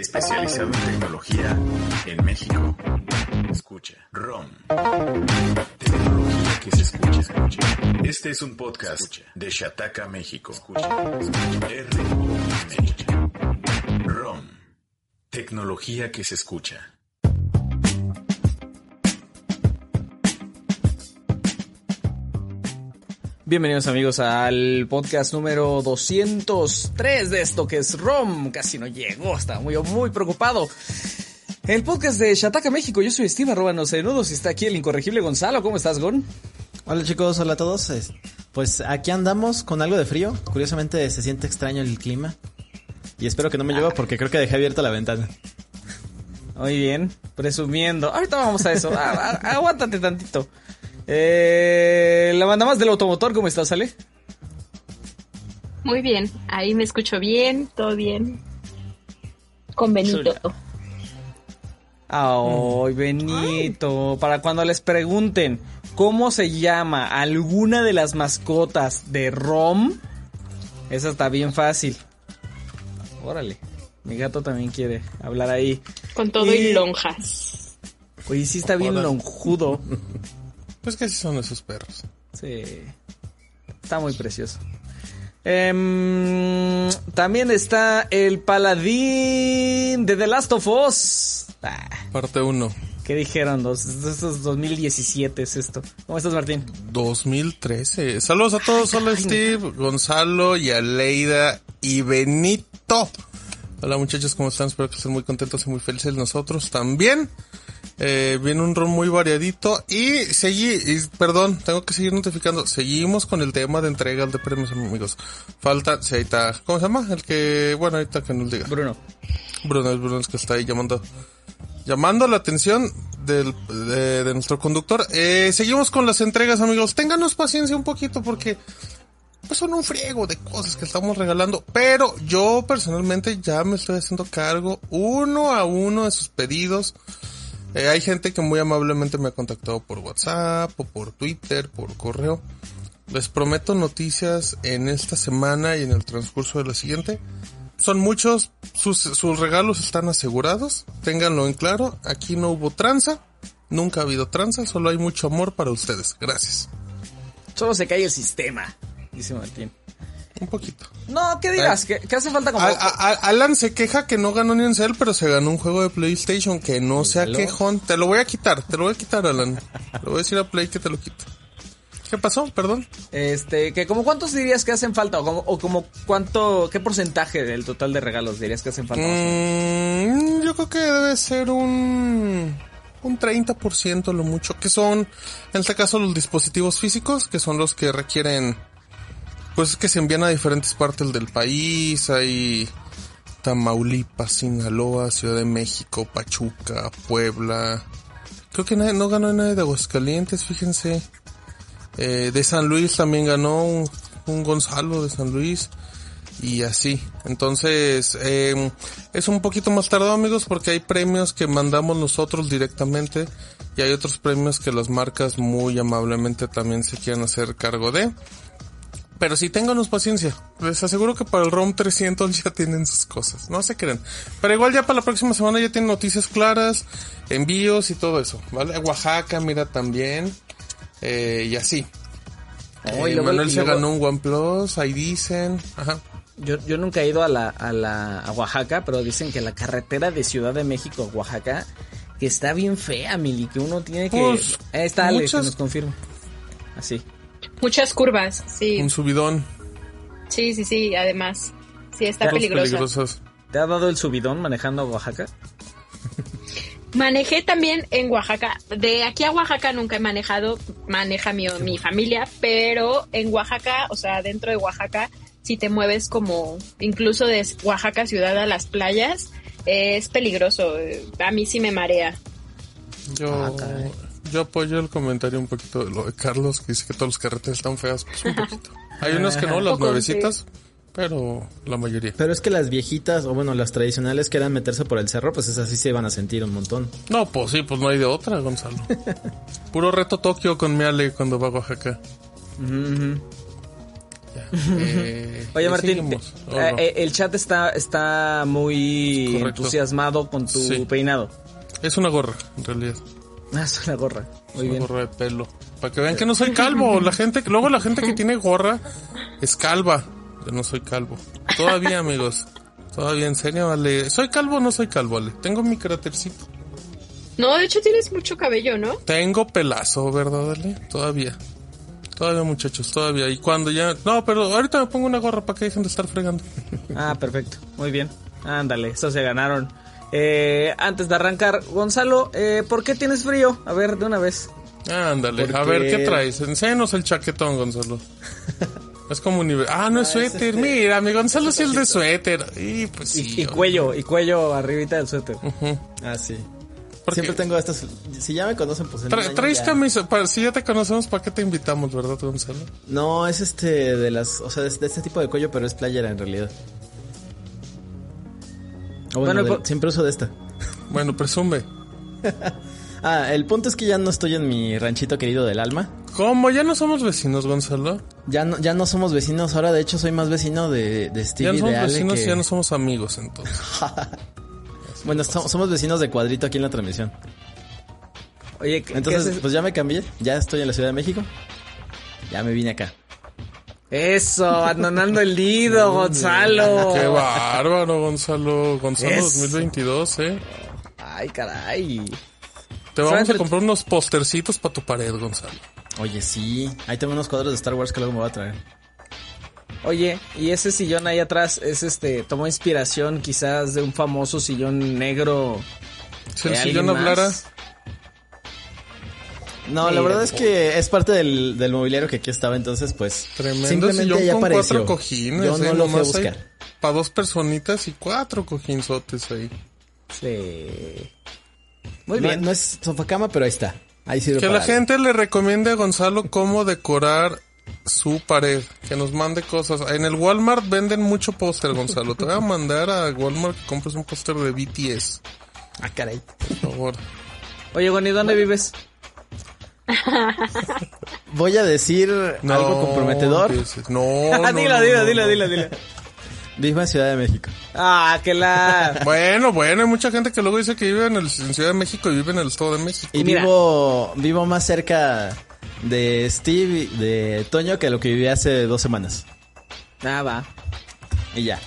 especializado en tecnología en México. Escucha. ROM. Tecnología que se escucha, escucha. Este es un podcast de Shataka, México. Escucha. R-O-M. ROM. Tecnología que se escucha. Bienvenidos amigos al podcast número 203 de esto que es ROM. Casi no llegó, estaba muy, muy preocupado. El podcast de Shataka México, yo soy Steve, arroba no sé nudos y está aquí el incorregible Gonzalo. ¿Cómo estás, Gon? Hola chicos, hola a todos. Es- Pues aquí andamos con algo de frío. Curiosamente se siente extraño el clima. Y espero que no me llueva porque creo que dejé abierta la ventana. Muy bien, presumiendo. Ahorita vamos a eso. Aguántate tantito. Eh, la banda más del automotor, ¿cómo estás, Ale? Muy bien, ahí me escucho bien, todo bien. Con Benito. Ay, Benito. Para cuando les pregunten cómo se llama alguna de las mascotas de ROM, esa está bien fácil. Órale. Mi gato también quiere hablar ahí. Con todo Y- y lonjas. Oye, sí está bien lonjudo. Pues que así son esos perros. Sí. Está muy precioso. Em, también está el paladín de The Last of Us. Ah, Parte 1. ¿Qué dijeron? Dos, esto es 2017 es esto. ¿Cómo estás, Martín? 2013. Saludos a todos. Hola Steve, Gonzalo y Aleida y Benito. Hola muchachos, ¿cómo están? Espero que estén muy contentos y muy felices. Nosotros también. Eh, viene un ron muy variadito y seguí, y, perdón, tengo que seguir notificando. Seguimos con el tema de entrega de premios, amigos. Falta, sí, ahí está, ¿cómo se llama? El que, bueno, ahorita que nos diga. Bruno. Bruno, es Bruno el que está ahí llamando, llamando la atención del, de, de nuestro conductor. Eh, seguimos con las entregas, amigos. Ténganos paciencia un poquito porque pues son un friego de cosas que estamos regalando. Pero yo personalmente ya me estoy haciendo cargo uno a uno de sus pedidos. Eh, hay gente que muy amablemente me ha contactado por WhatsApp o por Twitter, por correo. Les prometo noticias en esta semana y en el transcurso de la siguiente. Son muchos, sus, sus regalos están asegurados, ténganlo en claro, aquí no hubo tranza, nunca ha habido tranza, solo hay mucho amor para ustedes, gracias. Solo se cae el sistema, dice Martín. Un poquito. No, ¿qué digas? ¿Qué, qué hace falta como... A- a- Alan se queja que no ganó ni un cel, pero se ganó un juego de PlayStation, que no sea quejón. Te lo voy a quitar, te lo voy a quitar, Alan. Le voy a decir a Play que te lo quito. ¿Qué pasó? Perdón. Este, que como cuántos dirías que hacen falta o como, o como cuánto, qué porcentaje del total de regalos dirías que hacen falta. Mm, yo creo que debe ser un un 30% lo mucho, que son en este caso los dispositivos físicos, que son los que requieren pues que se envían a diferentes partes del país, hay Tamaulipas, Sinaloa, Ciudad de México, Pachuca, Puebla. Creo que no ganó nadie de Aguascalientes, fíjense. Eh, de San Luis también ganó un, Gonzalo de San Luis y así. Entonces, eh, es un poquito más tardado amigos porque hay premios que mandamos nosotros directamente y hay otros premios que las marcas muy amablemente también se quieren hacer cargo de. Pero sí, ténganos paciencia. Les aseguro que para el ROM 300 ya tienen sus cosas. No se creen. Pero igual ya para la próxima semana ya tienen noticias claras, envíos y todo eso. ¿Vale? Oaxaca, mira también. Eh, y así. Oh, y Eh, luego- Manuel y se luego- ganó un OnePlus, ahí dicen. Ajá. Yo, yo nunca he ido a la, a la a Oaxaca, pero dicen que la carretera de Ciudad de México a Oaxaca que está bien fea, Mili, que uno tiene que... Pues, Ahí está Ale, muchas- que nos confirma. Así. Muchas curvas, sí. Un subidón. Sí, sí, sí, además. Sí, está. Peligrosas. ¿Te ha dado el subidón manejando a Oaxaca? Manejé también en Oaxaca. De aquí a Oaxaca nunca he manejado, maneja mi, mi familia, pero en Oaxaca, o sea, dentro de Oaxaca, si te mueves como incluso de Oaxaca ciudad a las playas, eh, es peligroso. A mí sí me marea. Yo, Ah. Yo apoyo el comentario un poquito de lo de Carlos, que dice que todos los carreteras están feas. Pues un poquito. Hay unas que no, las nuevecitas, pero la mayoría. Pero es que las viejitas, o bueno, las tradicionales que eran meterse por el cerro, pues esas sí se iban a sentir un montón. No, pues sí, pues no hay de otra, Gonzalo. Puro reto Tokio con mi Ale cuando va a Oaxaca. Ya. Eh, Oye Martín, el chat está, está muy Correcto. entusiasmado con tu Sí. peinado. Es una gorra, en realidad. Ah, es una gorra. Muy una bien. gorra de pelo. Para que vean que no soy calvo. La gente, luego la gente que tiene gorra es calva. Yo no soy calvo. Todavía, amigos. Todavía, en serio, vale. ¿Soy calvo o no soy calvo, vale? Tengo mi crátercito. No, de hecho tienes mucho cabello, ¿no? Tengo pelazo, ¿verdad, Ale? Todavía. Todavía, muchachos, todavía. Y cuando ya... No, pero ahorita me pongo una gorra para que dejen de estar fregando. Ah, perfecto. Muy bien. Ándale, eso se ganaron. Eh, antes de arrancar, Gonzalo, eh, ¿por qué tienes frío? A ver, de una vez. Ándale, a Porque- ver, ¿qué traes? Enséñanos el chaquetón, Gonzalo. Es como un nivel... Ah, no es es suéter. este- Mira, mi Gonzalo sí es de suéter. Y pues Y, sí. y cuello, y cuello arribita del suéter. Ah, sí. ¿Por Siempre tengo estas. Si ya me conocen, pues. en Tra- año traes ya- camisa. para- si ya te conocemos, ¿para qué te invitamos, verdad, Gonzalo? No, es este de las. O sea, es de este tipo de cuello, pero es playera en realidad. O bueno, Bueno, de- por- siempre uso de esta. Bueno, presume. Ah, el punto es que ya no estoy en mi ranchito querido del alma. ¿Cómo? ¿Ya no somos vecinos, Gonzalo? Ya no, ya no somos vecinos, ahora de hecho soy más vecino de, de Ya Stevie no y somos de Ale. vecinos que- y ya no somos amigos, entonces. Bueno, so- somos vecinos de cuadrito aquí en la transmisión. Oye, ¿qué, Entonces, qué pues ya me cambié, ya estoy en la Ciudad de México. Ya me vine acá. Eso, abandonando el nido, Gonzalo. Qué bárbaro, Gonzalo. Gonzalo Eso. 2022, ¿eh? Ay, caray. Te vamos a comprar unos postercitos para tu pared, Gonzalo. Oye, sí, ahí tengo unos cuadros de Star Wars que luego me voy a traer. Oye, y ese sillón ahí atrás es este, tomó inspiración quizás de un famoso sillón negro. Si el de sillón hablara, más. No, la verdad es que es parte del, del mobiliario que aquí estaba, entonces pues tremendo simplemente sillón ya con apareció. cuatro cojines. Yo ¿eh? no lo fui a buscar. Para dos personitas y cuatro cojinzotes ahí. Sí. Muy No, bien. no es sofacama, pero ahí está. Ahí sirve Que para la algo. gente le recomiende a Gonzalo cómo decorar su pared. Que nos mande cosas. En el Walmart venden mucho póster, Gonzalo. Te voy a mandar a Walmart que compres un póster de BTS. Ah, caray. Por favor. Oye, Goni, ¿dónde vives? Voy a decir No, algo comprometedor. No, no, dilo, no, dilo, no, dilo, dilo, dilo. Vivo en Ciudad de México. Ah, que la... Bueno, bueno, hay mucha gente que luego dice que vive en, el, en Ciudad de México y vive en el Estado de México. Y Mira. vivo, vivo más cerca de Steve, y de Toño, que lo que viví hace dos semanas. Ah, va. Y ya.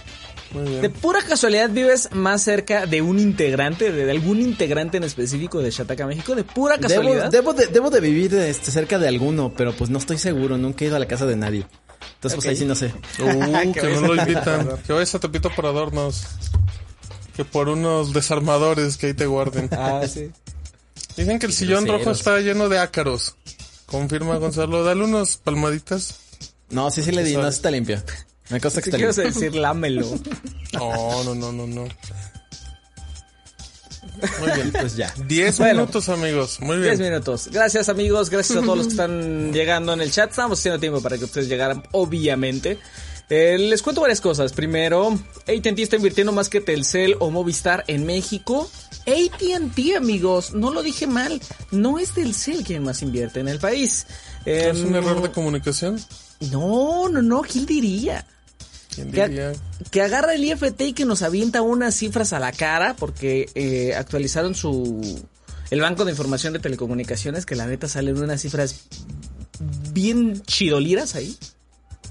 Muy bien. De pura casualidad vives más cerca de un integrante, de, algún integrante en específico de Shataka México, de pura Debo, casualidad. debo, de, debo de vivir este, cerca de alguno, pero pues no estoy seguro. Nunca he ido a la casa de nadie. Entonces, pues ahí sí no sé. Uh, que vayas no lo invitan. Que vayas a Tepito por adornos. Que por unos desarmadores que ahí te guarden. Ah, sí. Dicen que el sillón rojo está lleno de ácaros. Confirma Gonzalo. Dale unas palmaditas. No, sí, sí le di. No, sí está limpio. Me Si está quieres limpio. decir lámelo. No, no, no, no, no. Muy bien, pues ya. Diez Bueno. minutos, amigos. Muy 10 bien. minutos. Gracias amigos, gracias a todos los que están llegando en el chat. Estamos haciendo tiempo para que ustedes llegaran, obviamente. Eh, les cuento varias cosas. Primero, AT&T está invirtiendo más que Telcel o Movistar en México. AT&T, amigos, no lo dije mal. No es Telcel quien más invierte en el país. ¿Es un Em, error de comunicación? No, no, no, ¿quién diría? ¿Quién Que, diría? que agarra el IFT y que nos avienta unas cifras a la cara porque eh, actualizaron su el banco de información de telecomunicaciones que la neta salen unas cifras bien chidoliras ahí.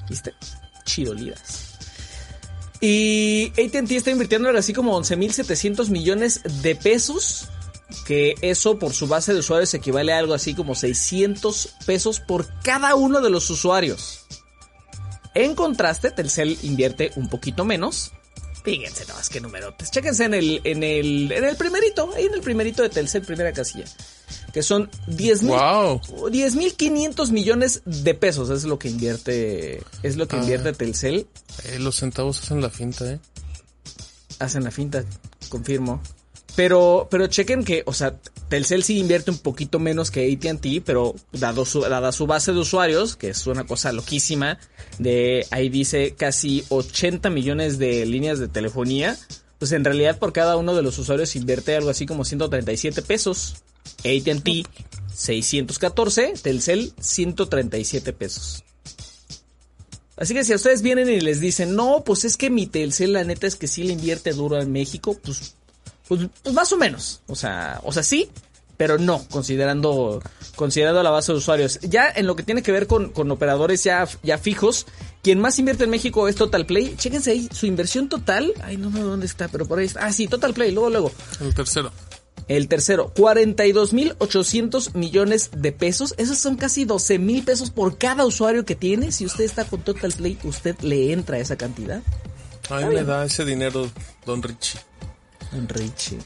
¿Viste? Chidoliras. Y AT&T está invirtiendo algo así como 11.700 millones de pesos. Que eso por su base de usuarios equivale a algo así como 600 pesos por cada uno de los usuarios. En contraste, Telcel invierte un poquito menos. Fíjense nomás qué numerotes. Chéquense en el, en el, en el primerito, ahí en el primerito de Telcel, primera casilla. Que son 10 mil, Wow. 10.500 millones de pesos. Es lo que invierte, es lo que Ah. invierte Telcel. Eh, los centavos hacen la finta, ¿eh? Hacen la finta, confirmo. Pero, pero chequen que, o sea, Telcel sí invierte un poquito menos que AT&T, pero dado su, dada su base de usuarios, que es una cosa loquísima, de ahí dice casi 80 millones de líneas de telefonía, pues en realidad por cada uno de los usuarios invierte algo así como 137 pesos. AT&T 614, Telcel 137 pesos. Así que si a ustedes vienen y les dicen, no, pues es que mi Telcel la neta es que sí le invierte duro en México, pues, pues, pues más o menos. O sea, o sea, sí, pero no, considerando, considerando la base de usuarios. Ya en lo que tiene que ver con, con operadores ya, ya fijos, quien más invierte en México es Total Play. Chéquense ahí, su inversión total, ay no, no, ¿dónde está? Pero por ahí está. Ah, sí, Total Play, luego, luego. El tercero. El tercero, 42.800 millones de pesos. Esos son casi 12 mil pesos por cada usuario que tiene. Si usted está con Total Play, usted le entra esa cantidad. Ahí me da ese dinero, don Richie. Richie.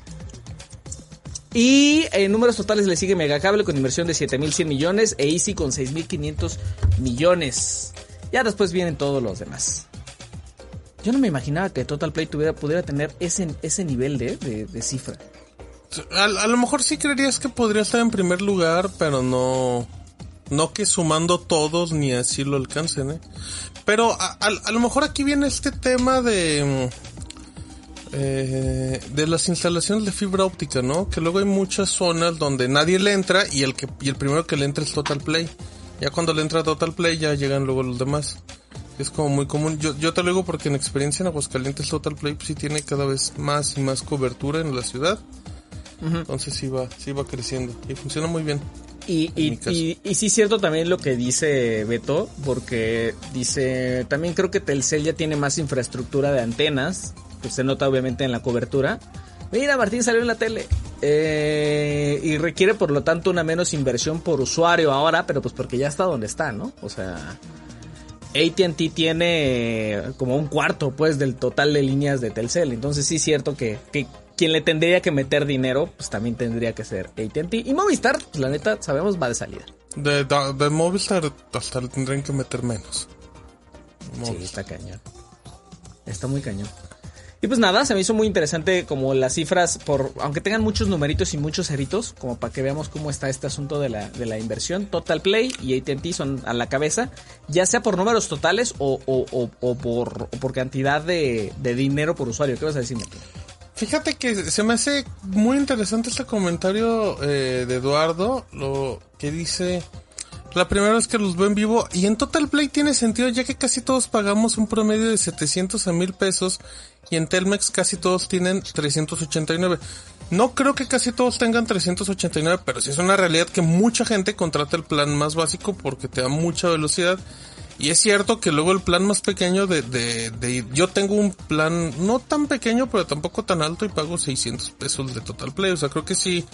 Y en números totales le sigue Megacable con inversión de 7.100 millones e Easy con 6.500 millones. Ya después vienen todos los demás. Yo no me imaginaba que Total Play pudiera tener ese, ese nivel de, de, de cifra. A, a, lo mejor sí creerías que podría estar en primer lugar, pero no. No que sumando todos ni así lo alcancen, ¿eh? Pero a, a, a lo mejor aquí viene este tema de. Eh, de las instalaciones de fibra óptica, ¿no? Que luego hay muchas zonas donde nadie le entra y el que y el primero que le entra es Total Play. Ya cuando le entra Total Play ya llegan luego los demás. Es como muy común. Yo, yo te lo digo porque en experiencia en Aguascalientes Total Play pues, sí tiene cada vez más y más cobertura en la ciudad. Uh -huh. Entonces sí va, sí va creciendo y funciona muy bien. Y, y, y, y, sí es cierto también lo que dice Beto, porque dice, también creo que Telcel ya tiene más infraestructura de antenas, pues se nota obviamente en la cobertura. Mira, Martín salió en la tele. Eh, y requiere por lo tanto una menos inversión por usuario ahora, pero pues porque ya está donde está, ¿no? O sea, ATT tiene como un cuarto pues del total de líneas de Telcel, entonces sí es cierto que, que quien le tendría que meter dinero, pues también tendría que ser ATT. Y Movistar, pues, la neta, sabemos, va de salida. De, de, de Movistar hasta le tendrían que meter menos. Movistar. Sí, está cañón. Está muy cañón. Y pues nada, se me hizo muy interesante como las cifras, por aunque tengan muchos numeritos y muchos ceritos, como para que veamos cómo está este asunto de la, de la inversión. Total Play y ATT son a la cabeza, ya sea por números totales o, o, o, por, por cantidad de, de dinero por usuario. ¿Qué vas a decir, Martín? Fíjate que se me hace muy interesante este comentario eh, de Eduardo, lo que dice la primera vez que los veo en vivo y en Total Play tiene sentido ya que casi todos pagamos un promedio de 700 a 1000 pesos y en Telmex casi todos tienen 389. No creo que casi todos tengan 389, pero sí es una realidad que mucha gente contrata el plan más básico porque te da mucha velocidad y es cierto que luego el plan más pequeño de, de, de, yo tengo un plan no tan pequeño pero tampoco tan alto y pago 600 pesos de Total Play. O sea, creo que sí,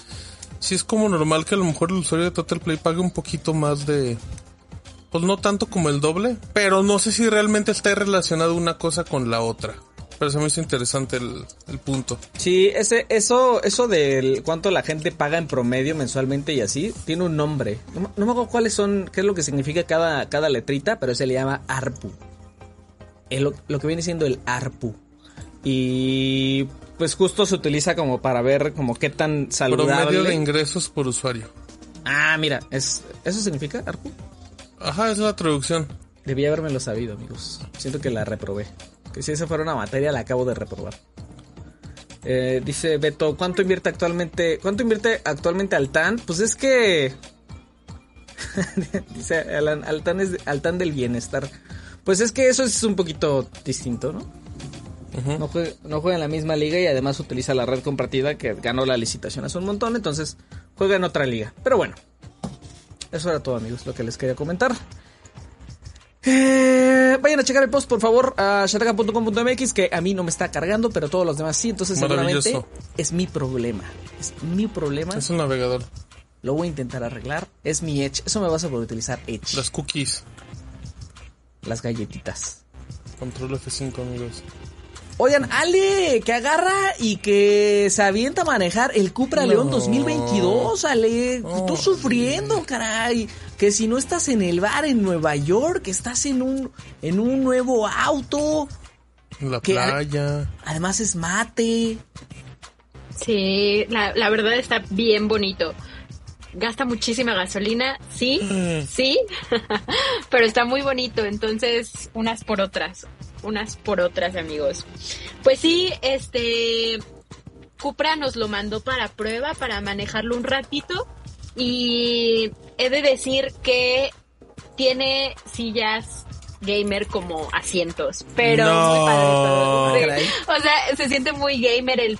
sí es como normal que a lo mejor el usuario de Total Play pague un poquito más de, pues no tanto como el doble, pero no sé si realmente está relacionado una cosa con la otra. Pero se me hizo interesante el, el punto. Sí, ese, eso, eso del cuánto la gente paga en promedio mensualmente y así, tiene un nombre. No, me acuerdo cuáles son, qué es lo que significa cada, cada letrita, pero se le llama ARPU. Lo que viene siendo el ARPU. Y pues justo se utiliza como para ver como qué tan saludable. Promedio de ingresos por usuario. Ah, mira, es, ¿eso significa ARPU? Ajá, es la traducción. Debía haberme lo sabido, amigos. Siento que la reprobé. Que si esa fuera una materia la acabo de reprobar. Eh, dice Beto, ¿cuánto invierte actualmente? ¿Cuánto invierte actualmente Altan? Pues es que. dice Alan, Altan es Altan del bienestar. Pues es que eso es un poquito distinto, ¿no? Uh -huh. no, juega, no, juega, en la misma liga y además utiliza la red compartida que ganó la licitación hace un montón, entonces juega en otra liga. Pero bueno, eso era todo amigos, lo que les quería comentar. Eh, vayan a checar el post, por favor, a shataka.com.mx, que a mí no me está cargando, pero todos los demás sí, entonces seguramente es mi problema. Es mi problema. Es un navegador. Lo voy a intentar arreglar. Es mi Edge. Eso me vas a poder utilizar Edge. Las cookies. Las galletitas. Control F5, amigos. Oigan, Ale, que agarra y que se avienta a manejar el Cupra no. León 2022, Ale. No. Estoy sufriendo, caray. Que si no estás en el bar en Nueva York, estás en un, en un nuevo auto. En la playa. Además es mate. Sí, la, la verdad está bien bonito gasta muchísima gasolina, sí, mm. sí, pero está muy bonito, entonces unas por otras, unas por otras amigos. Pues sí, este, Cupra nos lo mandó para prueba, para manejarlo un ratito y he de decir que tiene sillas gamer como asientos, pero No. muy padre todo. Sí. Caray. O sea, se siente muy gamer el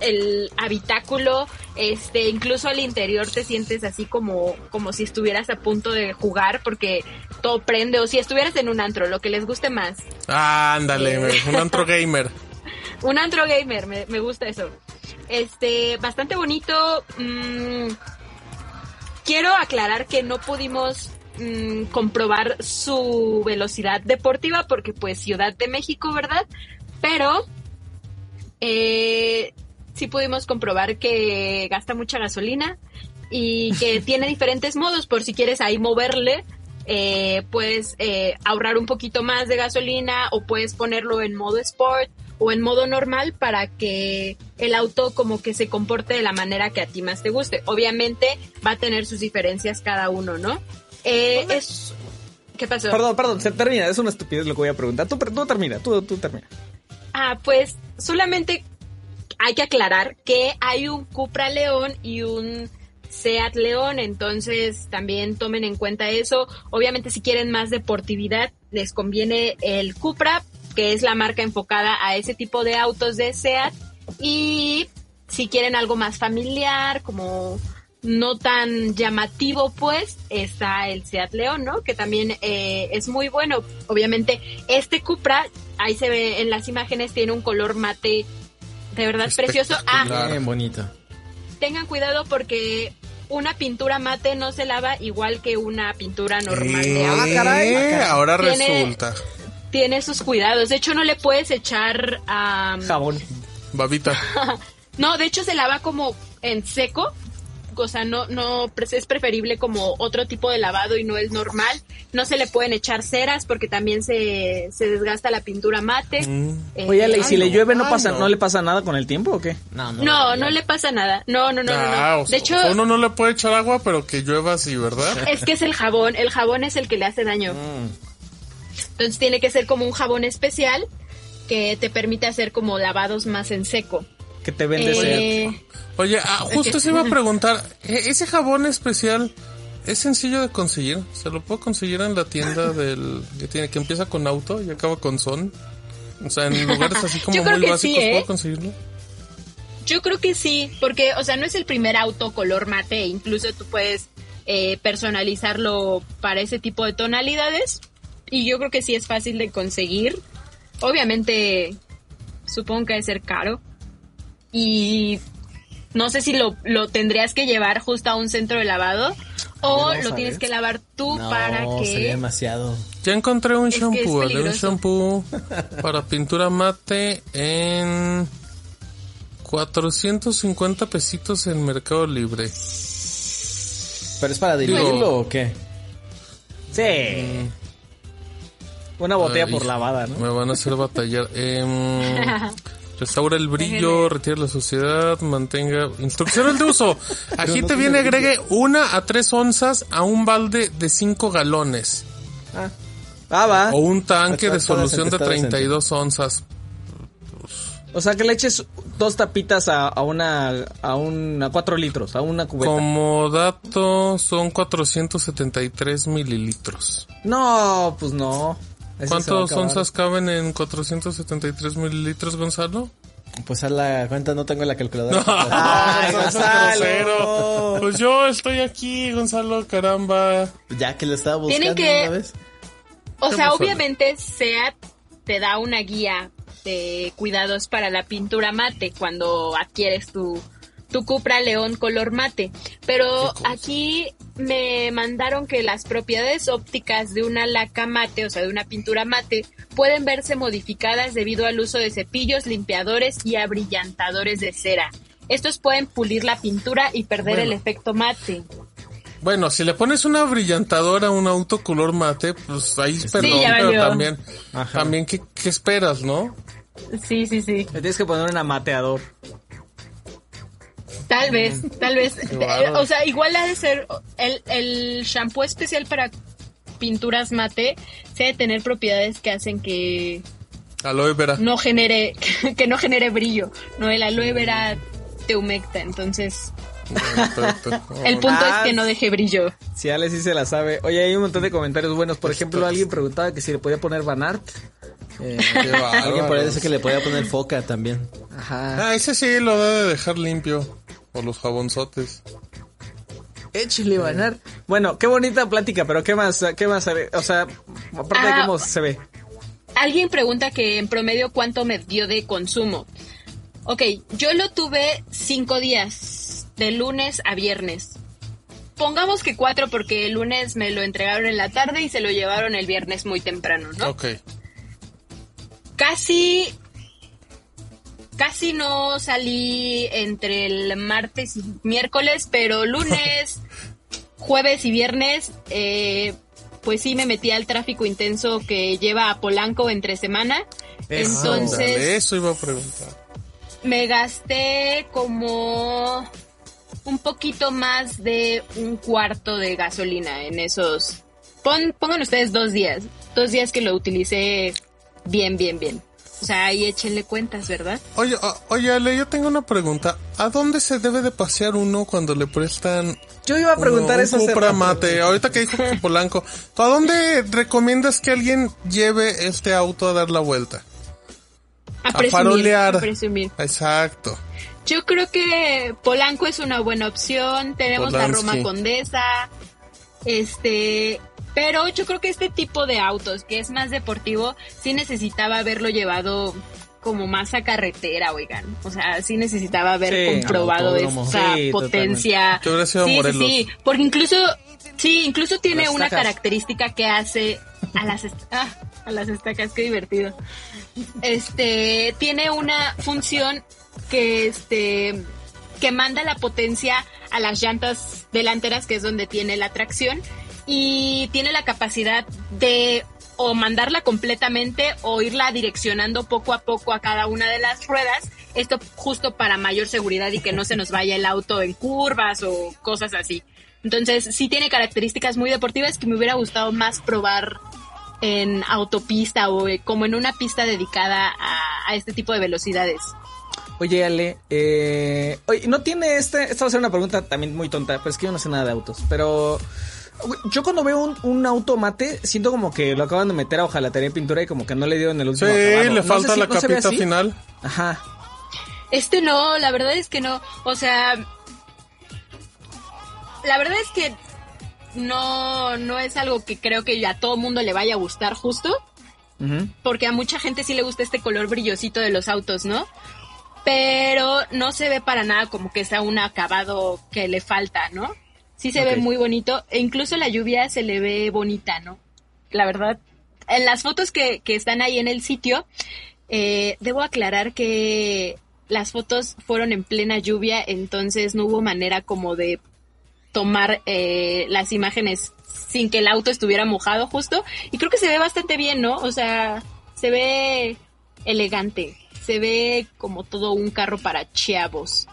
el habitáculo, este, incluso al interior te sientes así como, como si estuvieras a punto de jugar porque todo prende o si estuvieras en un antro, lo que les guste más. Ándale, Eh. un antro gamer. Un antro gamer, me, me gusta eso. Este, bastante bonito. mm, quiero aclarar que no pudimos mm, comprobar su velocidad deportiva porque pues Ciudad de México, ¿verdad? Pero eh, sí pudimos comprobar que gasta mucha gasolina y que tiene diferentes modos por si quieres ahí moverle. Eh, puedes eh, ahorrar un poquito más de gasolina o puedes ponerlo en modo sport o en modo normal para que el auto como que se comporte de la manera que a ti más te guste. Obviamente va a tener sus diferencias cada uno, ¿no? Eh, es... ¿Qué pasó? Perdón, perdón, se termina. Es una estupidez lo que voy a preguntar. Tú, tú termina, tú, tú termina. Ah, pues solamente hay que aclarar que hay un Cupra León y un Seat León, entonces también tomen en cuenta eso. Obviamente si quieren más deportividad, les conviene el Cupra, que es la marca enfocada a ese tipo de autos de Seat. Y si quieren algo más familiar, como no tan llamativo, pues está el Seat León, ¿no? Que también eh, es muy bueno. Obviamente, este Cupra, ahí se ve en las imágenes, tiene un color mate de verdad precioso. Ah. Bien bonito. tengan cuidado porque una pintura mate no se lava igual que una pintura normal de agua. Eh, caray, ah, caray. Ahora Tiene- resulta. Tiene sus cuidados. De hecho, no le puedes echar... Jabón. Babita. No, de hecho se lava como en seco. O sea, no, no, pues, es preferible como otro tipo de lavado y no es normal. No se le pueden echar ceras porque también se, se desgasta la pintura mate. Mm. Eh, Oye, ¿y si ay, le llueve no ay, pasa, no. no le pasa nada con el tiempo o qué? No, no. no, no le pasa nada. No, no, no, no, Ah, no. De hecho, uno no le puede echar agua, pero que llueva así, ¿verdad? es que es el jabón. El jabón es el que le hace daño. Entonces tiene que ser como un jabón especial que te permite hacer como lavados más en seco. Que te vende. Eh, Oye, ah, justo se iba a preguntar, ¿e- ¿ese jabón especial es sencillo de conseguir? ¿Se lo puedo conseguir en la tienda del que tiene que empieza con auto y acaba con son? O sea, en lugares así como muy básicos sí, ¿eh? puedo conseguirlo. Yo creo que sí, porque, o sea, no es el primer auto color mate, incluso tú puedes eh, personalizarlo para ese tipo de tonalidades y yo creo que sí es fácil de conseguir. Obviamente, supongo que debe ser caro y no sé si lo, lo tendrías que llevar justo a un centro de lavado o lo a tienes ver. que lavar tú No, para sería que... demasiado. Ya encontré un Es shampoo, Ale, un peligroso. shampoo para pintura mate en 450 pesitos en Mercado Libre. ¿Pero es para diluirlo Digo- o qué? Sí. Una botella Ay, por lavada, ¿no? Me van a hacer batallar. Em, restaura el brillo, retira la suciedad, mantenga... Instrucciones de uso. Aquí te viene, agregue una a tres onzas a un balde de 5 galones. Ah, va. O un tanque de solución de empestadas en- 32 onzas. O sea, que le eches dos tapitas a, a una, a una, cuatro litros, a una cubeta. Como dato, son 473 mililitros. No, pues no. ¿Cuántos onzas caben en 473 mililitros, Gonzalo? Pues a la cuenta no tengo la calculadora. Ay, Gonzalo. Gonzalo. grosero. Pues yo estoy aquí, Gonzalo, caramba. ya que lo estaba buscando Tienen que- una vez. O ¿Qué sea, obviamente SEAT te da una guía de cuidados para la pintura mate cuando adquieres tu, tu Cupra León color mate. Pero aquí me mandaron que las propiedades ópticas de una laca mate, o sea, de una pintura mate, pueden verse modificadas debido al uso de cepillos, limpiadores y abrillantadores de cera. Estos pueden pulir la pintura y perder el efecto mate. Bueno, si le pones una brillantadora a un auto color mate, pues ahí perdón, ya pero también, también ¿qué, qué esperas, no? Sí, sí, sí. Le tienes que poner un amateador. Tal vez, tal vez. O sea, igual ha de ser el, el shampoo especial para pinturas mate, se ha de tener propiedades que hacen que Aloe vera. no genere, que no genere brillo. No, el aloe vera te humecta, entonces El punto Ah, es que no deje brillo. Si Ale sí se la sabe. Oye, hay un montón de comentarios buenos. Por ejemplo, alguien preguntaba que si le podía poner Banart. Eh. Alguien por ahí dice que le podía poner foca también. ajá. Ah, ese sí lo debe de dejar limpio. O los jabonzotes. Échale Banart. Bueno, qué bonita plática, pero ¿qué más? ¿Qué más? O sea, aparte de Ah, cómo se ve. Alguien pregunta que en promedio cuánto me dio de consumo. Ok, yo lo tuve cinco días, de lunes a viernes. Pongamos que cuatro porque el lunes me lo entregaron en la tarde y se lo llevaron el viernes muy temprano, ¿no? Ok. Casi, casi no salí entre el martes y miércoles, pero lunes, jueves y viernes, eh, pues sí me metí al tráfico intenso que lleva a Polanco entre semana. Eso. Entonces eso iba a preguntar. me gasté como un poquito más de un cuarto de gasolina en esos. Pon, pongan ustedes dos días, dos días que lo utilicé bien, bien, bien. O sea, ahí échenle cuentas, ¿verdad? Oye, o- oye, Ale, yo tengo una pregunta. ¿A dónde se debe de pasear uno cuando le prestan Yo iba a preguntar uno, eso Cupra. Mate? Ahorita que dijo que Polanco. ¿tú ¿A dónde recomiendas que alguien lleve este auto a dar la vuelta? A, A presumir, farolear. a presumir. Exacto. Yo creo que Polanco es una buena opción. Tenemos la Polanski. Roma Condesa. Este, pero yo creo que este tipo de autos, que es más deportivo, sí necesitaba haberlo llevado como más a carretera, oigan. O sea, sí necesitaba haber Sí, comprobado esa Sí, potencia. Sí, sí, sí, porque incluso, sí, incluso tiene Las una estacas. característica que hace a las, ah, a las estacas, qué divertido. Este, tiene una función que este, que manda la potencia a las llantas delanteras, que es donde tiene la tracción, y tiene la capacidad de o mandarla completamente o irla direccionando poco a poco a cada una de las ruedas. Esto justo para mayor seguridad y que no se nos vaya el auto en curvas o cosas así. Entonces, sí tiene características muy deportivas que me hubiera gustado más probar en autopista o eh, como en una pista dedicada a, este tipo de velocidades. Oye, Ale, eh, no tiene este, esta va a ser una pregunta también muy tonta, pero es que yo no sé nada de autos, pero yo cuando veo un, un auto mate, siento como que lo acaban de meter a hojalatería y pintura y como que no le dieron el Sí, último acabado. le No sé falta si- la ¿no capita final. Ajá. Este no, la verdad es que no. O sea, la verdad es que no, no es algo que creo que a todo mundo le vaya a gustar justo, porque a mucha gente sí le gusta este color brillosito de los autos, ¿no? Pero no se ve para nada como que sea un acabado que le falta, ¿no? Sí se ve muy bonito, e incluso la lluvia se le ve bonita, ¿no? La verdad, en las fotos que, que están ahí en el sitio, eh, debo aclarar que las fotos fueron en plena lluvia, entonces no hubo manera como de tomar eh, las imágenes sin que el auto estuviera mojado justo. Y creo que se ve bastante bien, ¿no? O sea, se ve elegante. Se ve como todo un carro para chavos.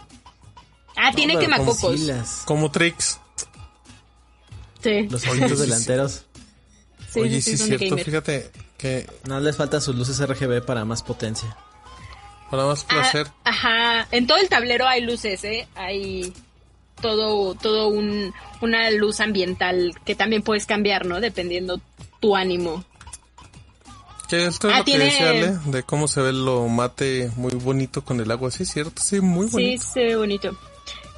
Ah, tiene No, quemacocos. Como Trix. Sí, Los ojitos delanteros. sí, Oye, sí, sí, sí, es cierto. gamer. Fíjate que No les falta sus luces RGB para más potencia. para más Ah, placer. ajá, en todo el tablero hay luces, ¿eh? Hay todo, todo un, una luz ambiental que también puedes cambiar, ¿no? Dependiendo tu ánimo. Que esto es ah, lo tiene- que decía Ale, de cómo se ve lo mate muy bonito con el agua. Sí, es cierto, sí, muy Sí, bonito. se ve bonito.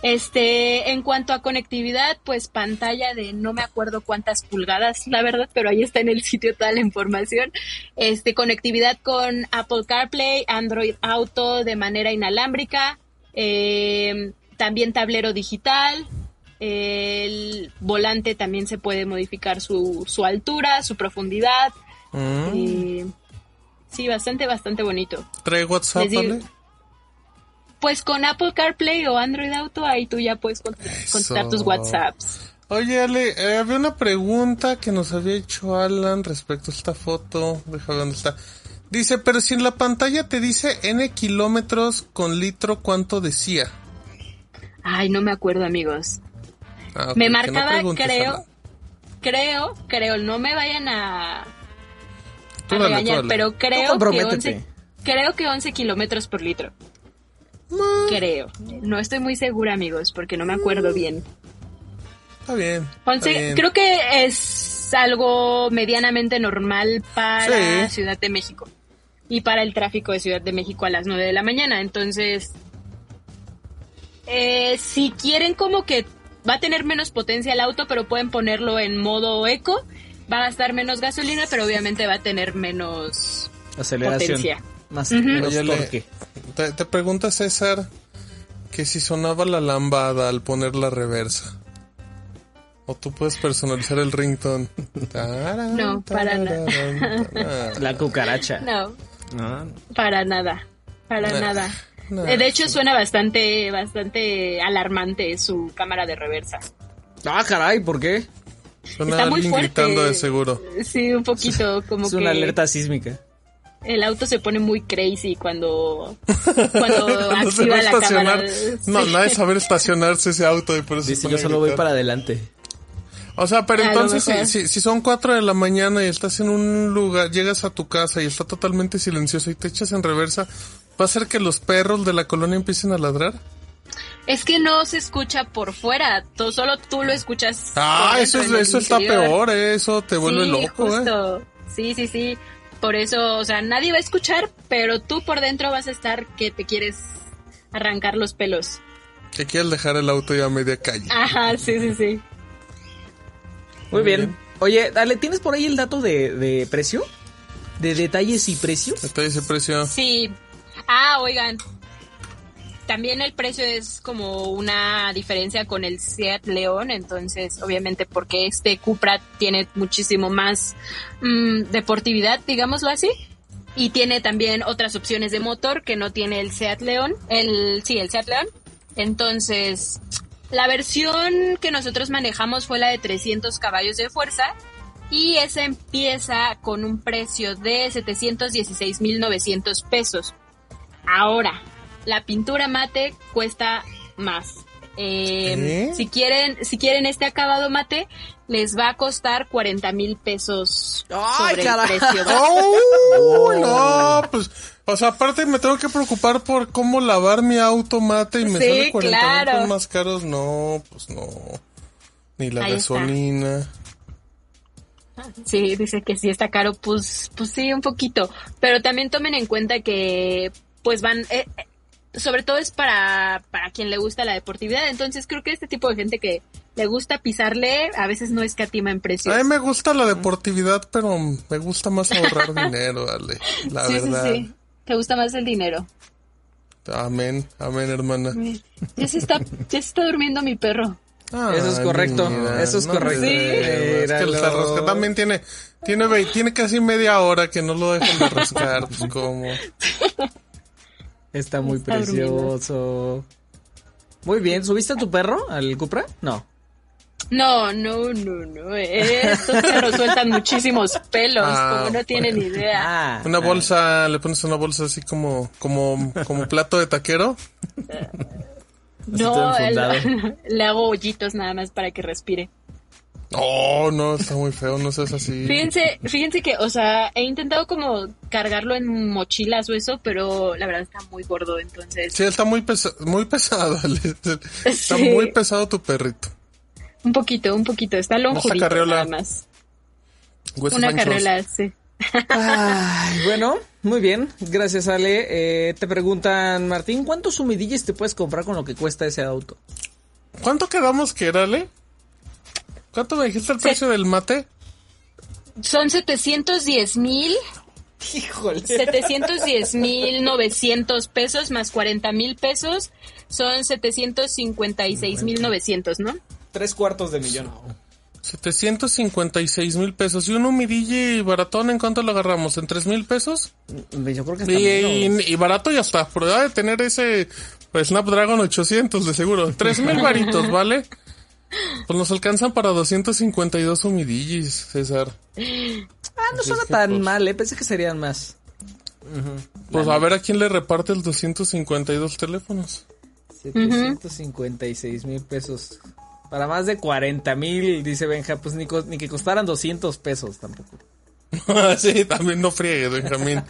Este, en cuanto a conectividad, pues pantalla de no me acuerdo cuántas pulgadas, la verdad, pero ahí está en el sitio toda la información. Este, conectividad con Apple CarPlay, Android Auto de manera inalámbrica, eh, también tablero digital, el volante también se puede modificar su, su altura, su profundidad. Mm. eh, sí, bastante, bastante bonito. ¿Trae WhatsApp? Pues con Apple CarPlay o Android Auto, ahí tú ya puedes cont- contestar tus WhatsApps. Oye, Ale, eh, había una pregunta que nos había hecho Alan respecto a esta foto. Deja ver dónde está. Dice, pero si en la pantalla te dice N kilómetros con litro, ¿cuánto decía? Ay, no me acuerdo, amigos. Ah, me no marcaba, creo, Alan. creo, creo, no me vayan a, a dale, regañar, pero creo que comprométete. 11, creo que 11 kilómetros por litro. Creo. No estoy muy segura, amigos, porque no me acuerdo bien. Está bien. Once, está bien. creo que es algo medianamente normal para Sí. Ciudad de México y para el tráfico de Ciudad de México a las 9 de la mañana. Entonces, eh, si quieren como que va a tener menos potencia el auto, pero pueden ponerlo en modo eco, va a gastar menos gasolina, pero obviamente va a tener menos Aceleración. Potencia. Más Ujú. menos Oye, le-. Te, te pregunta César que si sonaba la lambada al poner la reversa. O tú puedes personalizar el ringtone. Tarán, No, para nada. tarán. La cucaracha. No, No. para nada, para Nah, nada. nah. Eh, De hecho, suena bastante, bastante alarmante su cámara de reversa. Ah, caray, ¿por qué? Suena Está muy alguien fuerte. gritando de seguro. Sí, un poquito, como Es que una alerta sísmica. El auto se pone muy crazy cuando, cuando No se va activa a la cámara. estacionar. No, Sí. nadie saber estacionarse ese auto y por eso Dice, yo solo voy para adelante. O sea, pero A entonces si, si, si son cuatro de la mañana y estás en un lugar, llegas a tu casa y está totalmente silencioso y te echas en reversa, ¿va a ser que los perros de la colonia empiecen a ladrar? Es que no se escucha por fuera, tú, solo tú lo escuchas. Ah, eso, es, eso está interior. peor, eh, eso te vuelve sí, loco, eh. Sí, sí, sí. Por eso, o sea, nadie va a escuchar, pero tú por dentro vas a estar que te quieres arrancar los pelos. Que quieres dejar el auto ya a media calle. Ajá, sí, sí, sí. Muy bien. Oye, dale, ¿tienes por ahí el dato de, de precio? ¿De detalles y precios? Está ese precio. Sí. Ah, oigan. También el precio es como una diferencia con el Seat León, entonces obviamente porque este Cupra tiene muchísimo más mm, deportividad, digámoslo así, y tiene también otras opciones de motor que no tiene el Seat León, el sí, el Seat León. Entonces, la versión que nosotros manejamos fue la de 300 caballos de fuerza y esa empieza con un precio de 716.900 pesos. Ahora, la pintura mate cuesta más. Eh. Si quieren, si quieren este acabado mate, les va a costar 40 mil pesos ¡Ay, sobre el caray! precio. ¡Oh! No, pues, o sea, aparte me tengo que preocupar por cómo lavar mi auto mate y me Sí, sale 40 mil claro. pesos más caros. No, pues no. Ni la Ahí está. gasolina. Sí, dice que sí está caro, pues, pues sí, un poquito. Pero también tomen en cuenta que, pues van, eh, sobre todo es para, para quien le gusta la deportividad. Entonces creo que este tipo de gente que le gusta pisarle, a veces no escatima en precios. A mí me gusta la deportividad, pero me gusta más ahorrar dinero, Ale. La sí, verdad. sí, sí. Te gusta más el dinero. Amén, amén, hermana. Ya se está, ya se está durmiendo mi perro. Eso es correcto, mira, eso es no correcto. Sí. Es que el Míralo. rasca también tiene, tiene, ve- tiene casi media hora que no lo dejan de rascar, pues como. Está muy Está durmiendo. precioso. Muy bien, ¿subiste a tu perro al Cupra? No. No, no, no, no. Estos perros sueltan muchísimos pelos, Ah, como no tienen idea. Ah, Una ah. bolsa, le pones una bolsa así como, como, como plato de taquero. No, le hago hoyitos nada más para que respire. No, no, está muy feo, no seas así. Fíjense, fíjense que, o sea, he intentado como cargarlo en mochilas o eso, pero la verdad está muy gordo, entonces Sí, está muy pesado, muy pesado. Ale. Está Sí. muy pesado tu perrito. un poquito, un poquito, está carriola. nada más. Huesos Una anchos. carriola, sí. Ay, bueno, muy bien. Gracias, Ale. Eh, te preguntan, Martín, ¿cuántos sumidillas te puedes comprar con lo que cuesta ese auto? ¿Cuánto quedamos que era, Ale? ¿Cuánto me dijiste el precio del mate? Son 710 mil, Híjole. 710 mil 900 pesos más 40 mil pesos, son 756 mil 900, ¿no? Tres cuartos de millón. 756 mil pesos. ¿Y un humidilli baratón en cuánto lo agarramos? ¿En 3 mil pesos? Yo creo que está Y, menos. y- y barato ya está. Pero debe de tener ese pues, Snapdragon 800 de seguro. 3 mil varitos, ¿vale? Pues nos alcanzan para 252 humidillis, César. Ah, no suena es que, tan pues- mal, eh. Pensé que serían más. Pues a ver a quién le reparte el 252 teléfonos. 756 mil pesos. Para más de 40 mil, dice Benja, pues ni, ni que costaran 200 pesos tampoco. sí, también no friegues, Benjamín.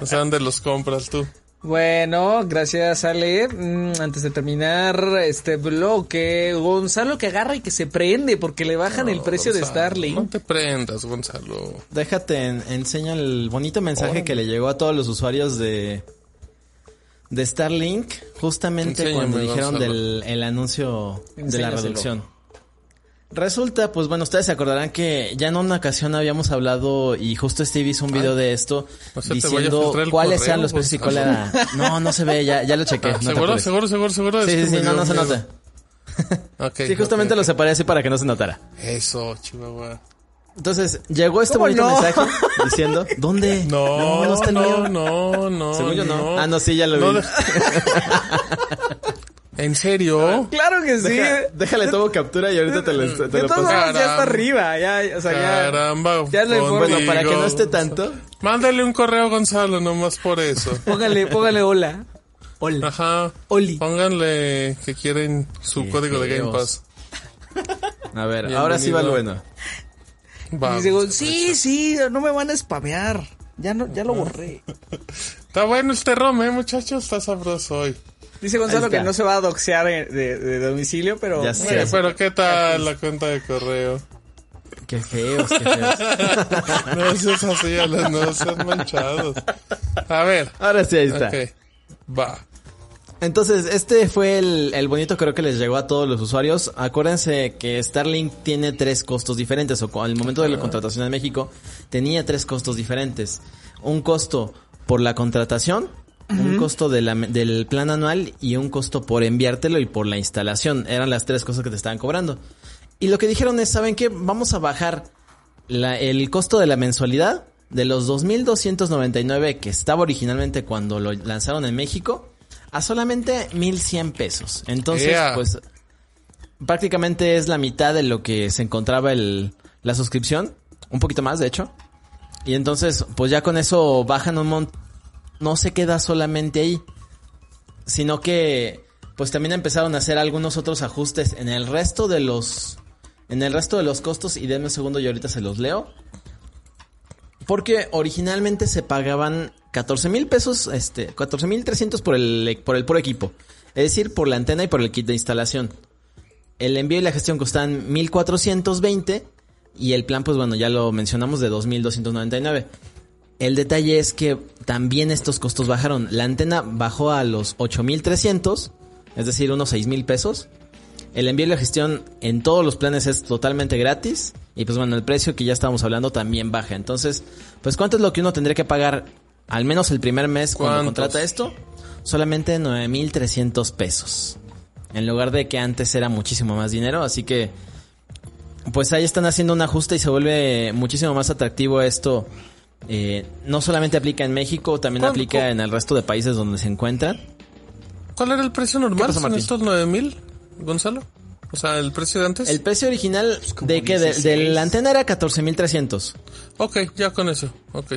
O sea, ¿dónde los compras tú? Bueno, gracias Ale. Mm, Antes de terminar este bloque, Gonzalo que agarra y que se prende porque le bajan el precio de Gonzalo, No Starlink. te prendas, Gonzalo. Déjate, en- enseño el bonito mensaje que le llegó a todos los usuarios de de Starlink justamente Enséñame, cuando dijeron Gonzalo. del el anuncio de la reducción. Resulta, pues bueno, ustedes se acordarán que ya en una ocasión habíamos hablado y justo Steve hizo un video de esto a diciendo cuáles correo, eran los precios y cuál era... No, no se ve, ya, ya lo chequé. no ¿Seguro, seguro, seguro, seguro? Sí, sí, sí, no, no se nota. Ok, Sí, justamente ok, lo separé así para que no se notara. Eso, Chihuahua. Entonces, llegó este ¿Cómo bonito no? mensaje diciendo, ¿dónde? No, no está no, no, no. Según yo no. Ah, no, sí, ya lo No vi. ¿En serio? Claro que sí. Deja- déjale, tomo captura y ahorita te lo, te de lo todos paso. modos ya está Caramba. arriba, ya, o sea, ya. Caramba. ya lo informo. Bueno, para que no esté tanto. Mándale un correo a Gonzalo nomás por eso. Póngale, póngale hola. Hola. Ajá. Oli. Pónganle que quieren su Qué código de Game. Pass. A ver, ahora sí va lo bueno. Vamos. Dice, Gon- sí, sí, no me van a spamear. Ya no, ya lo borré. Está bueno este rom, eh, muchachos. Está sabroso hoy. Dice Gonzalo que no se va a doxear de, de- de domicilio, pero Ya sé. Oye, pero ¿qué tal la cuenta de correo? Qué feos, qué feos. No seas así, Alan, no seas manchados. A ver. Ahora sí, ahí está. Ok. Va. Entonces, este fue el, el bonito creo que les llegó a todos los usuarios. Acuérdense que Starlink tiene tres costos diferentes, o al momento de la contratación en México, tenía tres costos diferentes. Un costo por la contratación, un costo de la- del plan anual y un costo por enviártelo y por la instalación. Eran las tres cosas que te estaban cobrando. Y lo que dijeron es, ¿saben qué? Vamos a bajar la- el costo de la mensualidad de los 2.299 que estaba originalmente cuando lo lanzaron en México a solamente 1.100 pesos. Entonces, pues prácticamente es la mitad de lo que se encontraba el, la suscripción. Un poquito más, de hecho. Y entonces, pues ya con eso bajan un montón. No se queda solamente ahí. Sino que, pues también empezaron a hacer algunos otros ajustes en el resto de los, en el resto de los costos. Y denme un segundo y ahorita se los leo. Porque originalmente se pagaban 14 mil pesos, este, 14 mil 300 por el, por el puro equipo. Es decir, por la antena y por el kit de instalación. El envío y la gestión costaban 1420 y el plan, pues bueno, ya lo mencionamos de 2299. El detalle es que también estos costos bajaron. La antena bajó a los 8300, es decir, unos 6000 pesos. El envío y la gestión en todos los planes es totalmente gratis. Y pues bueno, el precio que ya estábamos hablando también baja. Entonces, pues ¿cuánto es lo que uno tendría que pagar al menos el primer mes cuando ¿Cuántos? contrata esto? Solamente 9300 pesos. En lugar de que antes era muchísimo más dinero. Así que, pues ahí están haciendo un ajuste y se vuelve muchísimo más atractivo esto. Eh, no solamente aplica en México, también ¿Cuál- aplica en el resto de países donde se encuentran. ¿Cuál era el precio normal? pasó, ¿Son estos 9000, Gonzalo? O sea, el precio de antes. El precio original de que de, 16. de la antena era 14.300. Ok, ya con eso. Ok.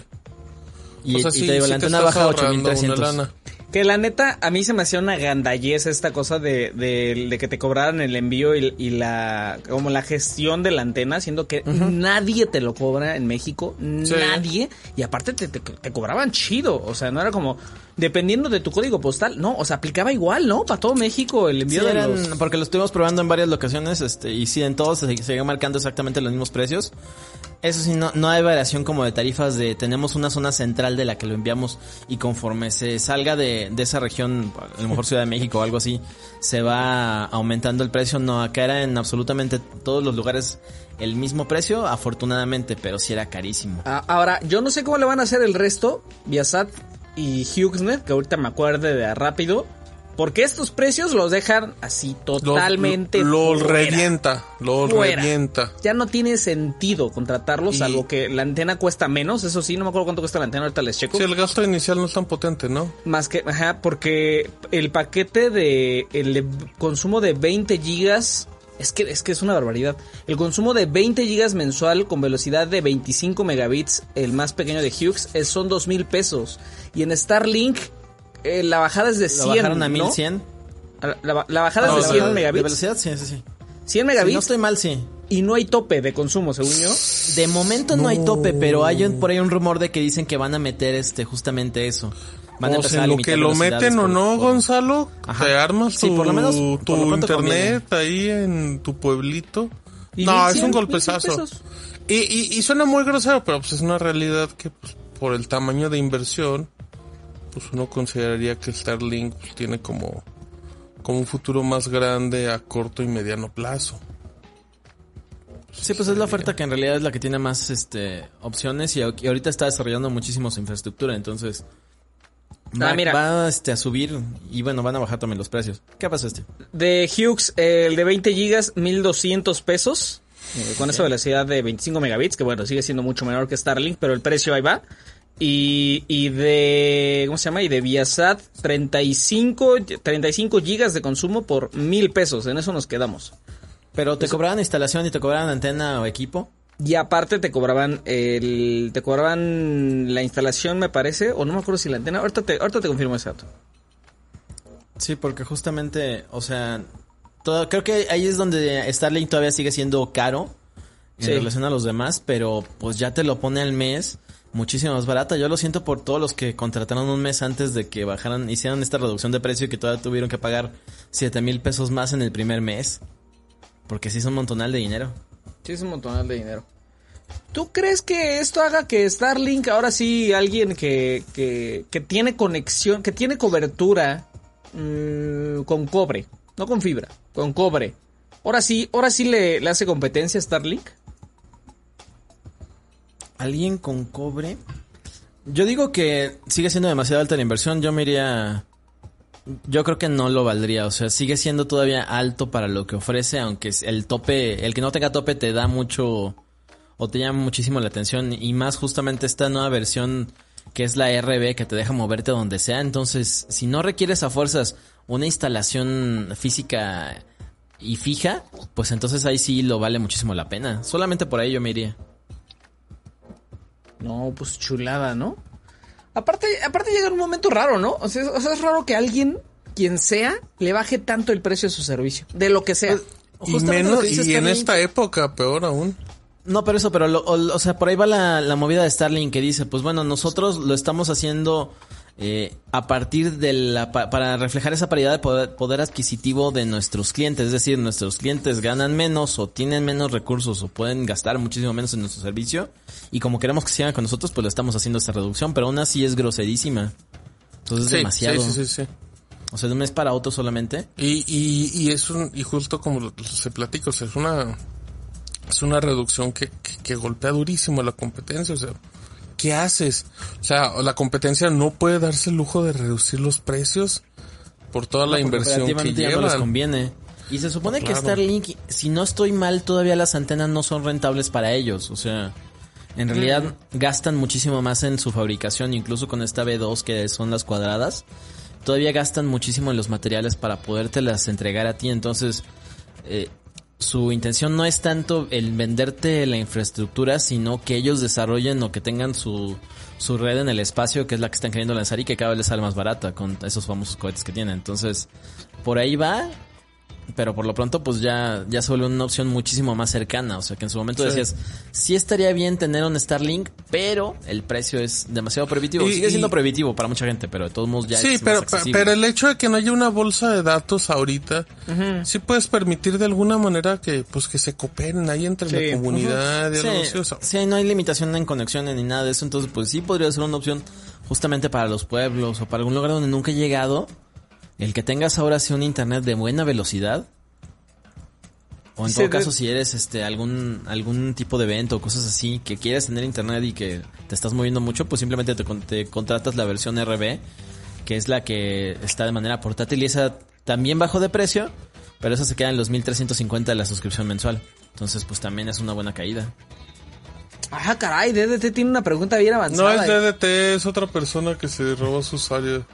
Y, o sea, y sí, te digo, sí la te antena baja a ahorrando una 8.300. Que la neta, a mí se me hacía una gandallez esta cosa de, de, de que te cobraran el envío y, y la como la gestión de la antena, siendo que nadie te lo cobra en México, nadie, y aparte te, te, te cobraban chido, o sea, no era como, dependiendo de tu código postal, no, o sea, aplicaba igual, ¿no? Para todo México el Sí, envío de eran- los... porque lo estuvimos probando en varias locaciones este, y sí, en todos se se seguían marcando exactamente los mismos precios. Eso sí, no, no hay variación como de tarifas de tenemos una zona central de la que lo enviamos y conforme se salga de, esa región, a lo mejor Ciudad de México o algo así, se va aumentando el precio. No, acá era en absolutamente todos los lugares el mismo precio, afortunadamente, pero sí era carísimo. Ah, Ahora, yo no sé cómo le van a hacer el resto, Viasat y HughesNet, que ahorita me acuerde de rápido, porque estos precios los dejan así totalmente Lo, fuera. revienta. Lo Fuera. revienta. Ya no tiene sentido contratarlos, Y- salvo que la antena cuesta menos, eso sí, no me acuerdo cuánto cuesta la antena, ahorita les checo. Sí, el gasto inicial no es tan potente, ¿no? Más que, ajá, porque el paquete de el de consumo de 20 gigas es que es que es una barbaridad. El consumo de 20 gigas mensual con velocidad de 25 megabits, el más pequeño de Hughes, es, son dos mil pesos. Y en Starlink eh, la bajada es de Lo 100, bajaron a ¿no? 1100. La, la- la bajada No, es de de 100 verdad, ¿De megabits. velocidad? Sí, sí, sí. 100 Si megabits no estoy mal, sí. y no hay tope de consumo, según yo. De momento no, hay tope, pero hay un- por ahí un rumor de que dicen que van a meter este justamente eso. van a O empezar sea, a lo que lo meten o no, por- Gonzalo, Ajá. te armas Sí, tu, por lo menos, tu por lo pronto internet ahí en tu pueblito. ¿Y No, es un pesos? Y, y, y suena muy grosero, pero pues es una realidad que pues, por el tamaño de inversión, pues uno consideraría que Starlink pues, tiene como, como un futuro más grande a corto y mediano plazo. Sí, pues es la oferta que en realidad es la que tiene más este opciones y, y ahorita está desarrollando muchísimo su infraestructura, entonces va, Ah, mira. va, este, a subir y bueno, van a bajar también los precios. ¿Qué pasa este? De Hughes, el de 20 gigas, 1200 pesos. eh, con esa velocidad de 25 megabits, que bueno, sigue siendo mucho menor que Starlink, pero el precio ahí va. Y, y de, ¿cómo se llama? Y de Viasat, 35, 35 gigas de consumo por 1000 pesos. En eso nos quedamos. Pero te cobraban instalación y te cobraban antena o equipo. Y aparte te cobraban el, te cobraban la instalación, me parece, o no me acuerdo si la antena. Ahorita te, ahorita te confirmo ese dato. Sí, porque justamente, o sea, todo, creo que ahí es donde Starlink todavía sigue siendo caro en relación a los demás, pero pues ya te lo pone al mes muchísimo más barata. Yo lo siento por todos los que contrataron un mes antes de que bajaran, hicieran esta reducción de precio y que todavía tuvieron que pagar 7 mil pesos más en el primer mes. Porque sí es un montonal de dinero. Sí, es un montonal de dinero. ¿Tú crees que esto haga que Starlink, ahora sí, alguien que, que, que tiene conexión, que tiene cobertura mm, con cobre, no con fibra, con cobre, ahora sí, ahora sí le, le hace competencia a Starlink? ¿Alguien con cobre? Yo digo que sigue siendo demasiado alta la inversión. Yo me iría. Yo creo que no lo valdría. O sea, sigue siendo todavía alto para lo que ofrece, aunque el tope, el que no tenga tope te da mucho o te llama muchísimo la atención. Y más justamente esta nueva versión que es la RB que te deja moverte donde sea. Entonces, si no requieres a fuerzas una instalación física y fija, pues entonces ahí sí lo vale muchísimo la pena. Solamente por ahí yo me iría. No, pues chulada, ¿no? Aparte, aparte llega un momento raro, ¿no? O sea, es- o sea, es raro que alguien, quien sea, le baje tanto el precio de su servicio, de lo que sea. Y Justamente lo menos, y en esta época, peor aún. No, pero eso, pero lo- o, o sea, por ahí va la, la movida de Starlink que dice, pues bueno, nosotros lo estamos haciendo eh, a partir de la, pa- para reflejar esa paridad de poder, poder adquisitivo de nuestros clientes, es decir, nuestros clientes ganan menos o tienen menos recursos o pueden gastar muchísimo menos en nuestro servicio y como queremos que sigan con nosotros, pues le estamos haciendo esta reducción, pero aún así es groserísima. Entonces es demasiado. Sí, sí, sí, sí. O sea, de un mes para otro solamente. Y, y, y es un, y justo como lo- se platica, o sea, es una, es una reducción que, que, que golpea durísimo a la competencia, o sea, ¿qué haces? O sea, la competencia no puede darse el lujo de reducir los precios por toda la inversión que no les llevan. conviene. Y se supone que Claro. Starlink, si no estoy mal, todavía las antenas no son rentables para ellos. O sea, en realidad gastan muchísimo más en su fabricación, incluso con esta B2 que son las cuadradas. Todavía gastan muchísimo en los materiales para podértelas entregar a ti. Entonces, eh, su intención no es tanto el venderte la infraestructura, sino que ellos desarrollen o que tengan su, su red en el espacio, que es la que están queriendo lanzar y que cada vez les sale más barata con esos famosos cohetes que tienen. Entonces, por ahí va, pero por lo pronto pues ya, ya se vuelve una opción muchísimo más cercana. O sea que en su momento Sí. decías, sí estaría bien tener un Starlink, pero el precio es demasiado prohibitivo. Y- Sigue siendo y- prohibitivo para mucha gente, pero de todos modos ya Sí, es pero, más pero el hecho de que no haya una bolsa de datos ahorita, sí puedes permitir de alguna manera que, pues, que se cooperen ahí entre Sí. la comunidad y Sí, algo así, o sea, sí, no hay limitación en conexiones ni nada de eso, entonces pues sí podría ser una opción justamente para los pueblos o para algún lugar donde nunca he llegado, el que tengas ahora sí un internet de buena velocidad. O en Sí, todo de- caso, si eres este algún algún tipo de evento o cosas así que quieres tener internet y que te estás moviendo mucho, pues simplemente te, con- te contratas la versión RB, que es la que está de manera portátil y esa también bajó de precio, pero esa se queda en los 1350 de la suscripción mensual. Entonces, pues también es una buena caída. Ajá, caray, DDT tiene una pregunta bien no avanzada. es eh. DDT, es otra persona que se robó su usuario.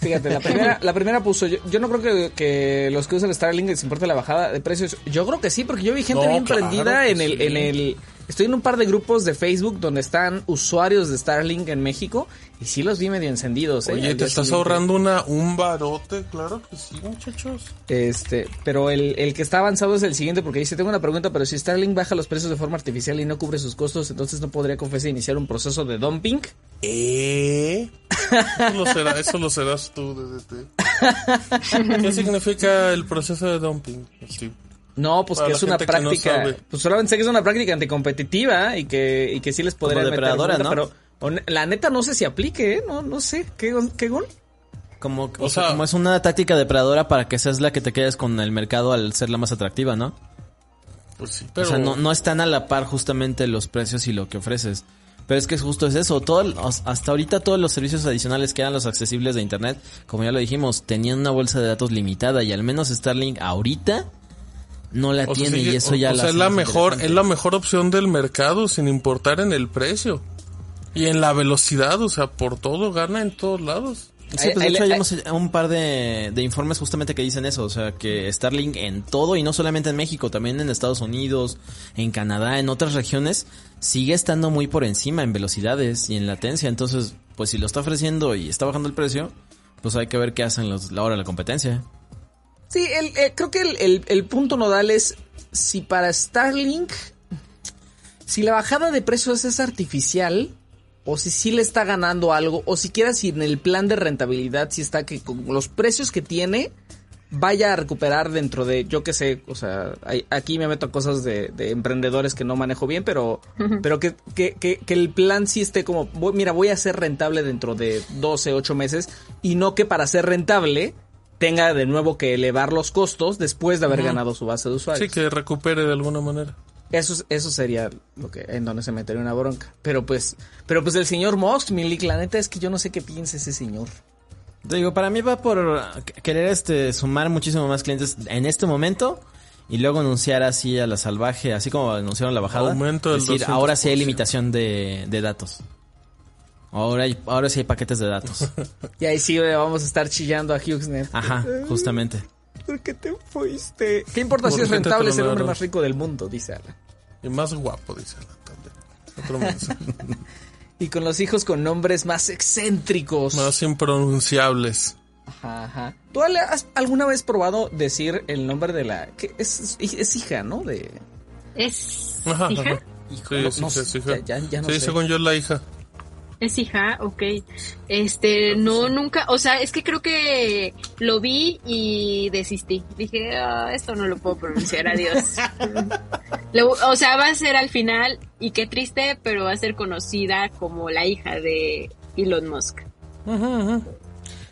Fíjate, la primera, la primera puso, yo, yo no creo que, que los que usan Starlink les importe la bajada de precios. Yo creo que sí, porque yo vi gente No, bien claro prendida en el, en el, Estoy en un par de grupos de Facebook donde están usuarios de Starlink en México y sí los vi medio encendidos. ¿eh? Oye, te estás siguiente. ahorrando una, un barote, claro que sí, muchachos. Este, pero el, el que está avanzado es el siguiente porque dice, tengo una pregunta, pero si Starlink baja los precios de forma artificial y no cubre sus costos, entonces no podría confesar iniciar un proceso de dumping. ¿Eh? Eso lo, será, eso lo serás tú, DDT. ¿Qué significa el proceso de dumping? Sí. No, pues Para que es una no práctica, pues solamente sé que es una práctica anticompetitiva y que, y que sí les podría meter depredadora, ¿no? pero la neta no sé si aplique, ¿eh? No, no sé, ¿qué, qué gol? Como, o O sea, sea- como es una táctica depredadora para que seas la que te quedes con el mercado al ser la más atractiva, ¿no? Pues sí, pero... O sea, no, no están a la par justamente los precios y lo que ofreces. Pero es que justo es eso. Todo, hasta ahorita todos los servicios adicionales que eran los accesibles de Internet, como ya lo dijimos, tenían una bolsa de datos limitada y al menos Starlink ahorita no la O sea, tiene sigue- y eso ya o, o la sea, es hace la mejor, es la mejor opción del mercado sin importar en el precio. Y en la velocidad, o sea, por todo gana en todos lados. Sí, pues de hecho hay unos- un par de, de informes justamente que dicen eso, o sea, que Starlink en todo y no solamente en México, también en Estados Unidos, en Canadá, en otras regiones, sigue estando muy por encima en velocidades y en latencia, entonces, pues si lo está ofreciendo y está bajando el precio, pues hay que ver qué hacen los, la hora de la competencia. Sí, el, el- creo que el, el- el punto nodal es si para Starlink, si la bajada de precios es artificial, o si sí le está ganando algo, o siquiera si en el plan de rentabilidad si está que con los precios que tiene vaya a recuperar dentro de, yo qué sé, o sea, hay- aquí me meto a cosas de, de emprendedores que no manejo bien, pero, pero que, que, que, que el plan sí esté como, voy- mira, voy a ser rentable dentro de 12, 8 meses, y no que para ser rentable tenga de nuevo que elevar los costos después de haber ganado su base de usuarios. Sí, que recupere de alguna manera. Eso, es- eso sería lo que, en donde se metería una bronca. Pero pues, pero pues el señor Musk, Milik, la neta es que yo no sé qué piensa ese señor. Te digo, para mí va por querer este sumar muchísimo más clientes en este momento y luego anunciar así a la salvaje, así como anunciaron la bajada. Aumento del decir, ahora sí hay 200%. limitación de, de datos. Ahora, hay, ahora sí hay paquetes de datos. Y ahí sí eh, vamos a estar chillando a Hughesnet. Ajá, justamente. ¿Por qué te fuiste? ¿Qué importa si ¿Por es rentable ser el hombre más rico del mundo? Dice Alan. Y más guapo, dice Alan también. Y con los hijos con nombres más excéntricos. más impronunciables. Ajá, ajá. ¿Tú Ale, has alguna vez probado decir el nombre de la... que es, es hija, ¿no? De... ¿Es Ajá, hija? ajá. Hijo, Sí, no- hija, sé, es hija. ya- ya no sí, sé. según yo es la hija. Es hija, ok. Este, no, nunca, o sea, es que creo que lo vi y desistí. Dije, "Ah, esto no lo puedo pronunciar, adiós. Lo- o sea, va a ser al final, y qué triste, pero va a ser conocida como la hija de Elon Musk.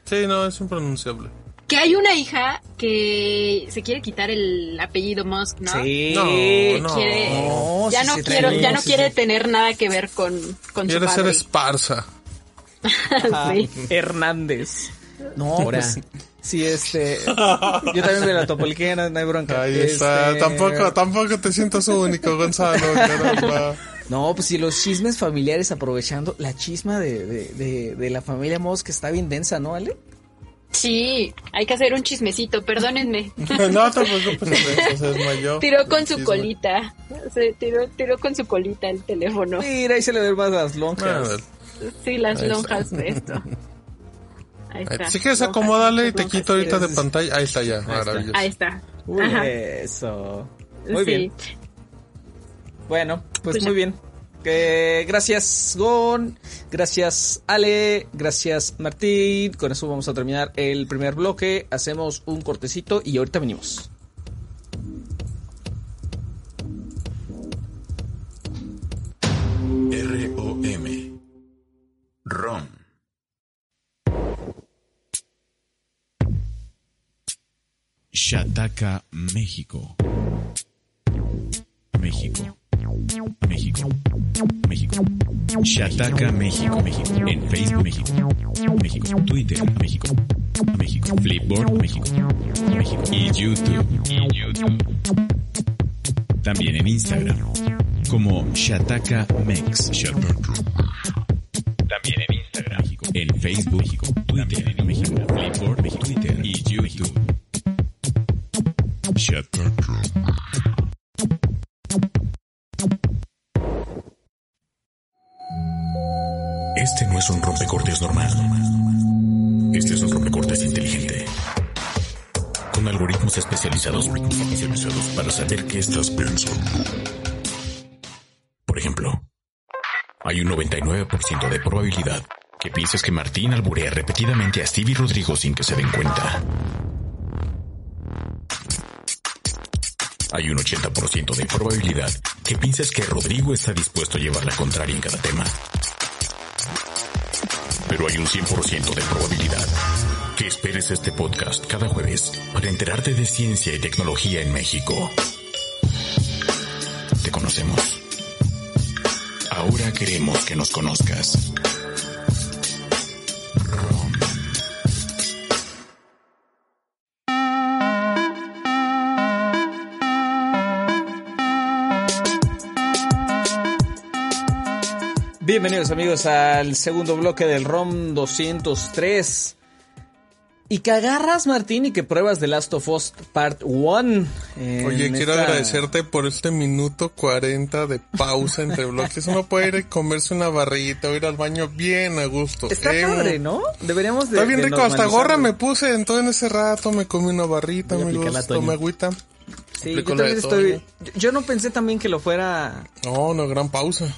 Sí, no, es impronunciable. Que hay una hija que se quiere quitar el apellido Musk, ¿no? Sí. No, no. Quiere, No, ya sí no quiero, ya no quiere tener nada que ver con, con su Quiere ser esparza. Sí. Hernández. No, Ahora. pues sí, este. Yo también me la topolquera, no hay bronca. Ahí está. Este, Tampoco, tampoco te sientas único, Gonzalo. caramba. No, pues si los chismes familiares aprovechando la chisma de, de, de, de la familia Moss que está bien densa, ¿no, Ale? Sí, hay que hacer un chismecito, perdónenme. No te preocupes, se desmayó. Tiró con su Chisme. colita. Se tiró, tiró con su colita el teléfono. Mira, ahí se le ven más las lonjas. Sí, las Ahí está. lonjas de esto. Ahí está. Si quieres acomódale y te lonjas. quito ahorita de pantalla. Ahí está ya, maravilloso. Ahí está. Uy, eso. Muy Sí. bien. Bueno, pues, Pues muy ya. bien. Gracias Gon, gracias Ale, gracias Martín. Con eso vamos a terminar el primer bloque. Hacemos un cortecito y ahorita venimos. R-O-M. ROM. Shataka, México. México. México. México. Shataka, México, México. En Facebook, México. México. Twitter, México. México. Flipboard, México. México. Y YouTube. YouTube. También en Instagram. Como Shataka Mex. También en Instagram. En Facebook, México. Twitter, en México. Flipboard, México. Twitter y YouTube. Shataka. Es un rompecortes normal. Este es un rompecortes inteligente. Con algoritmos especializados, especializados para saber qué estás pensando. Por ejemplo, hay un 99% de probabilidad que pienses que Martín alburea repetidamente a Stevie Rodrigo sin que se den cuenta. Hay un 80% de probabilidad que pienses que Rodrigo está dispuesto a llevar la contraria en cada tema. Pero hay un 100% de probabilidad que esperes este podcast cada jueves para enterarte de ciencia y tecnología en México. Te conocemos. Ahora queremos que nos conozcas. Bienvenidos amigos al segundo bloque del ROM 203. Y que agarras, Martín, y que pruebas The Last of Us Part 1. Oye, quiero agradecerte por este minuto 40 de pausa entre bloques. Uno puede ir a comerse una barrita o ir al baño bien a gusto. Está Eh, padre, ¿no? Deberíamos de. Está bien de rico, hasta gorra me puse, entonces en ese rato me comí una barrita, amigos, tomé agüita. Sí, yo también estoy. Yo, yo no pensé también que lo fuera No, una gran pausa.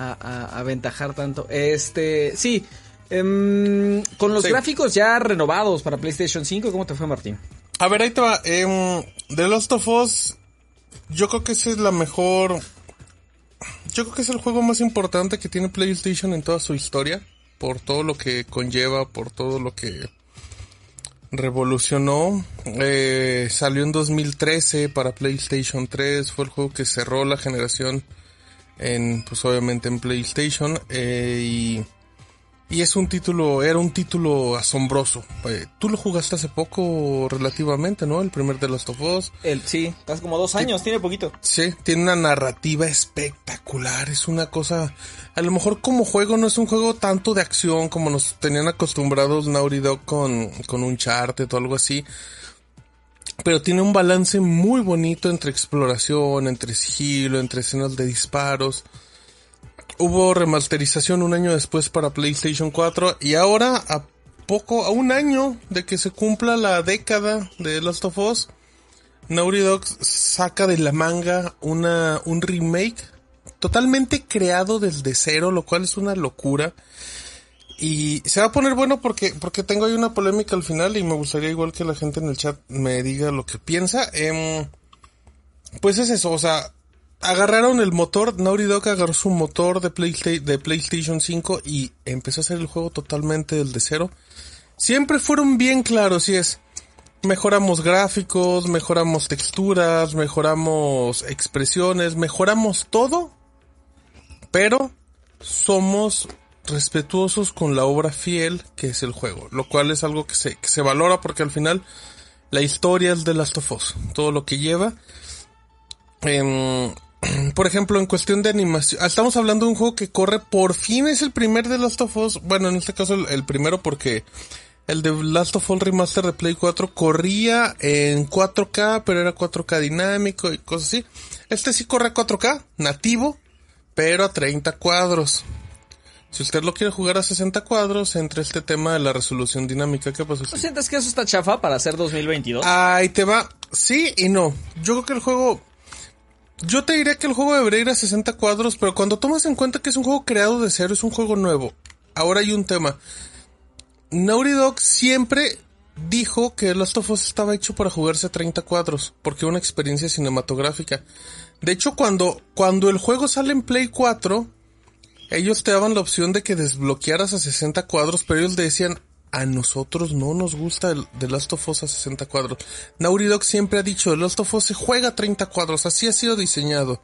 A, a- a aventajar tanto. Este, sí. em, con los Sí. gráficos ya renovados para PlayStation 5, ¿cómo te fue, Martín? A ver, ahí te va. em, The Last of Us, yo creo que esa es la mejor... Yo creo que es el juego más importante que tiene PlayStation en toda su historia. Por todo lo que conlleva, por todo lo que revolucionó. Eh, salió en 2013 para PlayStation 3. Fue el juego que cerró la generación en, pues obviamente en PlayStation. eh, y... Y es un título, era un título asombroso. Eh, Tú lo jugaste hace poco relativamente, ¿no? El primer de Last of Us. El, sí, hace como dos años, tiene poquito. Sí, tiene una narrativa espectacular. Es una cosa, a lo mejor como juego no es un juego tanto de acción como nos tenían acostumbrados Naughty Dog con, con un chart o algo así. Pero tiene un balance muy bonito entre exploración, entre sigilo, entre escenas de disparos. Hubo remasterización un año después para PlayStation 4 y ahora a poco, a un año de que se cumpla la década de Last of Us, Naughty Dog saca de la manga una, un remake totalmente creado desde cero, lo cual es una locura. Y se va a poner bueno porque, porque tengo ahí una polémica al final y me gustaría igual que la gente en el chat me diga lo que piensa. Em, pues es eso, o sea, agarraron el motor, Naughty Dog agarró su motor de, Playsta- de PlayStation 5 y empezó a hacer el juego totalmente desde cero. Siempre fueron bien claros y es, mejoramos gráficos, mejoramos texturas, mejoramos expresiones, mejoramos todo, pero somos respetuosos con la obra fiel que es el juego, lo cual es algo que se, se valora porque al final la historia es de Last of Us, todo lo que lleva. Em, por ejemplo, en cuestión de animación, estamos hablando de un juego que corre, por fin es el primer de Last of Us, bueno, en este caso el, el primero porque el de Last of Us Remaster de Play 4 corría en 4K, pero era 4K dinámico y cosas así. Este sí corre a 4K, nativo, pero a 30 cuadros. Si usted lo quiere jugar a 60 cuadros, entre este tema de la resolución dinámica, ¿qué pasó? ¿No sientes que eso está chafa para hacer 2022? Ahí te va. Sí y no. Yo creo que el juego. Yo te diría que el juego debería ir a 60 cuadros, pero cuando tomas en cuenta que es un juego creado de cero, es un juego nuevo. Ahora hay un tema. Naughty Dog siempre dijo que Last of Us estaba hecho para jugarse a 30 cuadros, porque era una experiencia cinematográfica. De hecho, cuando, cuando el juego sale en Play 4, ellos te daban la opción de que desbloquearas a 60 cuadros, pero ellos decían, a nosotros no nos gusta el The Last of Us a 60 cuadros. Naughty Dog siempre ha dicho, The Last of Us se juega a 30 cuadros, así ha sido diseñado.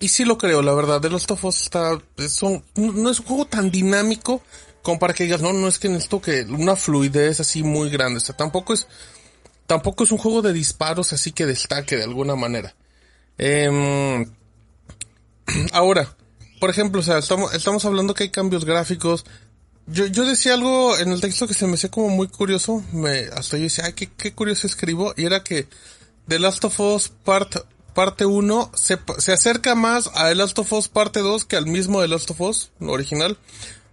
Y sí lo creo, la verdad, The Last of Us está, es no es un juego tan dinámico como para que digas, no, no es que necesito que una fluidez así muy grande, o sea, tampoco es, tampoco es un juego de disparos así que destaque de alguna manera. Em, ahora, por ejemplo, o sea, estamos, hablando que hay cambios gráficos. Yo, yo decía algo en el texto que se me hacía como muy curioso. Me, hasta yo decía, ay, qué, qué curioso escribo. Y era que The Last of Us part, parte 1 se, se acerca más a The Last of Us parte 2 que al mismo The Last of Us original.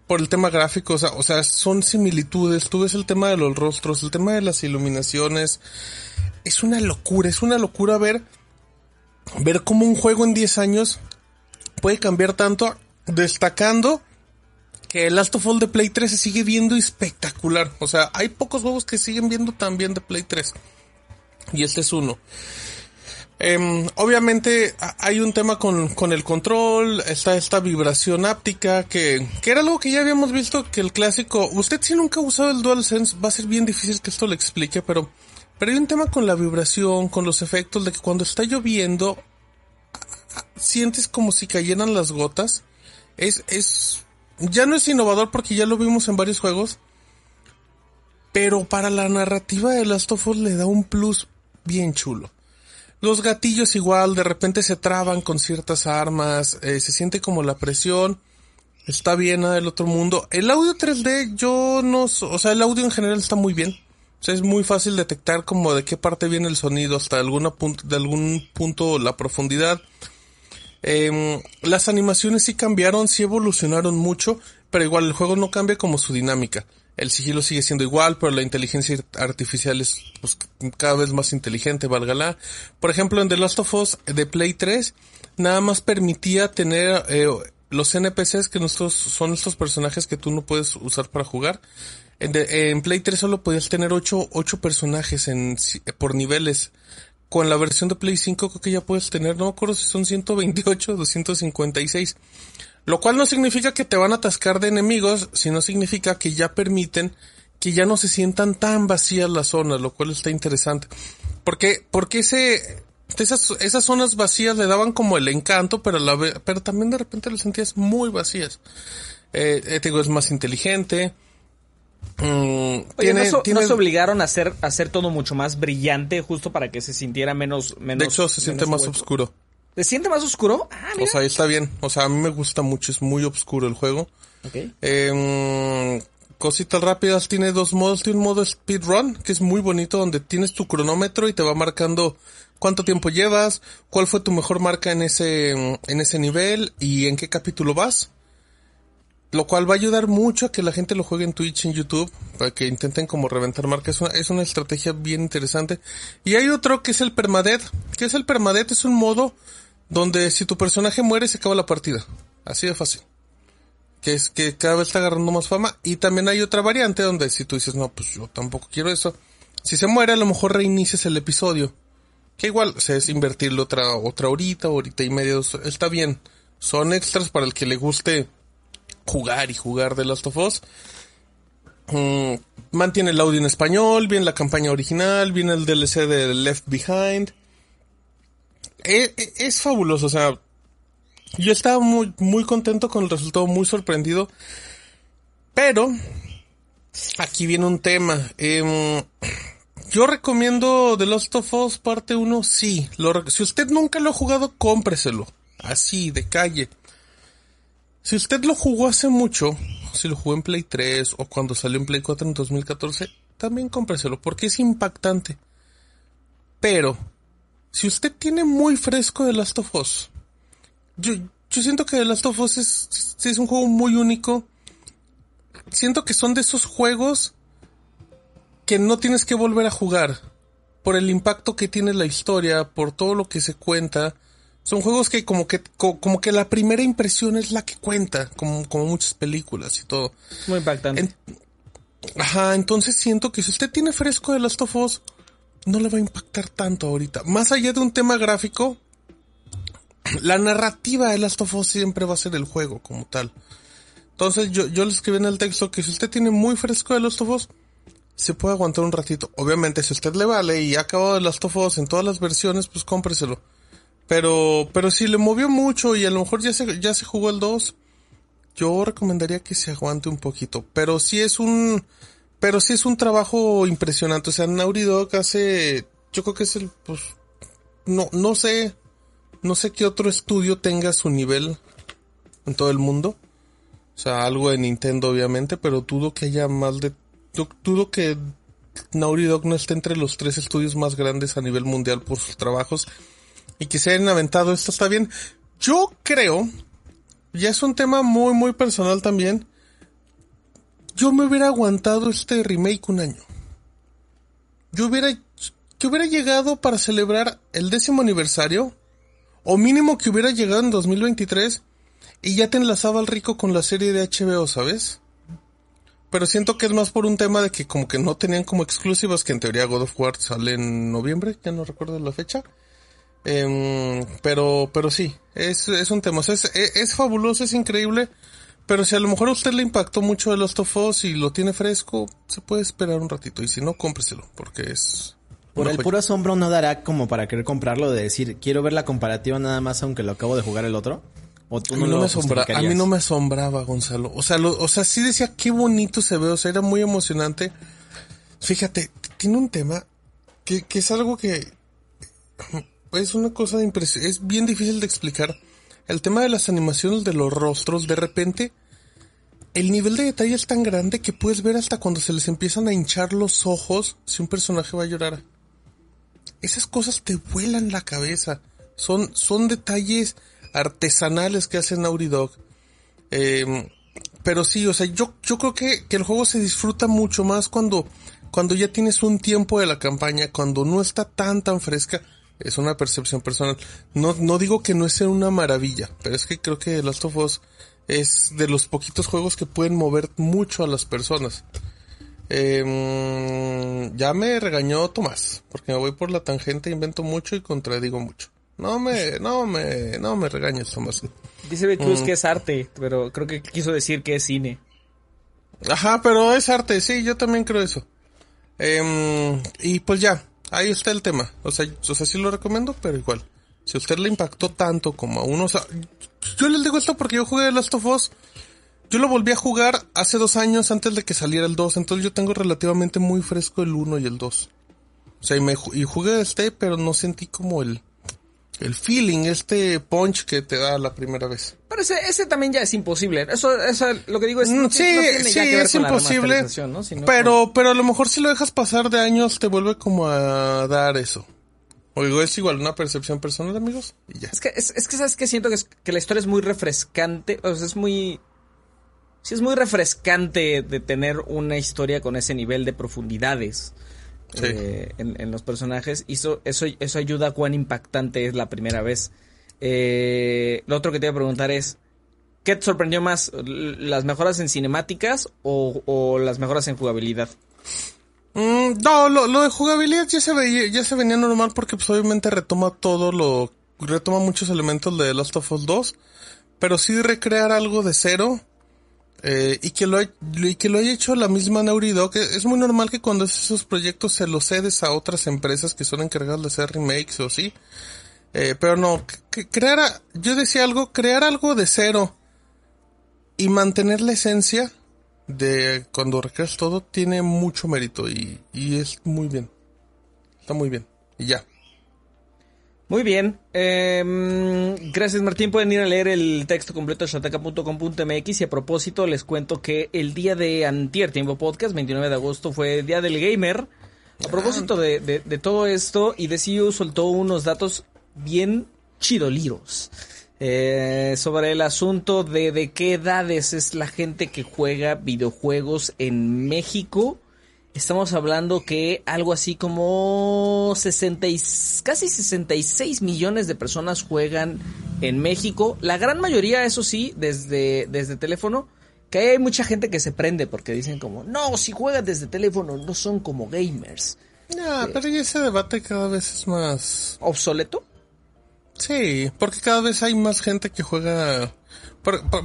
por el tema gráfico, o sea, o sea, son similitudes. Tú ves el tema de los rostros, el tema de las iluminaciones. Es una locura, es una locura ver, ver cómo un juego en 10 años puede cambiar tanto, destacando que el Last of Us de Play 3 se sigue viendo espectacular. O sea, hay pocos juegos que siguen viendo tan bien de Play 3. Y este es uno. Em, obviamente hay un tema con, con, el control, está esta vibración áptica que, que era algo que ya habíamos visto que el clásico, usted si nunca ha usado el DualSense va a ser bien difícil que esto le explique, pero, pero hay un tema con la vibración, con los efectos de que cuando está lloviendo sientes como si cayeran las gotas. Es, es, ya no es innovador porque ya lo vimos en varios juegos, pero para la narrativa de Last of Us le da un plus bien chulo. Los gatillos igual, de repente se traban con ciertas armas, eh, se siente como la presión. Está bien, nada del otro mundo. El audio 3D, yo no, o sea, el audio en general está muy bien. O sea, es muy fácil detectar como de qué parte viene el sonido hasta alguna punto, de algún punto la profundidad. Eh, las animaciones sí cambiaron, sí evolucionaron mucho, pero igual el juego no cambia como su dinámica el sigilo sigue siendo igual, pero la inteligencia artificial es pues, cada vez más inteligente, válgala. Por ejemplo, en The Last of Us de Play 3, nada más permitía tener eh, los NPCs que son estos personajes que tú no puedes usar para jugar. En, Play 3 solo podías tener 8, ocho personajes en, por niveles. Con la versión de Play 5 creo que ya puedes tener, no me acuerdo si son 128 o 256. Lo cual no significa que te van a atascar de enemigos, sino significa que ya permiten que ya no se sientan tan vacías las zonas, lo cual está interesante. Porque, porque ese, esas, esas zonas vacías le daban como el encanto, pero la, pero también de repente las sentías muy vacías. Eh, eh digo, es más inteligente. Mm, tiene, ¿no, se obligaron a hacer, a hacer todo mucho más brillante justo para que se sintiera menos, menos De hecho, se siente más oscuro. ¿Se siente más oscuro? Ah, o sea, está bien. O sea, a mí me gusta mucho. Es muy oscuro el juego. Ok. Eh, cositas rápidas. Tiene dos modos. Tiene un modo speedrun, que es muy bonito, donde tienes tu cronómetro y te va marcando cuánto tiempo llevas, cuál fue tu mejor marca en ese, en ese nivel y en qué capítulo vas. Lo cual va a ayudar mucho a que la gente lo juegue en Twitch, en YouTube, para que intenten como reventar marcas. Es una, es una estrategia bien interesante. Y hay otro que es el permadeath. ¿Qué es el permadeath? Es un modo donde si tu personaje muere se acaba la partida. Así de fácil. Que es que cada vez está agarrando más fama. Y también hay otra variante donde si tú dices, no, pues yo tampoco quiero eso. Si se muere, a lo mejor reinicias el episodio. Que igual, o sea, es invertirle otra, otra horita, horita y media. Está bien. Son extras para el que le guste jugar y jugar de Last of Us. Mm, mantiene el audio en español, viene la campaña original, viene el DLC de Left Behind. E, e, es, fabuloso, o sea, yo estaba muy, muy contento con el resultado, muy sorprendido. Pero, aquí viene un tema. Em, yo recomiendo The Last of Us parte 1, sí. si usted nunca lo ha jugado, cómpreselo. Así, de calle. Si usted lo jugó hace mucho, si lo jugó en Play 3 o cuando salió en Play 4 en 2014, también cómpreselo porque es impactante. Pero si usted tiene muy fresco The Last of Us, yo, yo siento que The Last of Us es, es un juego muy único. Siento que son de esos juegos que no tienes que volver a jugar por el impacto que tiene la historia, por todo lo que se cuenta. Son juegos que como que como que la primera impresión es la que cuenta, como, como muchas películas y todo. Muy impactante. ajá, entonces siento que si usted tiene fresco de Last of Us, no le va a impactar tanto ahorita. Más allá de un tema gráfico, la narrativa de Last of Us siempre va a ser el juego como tal. Entonces yo, yo le escribí en el texto que si usted tiene muy fresco de Last of Us, se puede aguantar un ratito. Obviamente si usted le vale y ha acabado de Last of Us en todas las versiones, pues cómpreselo. Pero, pero si le movió mucho y a lo mejor ya se, ya se jugó el 2, yo recomendaría que se aguante un poquito. Pero si es un, pero sí es un trabajo impresionante. O sea, Naughty Dog hace, yo creo que es el, pues, no, no sé, no sé qué otro estudio tenga su nivel en todo el mundo. O sea, algo de Nintendo obviamente, pero dudo que haya más de, dudo que Naughty Dog no esté entre los tres estudios más grandes a nivel mundial por sus trabajos y que se hayan aventado esto está bien. Yo creo, ya es un tema muy muy personal también, yo me hubiera aguantado este remake un año. Yo hubiera, que hubiera llegado para celebrar el décimo aniversario, o mínimo que hubiera llegado en 2023, y ya te enlazaba al rico con la serie de HBO, ¿sabes? Pero siento que es más por un tema de que como que no tenían como exclusivas, que en teoría God of War sale en noviembre, ya no recuerdo la fecha. Em, pero, pero sí, es, es un tema. es, es, fabuloso, es increíble. Pero si a lo mejor a usted le impactó mucho el Lost of Us y lo tiene fresco, se puede esperar un ratito. Y si no, cómpreselo, porque es... Por el puro asombro no dará como para querer comprarlo de decir, quiero ver la comparativa nada más aunque lo acabo de jugar el otro. ¿O tú no, a, mí no me asombra, a mí no me asombraba, Gonzalo. O sea, o sea, sí decía qué bonito se ve, o sea, era muy emocionante. Fíjate, tiene un tema que, que es algo que es una cosa de impresión, es bien difícil de explicar. El tema de las animaciones de los rostros, de repente, el nivel de detalle es tan grande que puedes ver hasta cuando se les empiezan a hinchar los ojos si un personaje va a llorar. Esas cosas te vuelan la cabeza. Son, son detalles artesanales que hacen Naughty Dog. Em, pero sí, o sea, yo, yo creo que, que el juego se disfruta mucho más cuando, cuando ya tienes un tiempo de la campaña, cuando no está tan tan fresca es una percepción personal. No, no digo que no sea una maravilla, pero es que creo que Last of Us es de los poquitos juegos que pueden mover mucho a las personas. Em, ya me regañó Tomás, porque me voy por la tangente, invento mucho y contradigo mucho. No me, no me, no me regañes, Tomás. Dice Becruz mm. que es arte, pero creo que quiso decir que es cine. Ajá, pero es arte, sí, yo también creo eso. Em, y pues ya, ahí está el tema. O sea, o sea, sí lo recomiendo, pero igual. Si a usted le impactó tanto como a uno, o sea, yo les digo esto porque yo jugué Last of Us. Yo lo volví a jugar hace dos años antes de que saliera el 2, entonces yo tengo relativamente muy fresco el 1 y el 2. O sea, y, me, y jugué este, pero no sentí como el, el feeling, este punch que te da la primera vez. Pero ese, ese también ya es imposible. Eso, eso lo que digo es mm, sí, sí, es imposible. pero, pero a lo mejor si lo dejas pasar de años te vuelve como a dar eso. Oigo, es igual una percepción personal, amigos, y ya. Es que, es, que sabes que siento que, que la historia es muy refrescante, o sea, es muy... Sí, es muy refrescante de tener una historia con ese nivel de profundidades. Eh, en, los personajes. Y eso, eso, eso ayuda a cuán impactante es la primera vez. Eh, lo otro que te iba a preguntar es, ¿qué te sorprendió más? ¿Las mejoras en cinemáticas o, las mejoras en jugabilidad? Mm, no, lo, de jugabilidad ya se veía, ya se venía normal porque pues obviamente retoma todo lo, retoma muchos elementos de Last of Us 2, pero sí recrear algo de cero, eh, y que lo, y que lo haya hecho la misma Dog. Es muy normal que cuando haces esos proyectos se los cedes a otras empresas que son encargadas de hacer remakes o sí. Eh, pero no, crear, yo decía algo, crear algo de cero y mantener la esencia de cuando recreas todo tiene mucho mérito y, y es muy bien. Está muy bien. Y ya. Muy bien. Em, gracias Martín. Pueden ir a leer el texto completo de shataka.com.mx y a propósito les cuento que el día de Antier Tiempo Podcast, 29 de agosto, fue Día del Gamer. A propósito de, todo esto, y DCU soltó unos datos bien chidoliros. Eh, sobre el asunto de de qué edades es la gente que juega videojuegos en México Estamos hablando que algo así como 60 casi 66 millones de personas juegan en México. La gran mayoría, eso sí, desde, desde teléfono. Que hay mucha gente que se prende porque dicen como, no, si juegan desde teléfono no son como gamers. No, pero ese debate cada vez es más... ¿Obsoleto? Sí, porque cada vez hay más gente que juega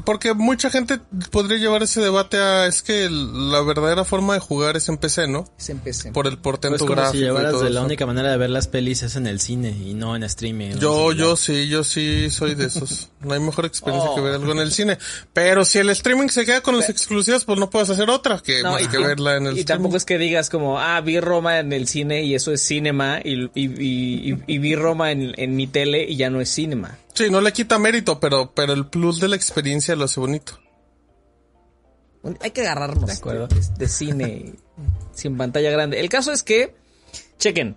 porque mucha gente podría llevar ese debate a es que la verdadera forma de jugar es en PC, ¿no? Es en PC. Por el portento pues como Si llevaras de la única manera de ver las pelis es en el cine y no en streaming. Yo, yo sí, yo sí soy de esos. No hay mejor experiencia que ver algo en el cine. Pero si el streaming se queda con los exclusivos, pues no puedes hacer otra que más que verla en el Y tampoco es que digas como, ah, vi Roma en el cine y eso es cinema y, y, vi Roma en, en mi tele y ya no es cinema. Sí, no le quita mérito, pero, pero el plus de la experiencia lo hace bonito. Hay que agarrarnos de, acuerdo. de, cine sin pantalla grande. El caso es que, chequen,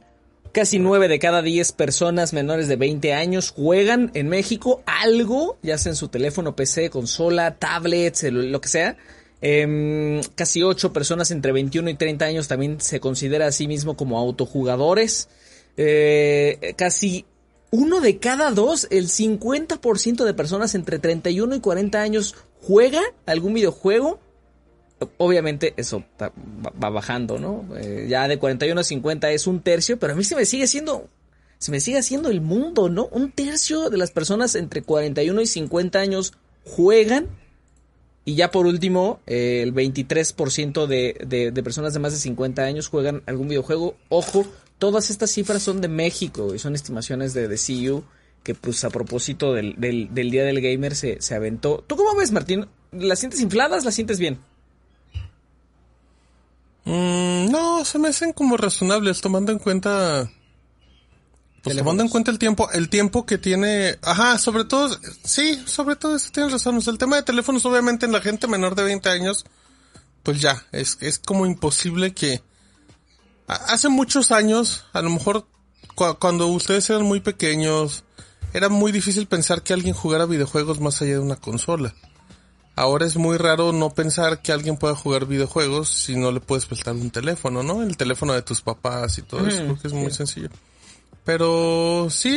casi 9 de cada 10 personas menores de 20 años juegan en México algo, ya sea en su teléfono, PC, consola, tablet, lo que sea, Em, casi 8 personas entre 21 y 30 años también se considera a sí mismo como autojugadores. Eh, casi uno de cada dos, el 50% de personas entre 31 y 40 años juega algún videojuego. Obviamente eso va bajando, ¿no? Eh, ya de 41 a 50 es un tercio, pero a mí se me sigue siendo, se me sigue haciendo el mundo, ¿no? Un tercio de las personas entre 41 y 50 años juegan. Y ya por último, eh, el 23% de, de, de personas de más de 50 años juegan algún videojuego. Ojo, todas estas cifras son de México y son estimaciones de, de CU que pues a propósito del, del, del Día del Gamer se, se aventó. ¿Tú cómo ves, Martín? ¿Las sientes infladas? ¿Las sientes bien? Mm, no, se me hacen como razonables, tomando en cuenta. Pues tomando en cuenta el tiempo, el tiempo que tiene. Ajá, sobre todo, sí, sobre todo eso tienes razón. O sea, el tema de teléfonos, obviamente, en la gente menor de 20 años, pues ya, es, es como imposible que. Hace muchos años, a lo mejor cua- cuando ustedes eran muy pequeños, era muy difícil pensar que alguien jugara videojuegos más allá de una consola. Ahora es muy raro no pensar que alguien pueda jugar videojuegos si no le puedes prestar un teléfono, ¿no? El teléfono de tus papás y todo eso, porque es muy sencillo. Pero sí,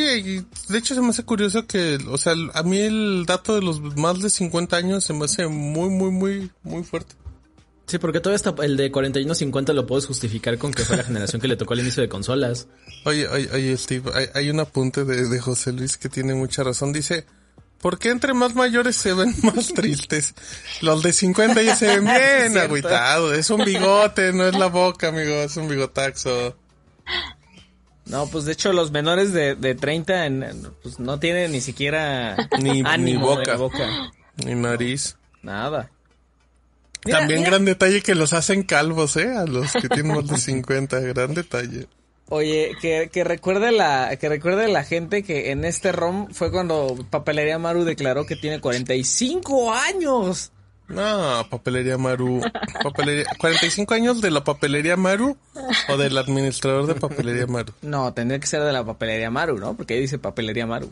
de hecho se me hace curioso que, o sea, a mí el dato de los más de 50 años se me hace muy, muy, muy, muy fuerte. Sí, porque todo esto, el de 41-50 lo puedes justificar con que fue la generación que le tocó al inicio de consolas. Oye, oye, oye, Steve, hay, hay un apunte de, de José Luis que tiene mucha razón. Dice, ¿por qué entre más mayores se ven más tristes? Los de 50 ya se ven bien agüitados. Es un bigote, no es la boca, amigo, es un bigotaxo. No, pues de hecho los menores de, de 30 en- en- pues no tienen ni siquiera Ni- ni boca. en la boca. Mi nariz. Nada. Mira, También mira. gran detalle que los hacen calvos, ¿eh? A los que tienen más de 50, gran detalle. Oye, que, que recuerde la que recuerde la gente que en este ROM fue cuando Papelería Maru declaró que tiene 45 años. No, papelería Maru. Papelería, 45 años de la papelería Maru o del administrador de papelería Maru. No, tendría que ser de la Papelería Maru, ¿no? Porque ahí dice Papelería Maru.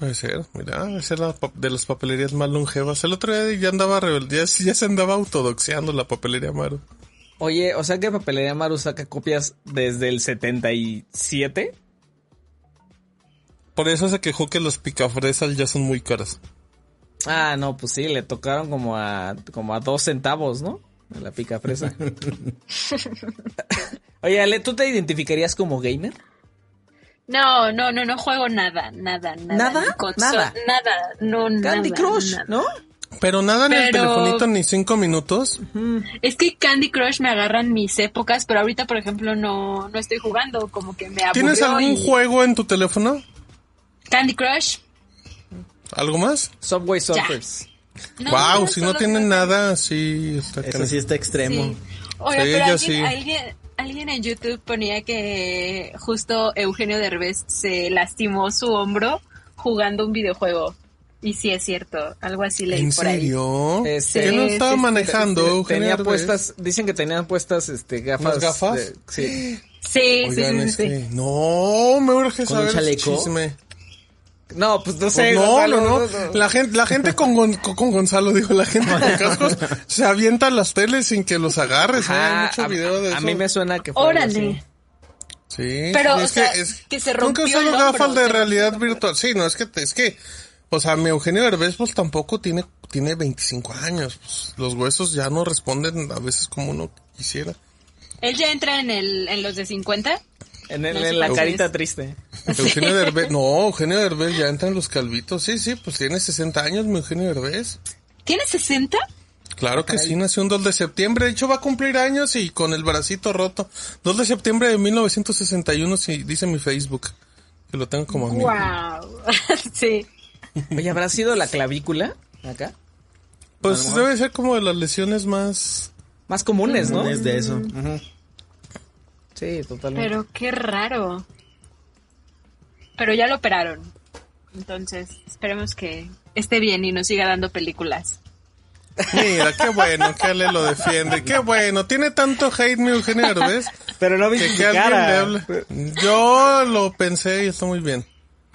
Puede ser, mira, esa es la de las papelerías más longevas. El otro día ya andaba ya, se andaba autodoxeando la papelería Maru. Oye, o sea que Papelería Maru saca copias desde el 77. Por eso se quejó que los picafresas ya son muy caras. Ah, no, pues sí, le tocaron como a como a dos centavos, ¿no? En la pica fresa. Oye, Ale, ¿tú te identificarías como gamer? No, no, no, no juego nada, nada, nada. ¿Nada? Nada. Nada, no, Candy nada, Crush, nada. ¿no? Pero nada en el telefonito ni cinco minutos. Es que Candy Crush me agarran mis épocas, pero ahorita, por ejemplo, no, no estoy jugando, como que me aburrió ¿Tienes algún y- juego en tu teléfono? Candy Crush. ¿Algo más? Subway Surfers. No, wow, no, si no tienen nada, sí está Eso sí está extremo. Sí. Oiga, Sí, pero alguien, sí. alguien, alguien en YouTube ponía que justo Eugenio Derbez se lastimó su hombro jugando un videojuego. Y sí es cierto, algo así leí ¿En por ahí. serio? Este, ¿Qué no estaba manejando? Eugenio Tenía Derbez? puestas, dicen que tenían puestas este gafas. ¿Unas gafas? de- sí. Sí, Oigan, sí, sí, sí, este, no, me urge ¿Con un saber chaleco? chisme. No, pues no Pues sé. no, Gonzalo, no, no. La gente, la gente con, Gon- con, con Gonzalo, digo, la gente con cascos se avienta a las teles sin que los agarres. ¿eh? Hay Ajá, mucho a, video de a eso. mí me suena que fue Órale. así. Sí. Pero, y o es sea, que, es, que se nunca rompió usado el gafas de realidad virtual. Sí, no, es que, es que, o sea, mi Eugenio Derbez, pues tampoco tiene, tiene 25 años. Pues, los huesos ya no responden a veces como uno quisiera. Él ya entra en el, en los de 50. En, el- No sé en la carita triste. Eugenio Derbez, no, Eugenio Derbez ya entra en los calvitos. Sí, sí, pues tiene 60 años mi Eugenio Derbez. ¿Tiene 60? Claro que sí, nació un 2 de septiembre. De hecho, va a cumplir años y con el bracito roto. 2 de septiembre de 1961, sí, dice mi Facebook. Que lo tengo como amigo. Wow. sí. Oye, ¿habrá sido la clavícula acá? Pues debe ser como de las lesiones más... Más comunes, ¿no? Es de eso. Sí, totalmente. Pero qué raro. Pero ya lo operaron. Entonces, esperemos que esté bien y nos siga dando películas. Mira, qué bueno que Ale lo defiende. Qué bueno. Tiene tanto hate mi Eugenio Derbez Pero no viste que, su que alguien le hable. Yo lo pensé y está muy bien.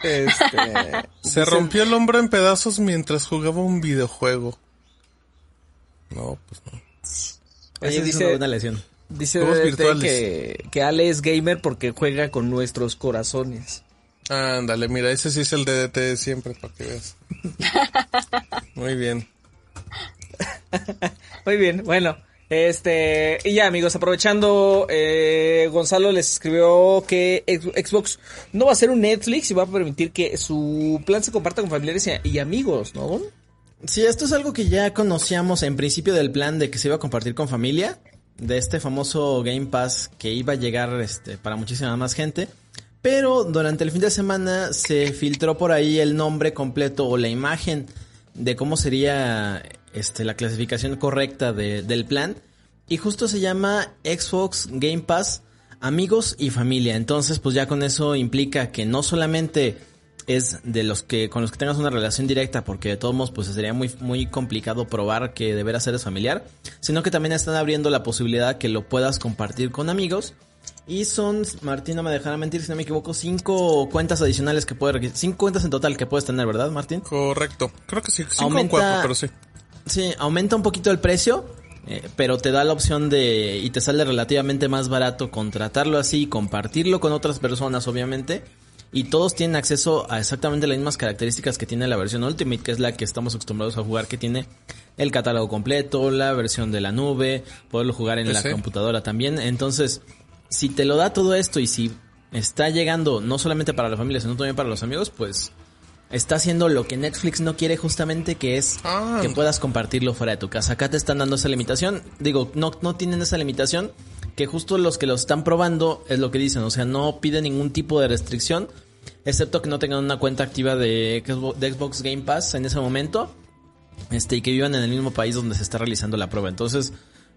Este, Se rompió el hombro en pedazos mientras jugaba un videojuego. No, pues no. Oye, Esa es una buena lesión. Dice que, que Ale es gamer porque juega con nuestros corazones. Ándale, mira, ese sí es el DDT de siempre, para que veas. Muy bien. Muy bien, bueno. Este, y ya amigos, aprovechando, eh, Gonzalo les escribió que Ex- Xbox no va a ser un Netflix y va a permitir que su plan se comparta con familiares y, y amigos, ¿no? Sí, esto es algo que ya conocíamos en principio del plan de que se iba a compartir con familia, de este famoso Game Pass que iba a llegar este, para muchísima más gente. Pero durante el fin de semana se filtró por ahí el nombre completo o la imagen de cómo sería este, la clasificación correcta de- del plan. Y justo se llama Xbox Game Pass Amigos y Familia. Entonces, pues ya con eso implica que no solamente es de los que con los que tengas una relación directa porque de todos modos pues sería muy muy complicado probar que de veras eres familiar sino que también están abriendo la posibilidad que lo puedas compartir con amigos y son Martín no me dejará mentir si no me equivoco cinco cuentas adicionales que puedes cinco cuentas en total que puedes tener verdad Martín Correcto. Creo que sí, 5 o Aumenta- 4, pero sí. Sí, aumenta un poquito el precio, eh, pero te da la opción de, y te sale relativamente más barato contratarlo así, compartirlo con otras personas, obviamente. Y todos tienen acceso a exactamente las mismas características que tiene la versión Ultimate, que es la que estamos acostumbrados a jugar, que tiene el catálogo completo, la versión de la nube, poderlo jugar en la computadora también. Entonces, si te lo da todo esto y si está llegando no solamente para la familia, sino también para los amigos, pues está haciendo lo que Netflix no quiere justamente, que es Ah. que puedas compartirlo fuera de tu casa. Acá te están dando esa limitación. Digo, no, no tienen esa limitación, que justo los que lo están probando es lo que dicen. O sea, no piden ningún tipo de restricción, excepto que no tengan una cuenta activa de, Xbox- Game Pass en ese momento. Este, y que vivan en el mismo país donde se está realizando la prueba. Entonces,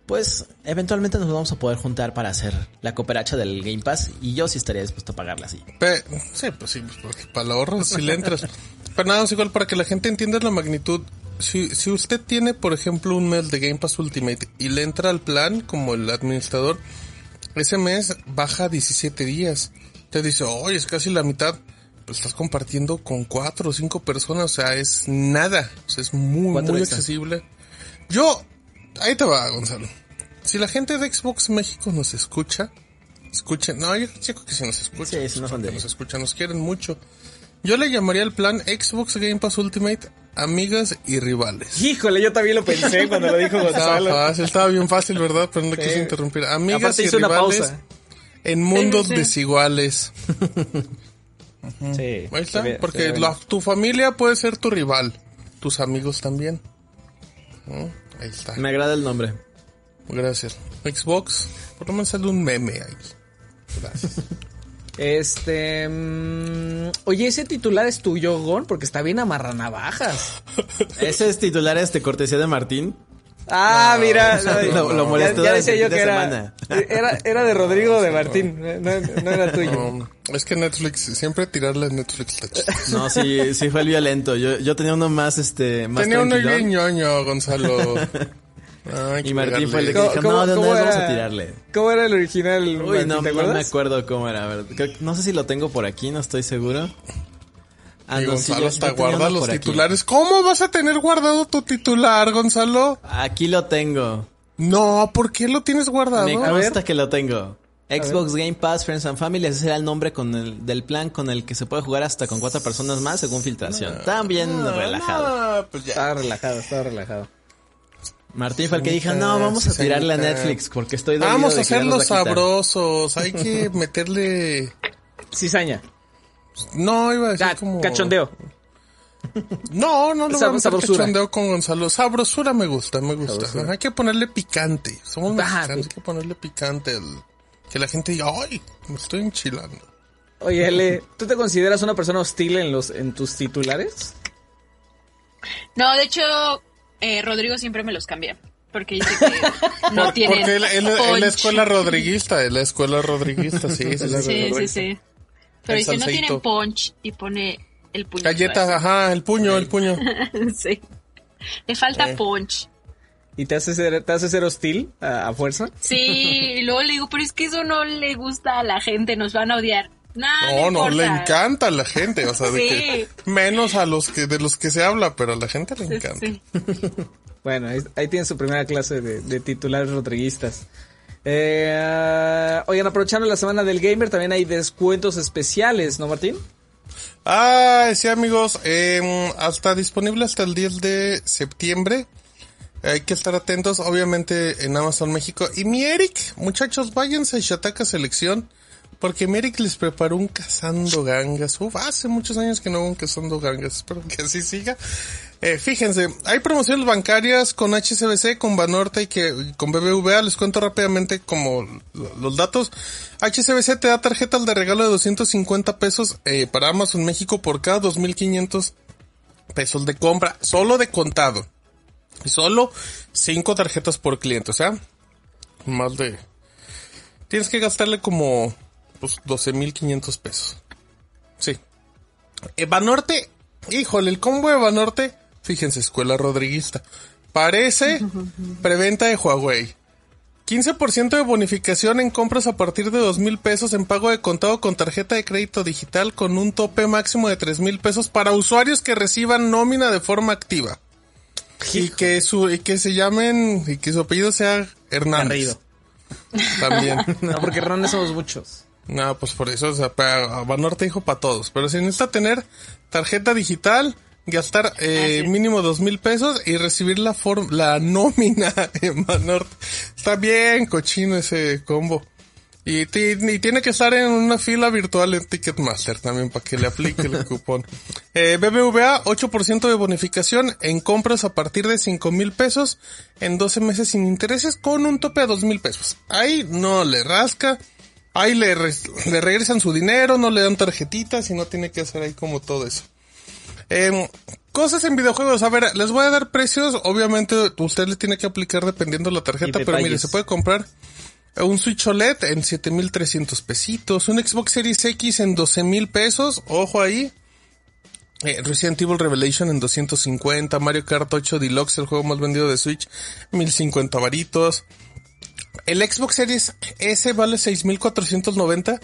pues, eventualmente nos vamos a poder juntar para hacer la cooperacha del Game Pass. Y yo sí estaría dispuesto a pagarla así. Sí, pues sí, pues, para el ahorro si le entras. Pero nada más igual para que la gente entienda la magnitud. Si, si usted tiene, por ejemplo, un mes de Game Pass Ultimate y le entra al plan como el administrador, ese mes baja 17 días. Te dice, oye, es casi la mitad. Pues estás compartiendo con cuatro o cinco personas, o sea, es nada. O sea, es muy, muy accesible. Yo, ahí te va, Gonzalo. Si la gente de Xbox México nos escucha, escuchen, no, yo, yo creo que sí nos escuchan. Sí, nos nos escuchan, nos quieren mucho. Yo le llamaría el plan Xbox Game Pass Ultimate Amigas y Rivales. Híjole, yo también lo pensé cuando lo dijo Estaba Gonzalo. fácil, estaba bien fácil, ¿verdad? Pero no le Sí. quise interrumpir. Amigas Aparte y hizo una rivales pausa. En mundos Sí, sí, sí. desiguales. Sí, Ahí está, porque la- tu familia puede ser tu rival, tus amigos también. Ahí está. Me agrada el nombre. Gracias. Xbox, por lo menos sale un meme ahí. Gracias. Este. mm, oye, ese titular es tuyo, Gon, porque está bien amarranavajas. Ese es titular este cortesía de Martín. Ah, mira. Lo- lo ya- molestó ya, durante decía yo que era, era. Era de Rodrigo o de Martín. No, no era tuyo. No, es que Netflix, siempre tirarle a Netflix está chistoso. No, sí, sí fue el violento. Yo, yo tenía uno más, este, más Tenía uno bien ñoño, Gonzalo. Ay, Y Martín fue el que dijo, no, de una vez vamos a tirarle. ¿Cómo era el original? Uy, Martín, no, ¿Te no me acuerdo cómo era. A ver, no sé si lo tengo por aquí, no estoy seguro. Ah, Y no, sí, Gonzalo yo- hasta yo guarda los aquí. titulares. ¿Cómo vas a tener guardado tu titular, Gonzalo? Aquí lo tengo. No, ¿por qué lo tienes guardado? Me consta que lo tengo. Xbox Game Pass Friends and Family, ese será el nombre con el, del plan con el que se puede jugar hasta con cuatro personas más según filtración. También relajado. Ah, pues ya. Estaba relajado, estaba relajado. Martín fue el que dijo, no, vamos a Sí, tirarle a. Netflix porque estoy Vamos de a hacerlos va a quitar". sabrosos. Hay que meterle. Cizaña. No, iba a decir Ah, como. cachondeo. No, no, no. Sab- voy a cachondeo con Gonzalo. Sabrosura me gusta, me gusta. Sabrosura. Hay que ponerle picante. Somos Ah, mexicanos, pues. hay que ponerle picante. al- Que la gente diga, ay, me estoy enchilando. Oye, L, ¿tú te consideras una persona hostil en los en tus titulares? No, de hecho, eh, Rodrigo siempre me los cambia. Porque dice que no tienen. Porque él, él- él es la escuela rodriguista, él es la escuela rodriguista, sí, sí, sí. Sí, sí, sí. Pero El dice, no tienen punch y pone el puño. Galletas, ajá, el puño, el puño. sí. Le falta Eh. punch. ¿Y te hace ser, te hace ser hostil a, a fuerza? Sí, y luego le digo, pero es que eso no le gusta a la gente, nos van a odiar. Nah, No, no, le encanta a la gente, o sea, de que menos a los que de los que se habla, pero a la gente le Sí, encanta. sí. Bueno, ahí, ahí tienen su primera clase de, de titulares rodriguistas. Eh, oigan, aprovechando la semana del gamer, también hay descuentos especiales, ¿no, Martín? Ah, sí, amigos, eh, hasta disponible hasta el 10 de septiembre. Hay que estar atentos, obviamente, en Amazon México. Y mi Eric, muchachos, váyanse a Shataka Selección. Porque mi Eric les preparó un cazando gangas. Uf, hace muchos años que no hago un cazando gangas. Espero que así siga. Eh, fíjense, hay promociones bancarias con HSBC, con Banorte y que con BBVA. Les cuento rápidamente como lo- los datos. HSBC te da tarjetas de regalo de 250 pesos eh, para Amazon México por cada 2.500 pesos de compra. Solo de contado. Y solo 5 tarjetas por cliente. O sea, más de... Tienes que gastarle como pues, 12.500 pesos. Sí. Eh, Banorte, híjole, el combo de Banorte, fíjense, escuela rodriguista. Parece preventa de Huawei. 15% de bonificación en compras a partir de dos mil pesos en pago de contado con tarjeta de crédito digital con un tope máximo de tres mil pesos para usuarios que reciban nómina de forma activa. Y que su, y que se llamen, y que su apellido sea Hernández. Garrido. También. No, porque Hernández somos muchos. No, pues por eso, o sea, para Banorte dijo para todos. Pero se necesita tener tarjeta digital, gastar eh, mínimo dos mil pesos y recibir la form la nómina en Banorte. Está bien cochino ese combo. Y, y tiene que estar en una fila virtual en Ticketmaster también para que le aplique el cupón. Eh, BBVA, 8% de bonificación en compras a partir de 5 mil pesos en 12 meses sin intereses con un tope a 2 mil pesos. Ahí no le rasca. Ahí le, re- le regresan su dinero, no le dan tarjetitas y no tiene que hacer ahí como todo eso. Em, cosas en videojuegos. A ver, les voy a dar precios. Obviamente, usted le tiene que aplicar dependiendo la tarjeta, pero mire, se puede comprar un Switch OLED en 7300 pesitos, un Xbox Series X en 12 mil pesos, ojo ahí. Eh, Resident Evil Revelation en 250, Mario Kart 8 Deluxe, el juego más vendido de Switch, 1050 varitos. El Xbox Series S vale 6490,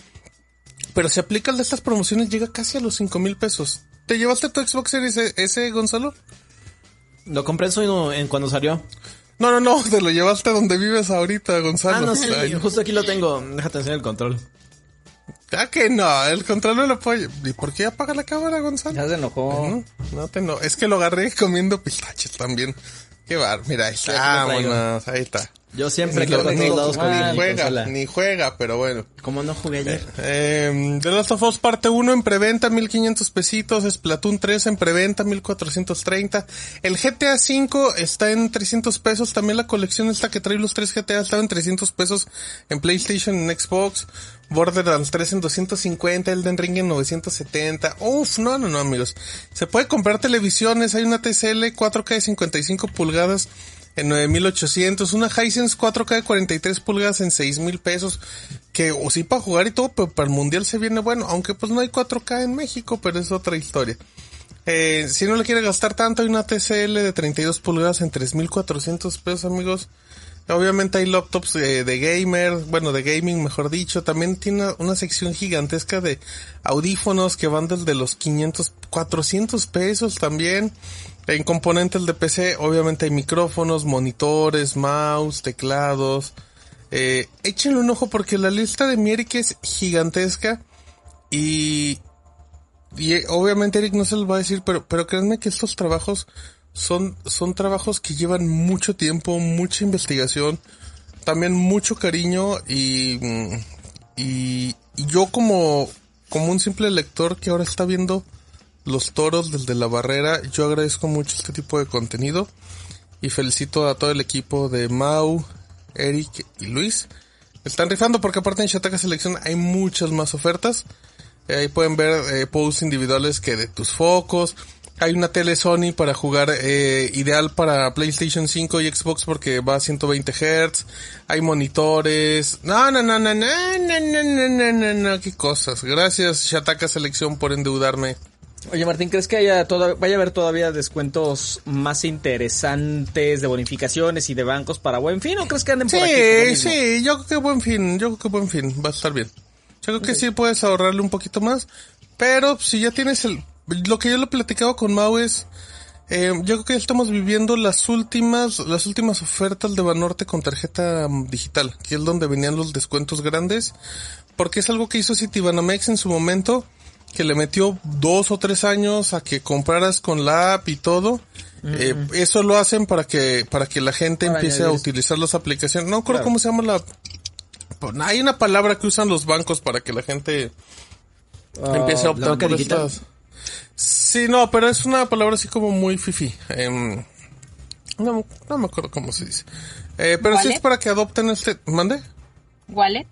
pero si aplica el de estas promociones llega casi a los 5000 pesos. ¿Te llevaste tu Xbox Series S, Gonzalo? Lo compré en, su- en cuando salió. No, no, no, te lo llevaste a donde vives ahorita, Gonzalo. Ah, no, sí, Ay, justo aquí lo tengo. Déjate enseñar el control. Ah, que no, el control no lo puede. ¿Y por qué apaga la cámara, Gonzalo? Ya se enojó. No, no te no. Es que lo agarré comiendo pistaches también. Qué bar, mira, ahí está. Vámonos, ahí está. Yo siempre a ni- lados con ni juega, consola. ni juega, pero bueno. Como no jugué ayer. Eh, The Last of Us parte 1 en preventa 1500 pesitos, Splatoon 3 en preventa 1430. El GTA 5 está en 300 pesos, también la colección esta que trae los tres GTA estaba en 300 pesos en PlayStation, en Xbox, Borderlands 3 en 250, Elden Ring en 970. Uf, no, no, no, amigos. Se puede comprar televisiones, hay una TCL 4K de 55 pulgadas en 9800, una Hisense 4K de 43 pulgadas en 6000 pesos, que o sí para jugar y todo, pero para el mundial se viene bueno, aunque pues no hay 4K en México, pero es otra historia. Eh, si no le quiere gastar tanto, hay una TCL de 32 pulgadas en 3400 pesos, amigos. Obviamente hay laptops de, gamer, bueno, de gaming, mejor dicho. También tiene una, sección gigantesca de audífonos que van desde los 500, 400 pesos también. En componentes de PC, obviamente hay micrófonos, monitores, mouse, teclados. Eh, échenle un ojo porque la lista de mi Eric es gigantesca. Y, y eh, obviamente Eric no se los va a decir, pero, pero créanme que estos trabajos son, son trabajos que llevan mucho tiempo, mucha investigación, también mucho cariño y, mm, y, y yo como, como un simple lector que ahora está viendo los toros desde la barrera, yo agradezco mucho este tipo de contenido y felicito a todo el equipo de Mau, Eric y Luis. Están rifando porque aparte en Shataka Selección hay muchas más ofertas. Ahí pueden ver eh, posts individuales que de tus focos. Hay una tele Sony para jugar eh, ideal para PlayStation 5 y Xbox porque va a 120 Hz. Hay monitores. No, no, no, no, no, no, no, no, no, no, no, qué cosas. Gracias Shataka Selección por endeudarme. Oye, Martín, ¿crees que haya toda- vaya a haber todavía descuentos más interesantes de bonificaciones y de bancos para buen fin? ¿O crees que anden por aquí? Sí, sí, yo creo que buen fin, yo creo que buen fin, va a estar bien. Yo creo que sí puedes ahorrarle un poquito más. Pero si ya tienes el... Lo que yo lo platicaba con Mau es... Eh, yo creo que ya estamos viviendo las últimas, las últimas ofertas de Banorte con tarjeta mm, digital, que es donde venían los descuentos grandes, porque es algo que hizo Citibanamex en su momento, que le metió dos o tres años a que compraras con la app y todo. Eh, eso lo hacen para que, para que la gente Para empiece a utilizar las aplicaciones. No creo Claro. cómo se llama la, pues, hay una palabra que usan los bancos para que la gente Ah, empiece a optar por estas. Sí, no, pero es una palabra así como muy fifi. Em, no, no me acuerdo cómo se dice. Eh, pero sí ¿Wallet? es para que adopten este, ¿mande? Wallet.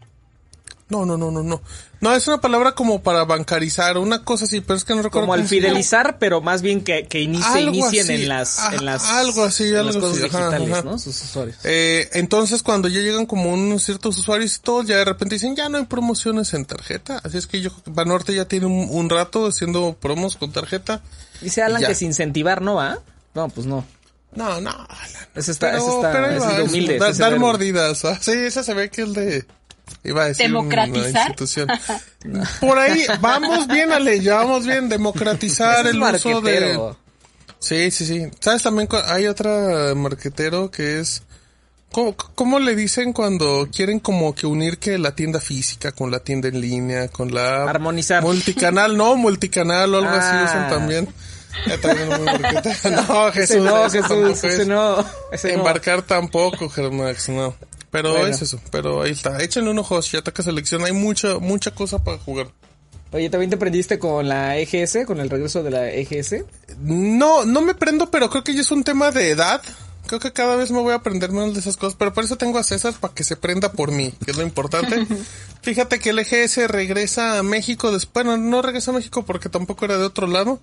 No, no, no, no, no. No, es una palabra como para bancarizar, una cosa así, pero es que no recuerdo. Como al fidelizar, pero más bien que, que inicie- inicien así. en las, en las, algo así, en algo las cosas así, digitales, ajá. ¿no? Sus usuarios. Eh, entonces cuando ya llegan como unos ciertos usuarios y todo, ya de repente dicen, ya no hay promociones en tarjeta. Así es que yo, creo que Banorte ya tiene un, un rato haciendo promos con tarjeta. Dice Alan que sin incentivar, ¿no va? No, pues no. No, no. Ese está, Pero, ese está, pero ese va, es de es humilde. ese es dar el verbo. mordidas. ah, Sí, esa se ve que es de... Iba a decir una ¿Democratizar? institución. Por ahí, vamos bien, Ale, ya vamos bien. Democratizar es el uso de... Sí, sí, sí. ¿Sabes también? Hay otra marquetero que es... ¿Cómo, cómo le dicen cuando quieren como que unir que la tienda física con la tienda en línea, con la... Armonizar. Multicanal, no, multicanal o algo así Ah. usan también. Ya también. No, Jesús. Ese no, Jesús, tampoco ese es. no. Ese no. Embarcar tampoco, Germax, no. Pero Bueno. es eso, pero ahí está. Échenle un ojo, si ataca selección, hay mucha, mucha cosa para jugar. Oye, ¿también te prendiste con la EGS, con el regreso de la EGS? No, no me prendo, pero creo que ya es un tema de edad. Creo que cada vez me voy a aprender menos de esas cosas, pero por eso tengo a César para que se prenda por mí, que es lo importante. Fíjate que el EGS regresa a México después, bueno, no regresa a México porque tampoco era de otro lado.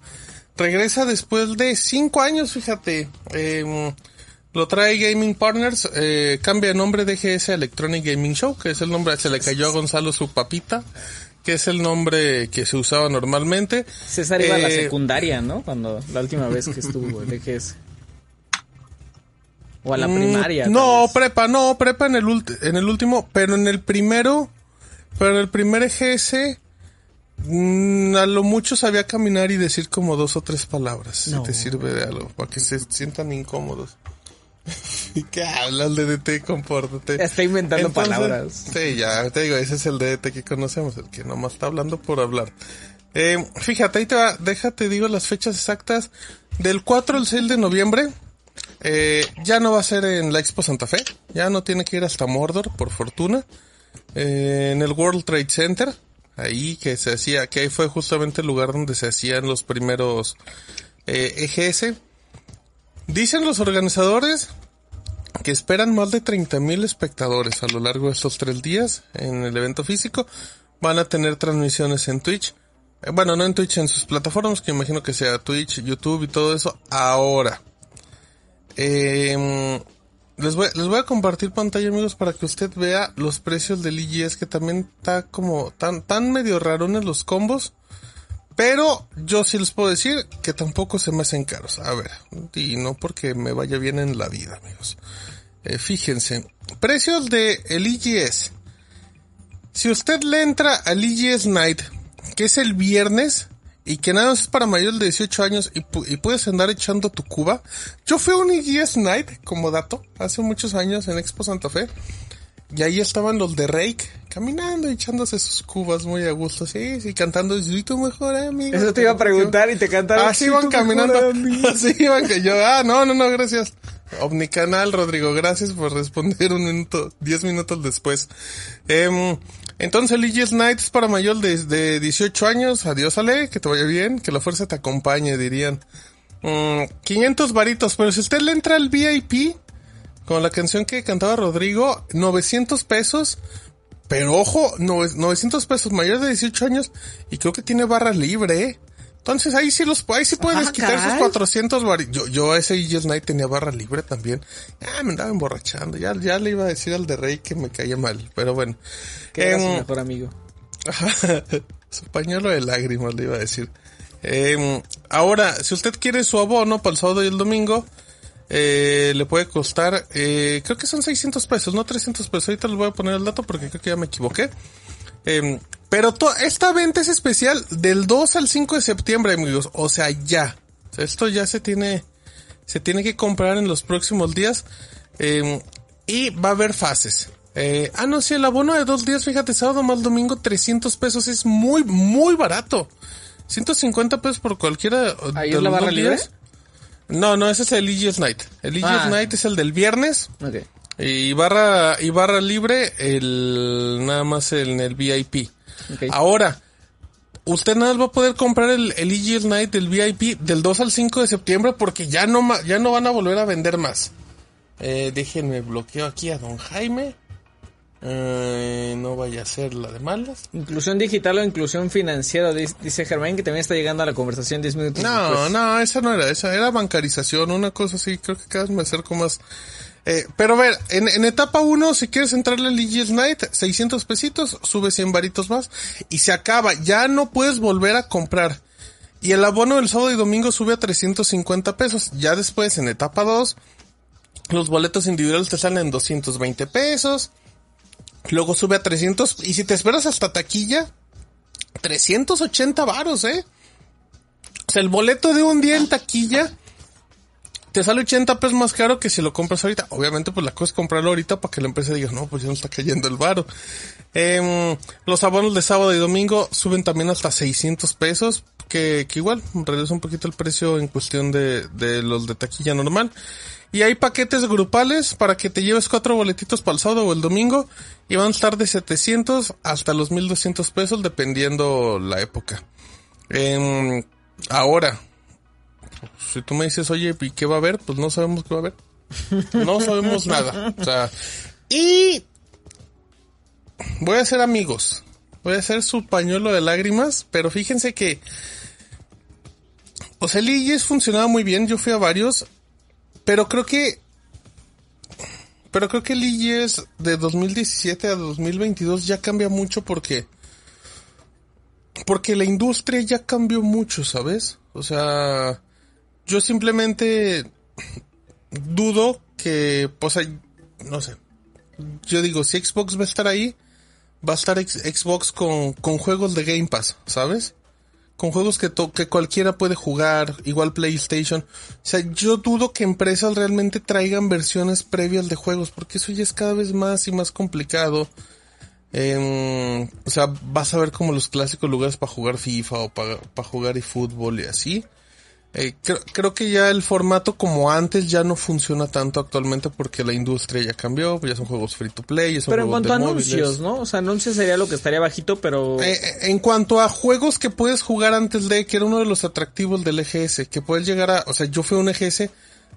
Regresa después de cinco años, fíjate. Eh, lo trae Gaming Partners, eh, cambia nombre de EGS a Electronic Gaming Show, que es el nombre, se le cayó a Gonzalo su papita, que es el nombre que se usaba normalmente. César iba a la Eh, secundaria, ¿no? Cuando la última vez que estuvo el EGS. O a la Mm, primaria. No, prepa, no, prepa en el, en el último, pero en el primero, pero en el primer EGS, mm, a lo mucho sabía caminar y decir como dos o tres palabras, si No. te sirve de algo, para que se sientan incómodos. ¿Y qué hablas, DDT? Compórtate. Está inventando palabras. Sí, ya, te digo, ese es el DDT que conocemos, el que nomás está hablando por hablar. Eh, fíjate, ahí te va, déjate, digo las fechas exactas. Del 4 al 6 de noviembre, eh, ya no va a ser en la Expo Santa Fe, ya no tiene que ir hasta Mordor, por fortuna. Eh, en el World Trade Center, ahí que se hacía, que ahí fue justamente el lugar donde se hacían los primeros EGS. Dicen los organizadores que esperan más de 30 mil espectadores a lo largo de estos tres días en el evento físico. Van a tener transmisiones en Twitch. Eh, Bueno, no en Twitch, en sus plataformas, que imagino que sea Twitch, YouTube y todo eso. Ahora. Les, voy, les voy a compartir pantalla, amigos, para que usted vea los precios del IGS, que también está como tan, tan medio rarones los combos. Pero yo sí les puedo decir que tampoco se me hacen caros. A ver, y no porque me vaya bien en la vida, amigos. Eh, fíjense, precios de el IGS. Si usted le entra al IGS Night, que es el viernes, y que nada más es para mayores de 18 años y, y puedes andar echando tu cuba. Yo fui a un IGS Night, como dato, hace muchos años en Expo Santa Fe. Y ahí estaban los de Rake, caminando, echándose sus cubas muy a gusto, sí, sí, cantando, soy tu mejor amigo. Eso te iba a preguntar y te cantaron. Así "Soy iban caminando. amigo". Así iban que yo, ah, no, no, no, gracias. Omnicanal, Rodrigo, gracias por responder un minuto, diez minutos después. Em, entonces el IGS Night es para mayor de, de 18 años. Adiós, Ale, que te vaya bien, que la fuerza te acompañe, dirían. Mm, 500 varitos, pero si usted le entra al VIP, con la canción que cantaba Rodrigo, 900 pesos. Pero ojo, nove- 900 pesos mayor de 18 años y creo que tiene barra libre, ¿eh? Entonces ahí sí los, ahí sí puedes Ah, quitar esos caray. 400 varitos. Yo, yo a ese EGS Night tenía barra libre también. Ah, me andaba emborrachando. Ya, ya le iba a decir al de Rey que me caía mal, pero bueno. Que era su Em, mejor amigo. su pañuelo de lágrimas le iba a decir. Eh, ahora, si usted quiere su abono para el sábado y el domingo, eh, le puede costar, eh, creo que son 600 pesos, no 300 pesos. Ahorita les voy a poner el dato porque creo que ya me equivoqué. Eh, Pero esta venta es especial del 2 al 5 de septiembre, amigos. O sea, ya. O sea, esto ya se tiene, se tiene que comprar en los próximos días. Eh, y va a haber fases. Eh, ah, no, sí, el abono de dos días, fíjate, sábado más domingo, 300 pesos. Es muy, muy barato. 150 pesos por cualquiera ¿Ahí de es la los barra dos libre? días. No, no, ese es el Aegis Night. El Aegis Ah. Night es el del viernes. Ok. Y barra, y barra libre, el, nada más en el VIP. Ok. Ahora, usted nada más va a poder comprar el, el Aegis Night del VIP del 2 al 5 de septiembre porque ya no, ya no van a volver a vender más. Eh, déjenme bloqueo aquí a don Jaime. Eh, no vaya a ser la de malas. Inclusión digital o inclusión financiera, dice Germán, que también está llegando a la conversación 10 minutos No, después. no, esa no era, esa era bancarización, una cosa así, creo que cada vez me acerco más. Eh, pero a ver, en, en etapa 1, si quieres entrarle al Legis Night, 600 pesitos, sube 100 varitos más y se acaba, ya no puedes volver a comprar. Y el abono del sábado y domingo sube a 350 pesos. Ya después, en etapa 2, los boletos individuales te salen en 220 pesos. Luego sube a 300. Y si te esperas hasta taquilla, 380 varos, ¿eh? O sea, el boleto de un día en taquilla sale 80 pesos más caro que si lo compras ahorita. Obviamente, pues la cosa es comprarlo ahorita para que la empresa diga, no, pues ya no está cayendo el varo. Em, los abonos de sábado y domingo suben también hasta 600 pesos, que, que igual reduce un poquito el precio en cuestión de, de los de taquilla normal. Y hay paquetes grupales para que te lleves cuatro boletitos para el sábado o el domingo y van a estar de 700 hasta los 1200 pesos dependiendo la época. Em, ahora, si tú me dices, oye, ¿y qué va a haber? Pues no sabemos qué va a haber. No sabemos nada. O sea, y voy a ser amigos. Voy a hacer su pañuelo de lágrimas, pero fíjense que, o sea, el IES funcionaba muy bien. Yo fui a varios, pero creo que, pero creo que el IES de 2017 a 2022 ya cambia mucho porque, porque la industria ya cambió mucho, ¿sabes? O sea, yo simplemente dudo que, pues, hay- no sé. Yo digo, si Xbox va a estar ahí, va a estar Xbox con, con juegos de Game Pass, ¿sabes? Con juegos que, to- que cualquiera puede jugar, igual PlayStation. O sea, yo dudo que empresas realmente traigan versiones previas de juegos, porque eso ya es cada vez más y más complicado. Em, o sea, vas a ver como los clásicos lugares para jugar FIFA o para, para jugar y fútbol y así. Eh, creo, creo que ya el formato como antes ya no funciona tanto actualmente porque la industria ya cambió, ya son juegos free to play, ya son Pero en cuanto a anuncios, móviles. ¿no? O sea, anuncios sería lo que estaría bajito, pero... Eh, eh, en cuanto a juegos que puedes jugar antes de, que era uno de los atractivos del EGS, que puedes llegar a, o sea, yo fui a un EGS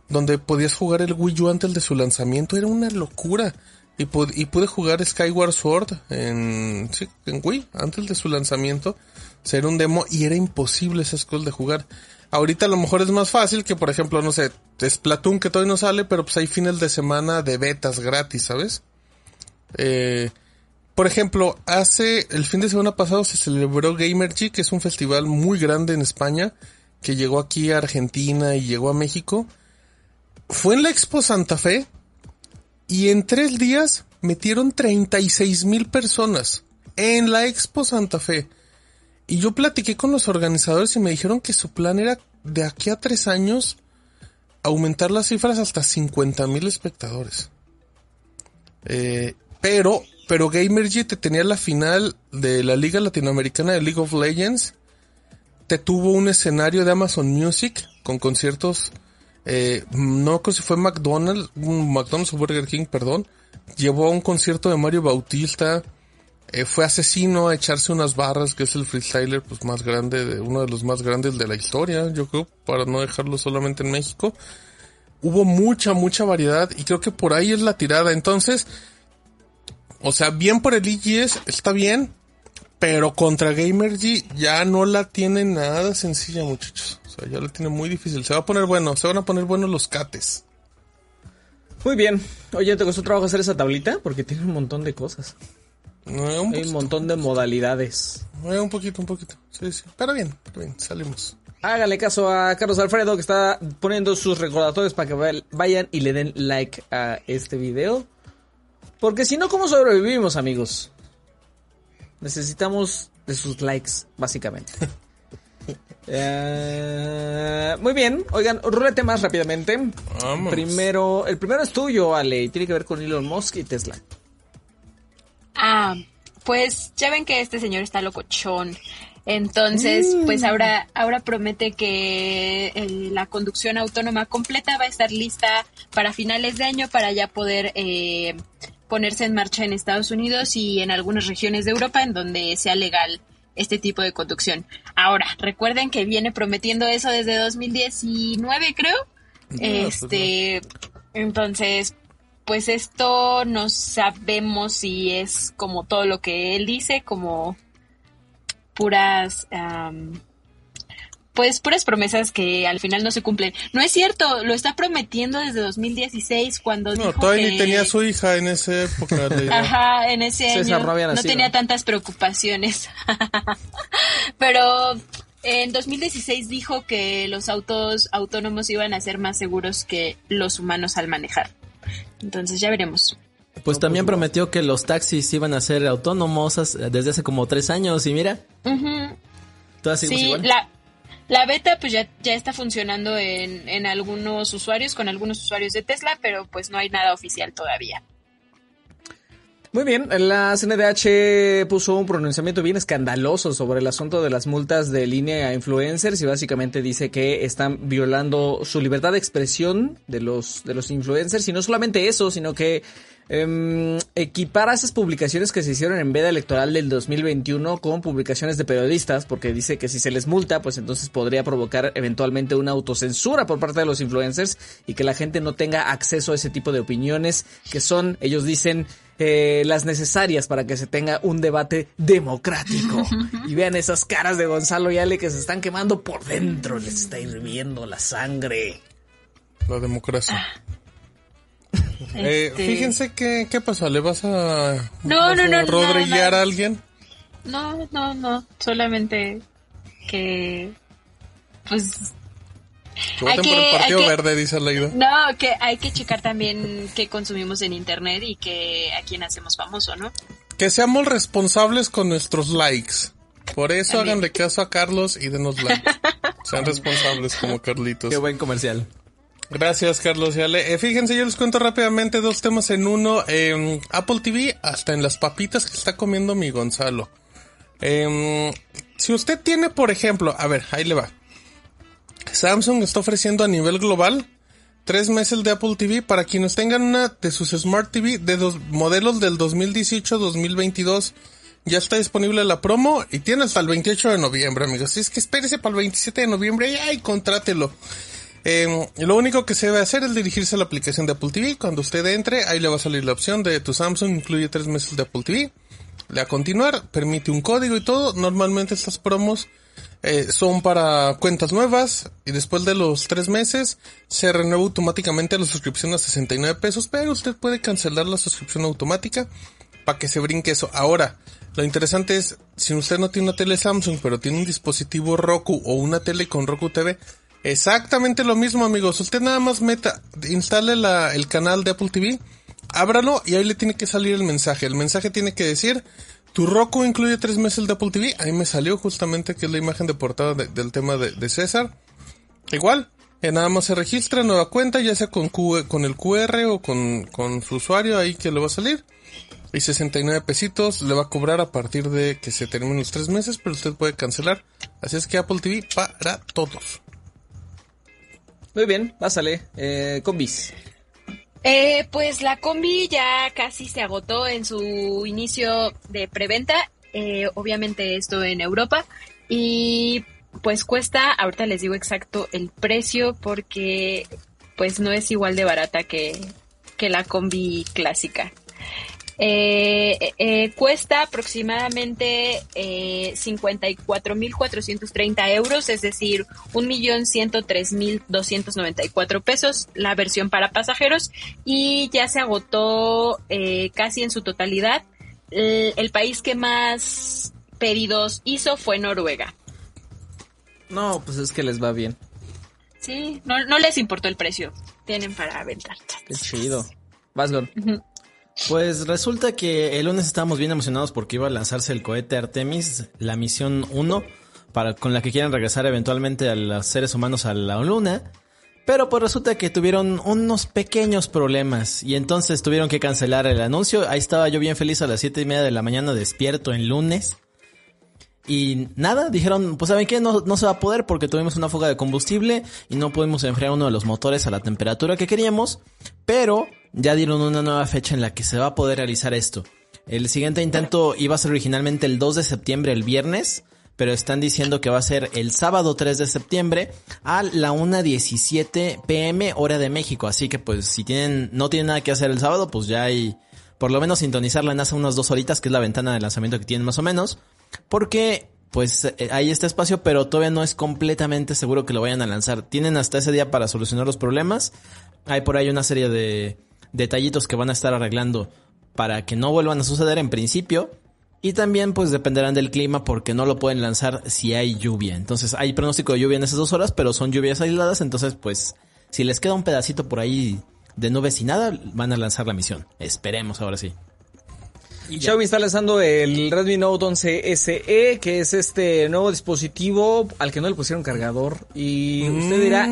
donde podías jugar el Wii U antes de su lanzamiento, era una locura. Y, y pude jugar Skyward Sword en, sí, en Wii antes de su lanzamiento. O sea, era un demo y era imposible esas cosas de jugar. Ahorita a lo mejor es más fácil que, por ejemplo, no sé, Splatoon que todavía no sale, pero pues hay fines de semana de betas gratis, ¿sabes? Eh, por ejemplo, hace el fin de semana pasado se celebró Gamergy, que es un festival muy grande en España, que llegó aquí a Argentina y llegó a México. Fue en la Expo Santa Fe y en tres días metieron 36 mil personas en la Expo Santa Fe. Y yo platiqué con los organizadores y me dijeron que su plan era de aquí a tres años aumentar las cifras hasta 50 mil espectadores. Eh, pero, pero Gamergy te tenía la final de la Liga Latinoamericana de League of Legends. Te tuvo un escenario de Amazon Music con conciertos. Eh, no creo si fue McDonald's, McDonald's o Burger King, perdón. Llevó a un concierto de Mario Bautista. Eh, fue asesino a echarse unas barras, que es el freestyler pues más grande, de, uno de los más grandes de la historia, yo creo, para no dejarlo solamente en México. Hubo mucha, mucha variedad y creo que por ahí es la tirada. Entonces, o sea, bien por el EGS, está bien, pero contra Gamergy ya no la tiene nada sencilla, muchachos. O sea, ya la tiene muy difícil. Se va a poner bueno, se van a poner buenos los cates. Muy bien. Oye, ¿te costó trabajo hacer esa tablita? Porque tiene un montón de cosas. No, un, Hay un montón de modalidades. eh, un poquito, un poquito. Sí, sí. Pero bien, pero bien, salimos. Háganle caso a Carlos Alfredo que está poniendo sus recordatorios para que va- vayan y le den like a este video. Porque si no, ¿cómo sobrevivimos, amigos? Necesitamos de sus likes, básicamente. Eh, muy bien, oigan, rulete más rápidamente. Vamos. Primero, el primero es tuyo, Ale, y tiene que ver con Elon Musk y Tesla. Ah, pues ya ven que este señor está locochón. Entonces, pues ahora, ahora promete que eh, la conducción autónoma completa va a estar lista para finales de año para ya poder eh, ponerse en marcha en Estados Unidos y en algunas regiones de Europa en donde sea legal este tipo de conducción. Ahora, recuerden que viene prometiendo eso desde 2019, creo. Este, entonces, pues esto no sabemos si es como todo lo que él dice, como puras, am, pues puras promesas que al final no se cumplen. No es cierto, lo está prometiendo desde 2016 cuando No, dijo todavía que... ni tenía su hija en esa época. Ajá, en ese César año no había no nacido. tenía tantas preocupaciones. Pero en 2016 dijo que los autos autónomos iban a ser más seguros que los humanos al manejar. Entonces ya veremos. Pues también prometió que los taxis iban a ser autónomos as- desde hace como tres años y mira, Ujú. todas seguimos Sí, igual. la, la beta pues ya, ya está funcionando en, en algunos usuarios, con algunos usuarios de Tesla, pero pues no hay nada oficial todavía. Muy bien, la CNDH puso un pronunciamiento bien escandaloso sobre el asunto de las multas de línea a influencers y básicamente dice que están violando su libertad de expresión de los, de los influencers. Y no solamente eso, sino que em, equipara esas publicaciones que se hicieron en veda electoral del 2021 con publicaciones de periodistas porque dice que si se les multa pues entonces podría provocar eventualmente una autocensura por parte de los influencers y que la gente no tenga acceso a ese tipo de opiniones que son, ellos dicen, eh, las necesarias para que se tenga un debate democrático. Y vean esas caras de Gonzalo y Ale que se están quemando por dentro, les está hirviendo la sangre. La democracia. Eh, Este, fíjense que, ¿qué pasó? ¿Le vas a, No, vas no, a no, nada. a alguien? No, no, no, solamente que pues Que Hay voten que- por el Partido hay que- Verde, dice Leida. no, que hay que checar también qué consumimos en internet y que a quién hacemos famoso, ¿no? Que seamos responsables con nuestros likes. Por eso También. háganle caso a Carlos y denos like. Sean responsables como Carlitos. Qué buen comercial. Gracias, Carlos y. Eh, fíjense, yo les cuento rápidamente dos temas en uno. Eh, Apple TV, hasta en las papitas que está comiendo mi Gonzalo. Eh, si usted tiene, por ejemplo, a ver, ahí le va. Samsung está ofreciendo a nivel global tres meses de Apple TV para quienes tengan una de sus Smart TV de dos modelos del 2018-2022. Ya está disponible la promo y tiene hasta el 28 de noviembre, amigos. Así es que espérese para el 27 de noviembre y ay, contrátelo. Eh, lo único que se debe hacer es dirigirse a la aplicación de Apple TV. Cuando usted entre, ahí le va a salir la opción de tu Samsung, incluye tres meses de Apple TV. Le a continuar, permite un código y todo. Normalmente estas promos eh, son para cuentas nuevas y después de los tres meses se renueva automáticamente la suscripción a 69 pesos, pero usted puede cancelar la suscripción automática para que se brinque eso. Ahora, lo interesante es, si usted no tiene una tele Samsung, pero tiene un dispositivo Roku o una tele con Roku TV, exactamente lo mismo amigos. Usted nada más meta, instale la, el canal de Apple TV, ábralo y ahí le tiene que salir el mensaje. El mensaje tiene que decir, tu Roku incluye tres meses de Apple TV. Ahí me salió justamente que es la imagen de portada de- del tema de, de César. Igual, eh, nada más se registra nueva cuenta, ya sea con, Q- con el QR o con, con su usuario ahí que le va a salir. Y 69 pesitos le va a cobrar a partir de que se terminen los tres meses, pero usted puede cancelar. Así es que Apple TV para todos. Muy bien, pásale, eh, con bis. Eh, pues la combi ya casi se agotó en su inicio de preventa, eh, obviamente esto en Europa, y pues cuesta, ahorita les digo exacto el precio porque pues no es igual de barata que, que la combi clásica. Eh, eh, eh, cuesta aproximadamente eh, 54.430 euros, es decir, 1.103.294 pesos la versión para pasajeros y ya se agotó eh, casi en su totalidad. El, el país que más pedidos hizo fue Noruega. No, pues es que les va bien. Sí, no, no les importó el precio. Tienen para aventar. Qué chido. Vas, Gon. Pues resulta que el lunes estábamos bien emocionados porque iba a lanzarse el cohete Artemis, la misión 1, para, con la que quieren regresar eventualmente a los seres humanos a la luna. Pero pues resulta que tuvieron unos pequeños problemas y entonces tuvieron que cancelar el anuncio. Ahí estaba yo bien feliz a las siete y media de la mañana despierto en lunes. Y nada, dijeron, pues saben qué, no, no se va a poder porque tuvimos una fuga de combustible y no pudimos enfriar uno de los motores a la temperatura que queríamos. Pero ya dieron una nueva fecha en la que se va a poder realizar esto. El siguiente intento iba a ser originalmente el 2 de septiembre, el viernes, pero están diciendo que va a ser el sábado 3 de septiembre a la 1.17 pm hora de México. Así que pues si tienen, no tienen nada que hacer el sábado, pues ya hay por lo menos sintonizarla en hace unas dos horitas, que es la ventana de lanzamiento que tienen más o menos. Porque pues eh, hay este espacio, pero todavía no es completamente seguro que lo vayan a lanzar. Tienen hasta ese día para solucionar los problemas. Hay por ahí una serie de detallitos que van a estar arreglando para que no vuelvan a suceder en principio. Y también pues dependerán del clima porque no lo pueden lanzar si hay lluvia. Entonces hay pronóstico de lluvia en esas dos horas, pero son lluvias aisladas. Entonces pues si les queda un pedacito por ahí de nubes y nada, van a lanzar la misión. Esperemos ahora sí. Y Xiaomi está lanzando el Redmi Note 11 SE, que es este nuevo dispositivo al que no le pusieron cargador. Y usted dirá,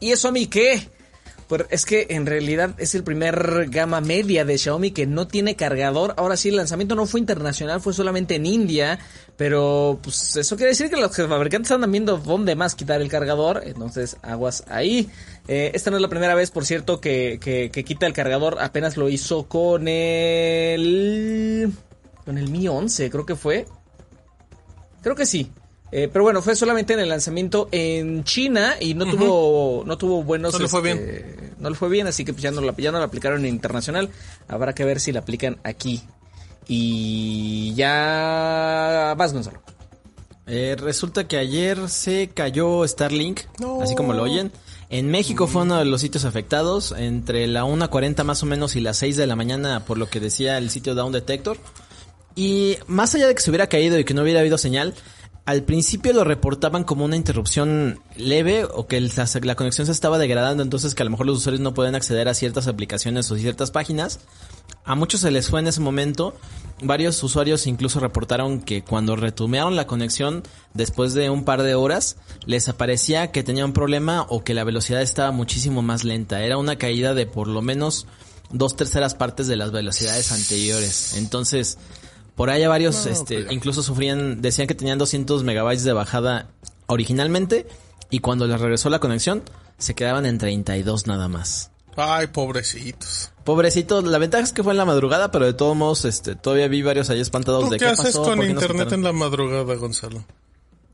¿y eso a mí qué? Pues es que en realidad es el primer gama media de Xiaomi que no tiene cargador. Ahora sí, el lanzamiento no fue internacional, fue solamente en India. Pero pues eso quiere decir que los fabricantes andan viendo dónde más quitar el cargador. Entonces, aguas ahí. Eh, esta no es la primera vez, por cierto, que, que, que quita el cargador. Apenas lo hizo con el... Con el Mi 11, creo que fue. Creo que sí. Eh, pero bueno, fue solamente en el lanzamiento en China y no tuvo no tuvo buenos. No le fue este, No le fue bien, así que pues ya no, la, ya no la aplicaron en internacional. Habrá que ver si la aplican aquí. Y ya vas, Gonzalo. Eh, resulta que ayer se cayó Starlink, No. así como lo oyen. En México fue uno de los sitios afectados, entre la 1.40 más o menos y las 6 de la mañana, por lo que decía el sitio Down Detector. Y más allá de que se hubiera caído y que no hubiera habido señal, al principio lo reportaban como una interrupción leve o que la conexión se estaba degradando, entonces que a lo mejor los usuarios no pueden acceder a ciertas aplicaciones o ciertas páginas. A muchos se les fue en ese momento. Varios usuarios incluso reportaron que cuando retumearon la conexión después de un par de horas, les aparecía que tenía un problema o que la velocidad estaba muchísimo más lenta. Era una caída de por lo menos dos terceras partes de las velocidades anteriores. Entonces, por ahí varios, este, incluso sufrían, decían que tenían 200 megabytes de bajada originalmente y cuando les regresó la conexión se quedaban en 32 nada más. Ay, pobrecitos. Pobrecito, la ventaja es que fue en la madrugada, pero de todos modos, este, todavía vi varios ahí espantados ¿Tú de qué qué haces pasó, con no internet en la madrugada, Gonzalo?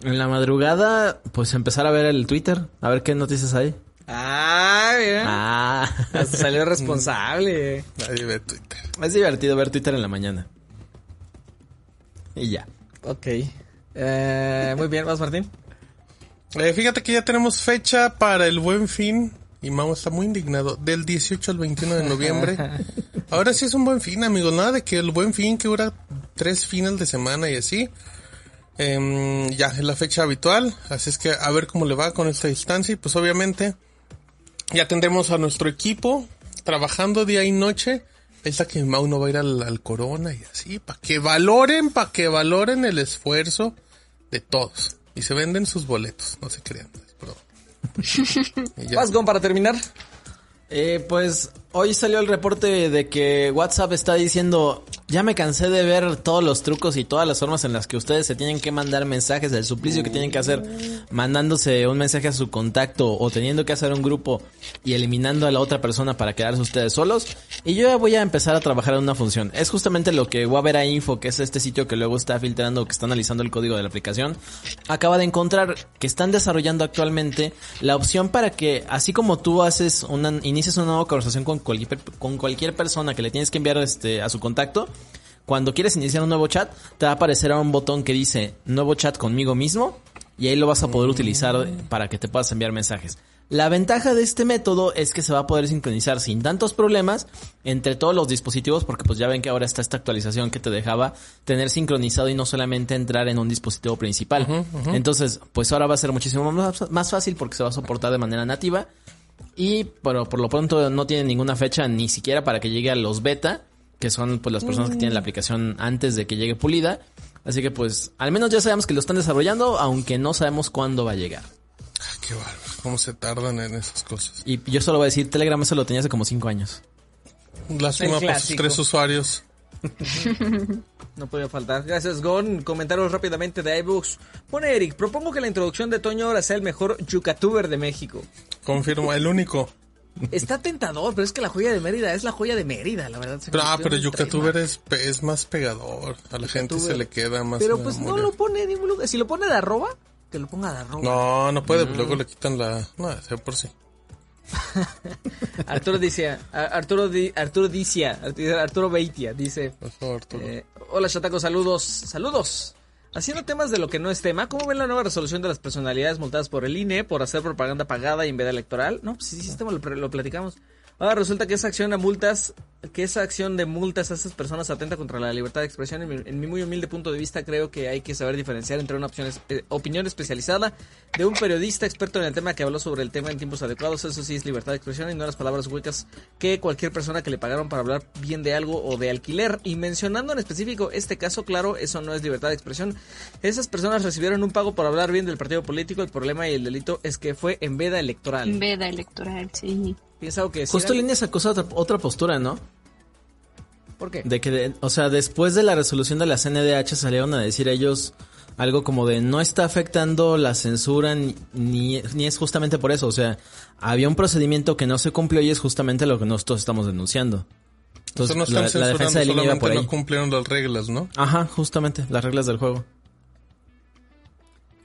En la madrugada, pues empezar a ver el Twitter, a ver qué noticias hay. Ah, mira. Ah, Hasta salió responsable. Nadie ve Twitter. es divertido ver Twitter en la mañana. Y ya. Ok. Eh, muy bien, vas Martín. Eh, fíjate que ya tenemos fecha para el Buen Fin. Y Mau está muy indignado. Del 18 al 21 de noviembre. Ahora sí es un buen fin, amigos. Nada de que el Buen Fin que dura tres fines de semana y así. Em, ya es la fecha habitual. Así es que a ver cómo le va con esta distancia. Y pues obviamente ya tendremos a nuestro equipo trabajando día y noche. Esta que Mau no va a ir al, al Corona y así. Para que valoren, para que valoren el esfuerzo de todos. Y se venden sus boletos. No se crean. es broma. Y ya. Vas Gon para terminar. Eh, pues hoy salió el reporte de que WhatsApp está diciendo, ya me cansé de ver todos los trucos y todas las formas en las que ustedes se tienen que mandar mensajes, el suplicio que tienen que hacer mandándose un mensaje a su contacto o teniendo que hacer un grupo y eliminando a la otra persona para quedarse ustedes solos. Y yo ya voy a empezar a trabajar en una función. Es justamente lo que Wavera Info, que es este sitio que luego está filtrando, que está analizando el código de la aplicación, acaba de encontrar que están desarrollando actualmente la opción para que, así como tú haces una, inicias una nueva conversación con cualquier, con cualquier persona que le tienes que enviar este, a su contacto, cuando quieres iniciar un nuevo chat, te va a aparecer un botón que dice nuevo chat conmigo mismo y ahí lo vas a poder utilizar para que te puedas enviar mensajes. La ventaja de este método es que se va a poder sincronizar sin tantos problemas entre todos los dispositivos porque pues ya ven que ahora está esta actualización que te dejaba tener sincronizado y no solamente entrar en un dispositivo principal. Entonces, pues ahora va a ser muchísimo más, más fácil porque se va a soportar de manera nativa. Y pero por lo pronto no tiene ninguna fecha ni siquiera para que llegue a los beta, que son pues las personas que tienen la aplicación antes de que llegue pulida. Así que pues al menos ya sabemos que lo están desarrollando, aunque no sabemos cuándo va a llegar. Ah, qué bárbaro. Cómo se tardan en esas cosas. Y yo solo voy a decir, Telegram eso lo tenía hace como cinco años. Lástima para sus tres usuarios. No podía faltar. Gracias, Gon. Comentarios rápidamente de iBooks. Pone Eric, propongo que la introducción de Toño ahora sea el mejor yucatuber de México. Confirmo, el único. Está tentador, pero es que la joya de Mérida es la joya de Mérida, la verdad. se Pero, ah, pero Yucatuber es, es más pegador. A la gente se le queda más. Pero pues no lo pone en ningún lugar. Si lo pone de arroba, que lo ponga de arroba. No, no puede, pues luego le quitan la. No, de por sí. Arturo dice, Arturo, Arturo dicia, Arturo Beitia dice, Por favor, Arturo. eh, hola Chataco, saludos, saludos. Haciendo temas de lo que no es tema, ¿cómo ven la nueva resolución de las personalidades multadas por el INE por hacer propaganda pagada y en veda electoral? No, pues sí, sí, lo, lo platicamos. Ahora resulta que esa acción a multas, que esa acción de multas a esas personas atenta contra la libertad de expresión. En mi, en mi muy humilde punto de vista, creo que hay que saber diferenciar entre una opción es- eh, opinión especializada de un periodista experto en el tema que habló sobre el tema en tiempos adecuados. Eso sí es libertad de expresión y no las palabras huecas que cualquier persona que le pagaron para hablar bien de algo o de alquiler. Y mencionando en específico este caso, claro, eso no es libertad de expresión. Esas personas recibieron un pago por hablar bien del partido político. El problema y el delito es que fue en veda electoral. Veda electoral, sí. Justo Línea sacó otra, otra postura, ¿no? ¿Por qué? De que, de- o sea, después de la resolución de la CNDH salieron a decir ellos algo como de no está afectando la censura ni, ni, ni es justamente por eso. O sea, había un procedimiento que no se cumplió y es justamente lo que nosotros estamos denunciando. Entonces Entonces, no están la, la defensa de línea iba solamente por ahí. no cumplieron las reglas, ¿no? Ajá, justamente, las reglas del juego.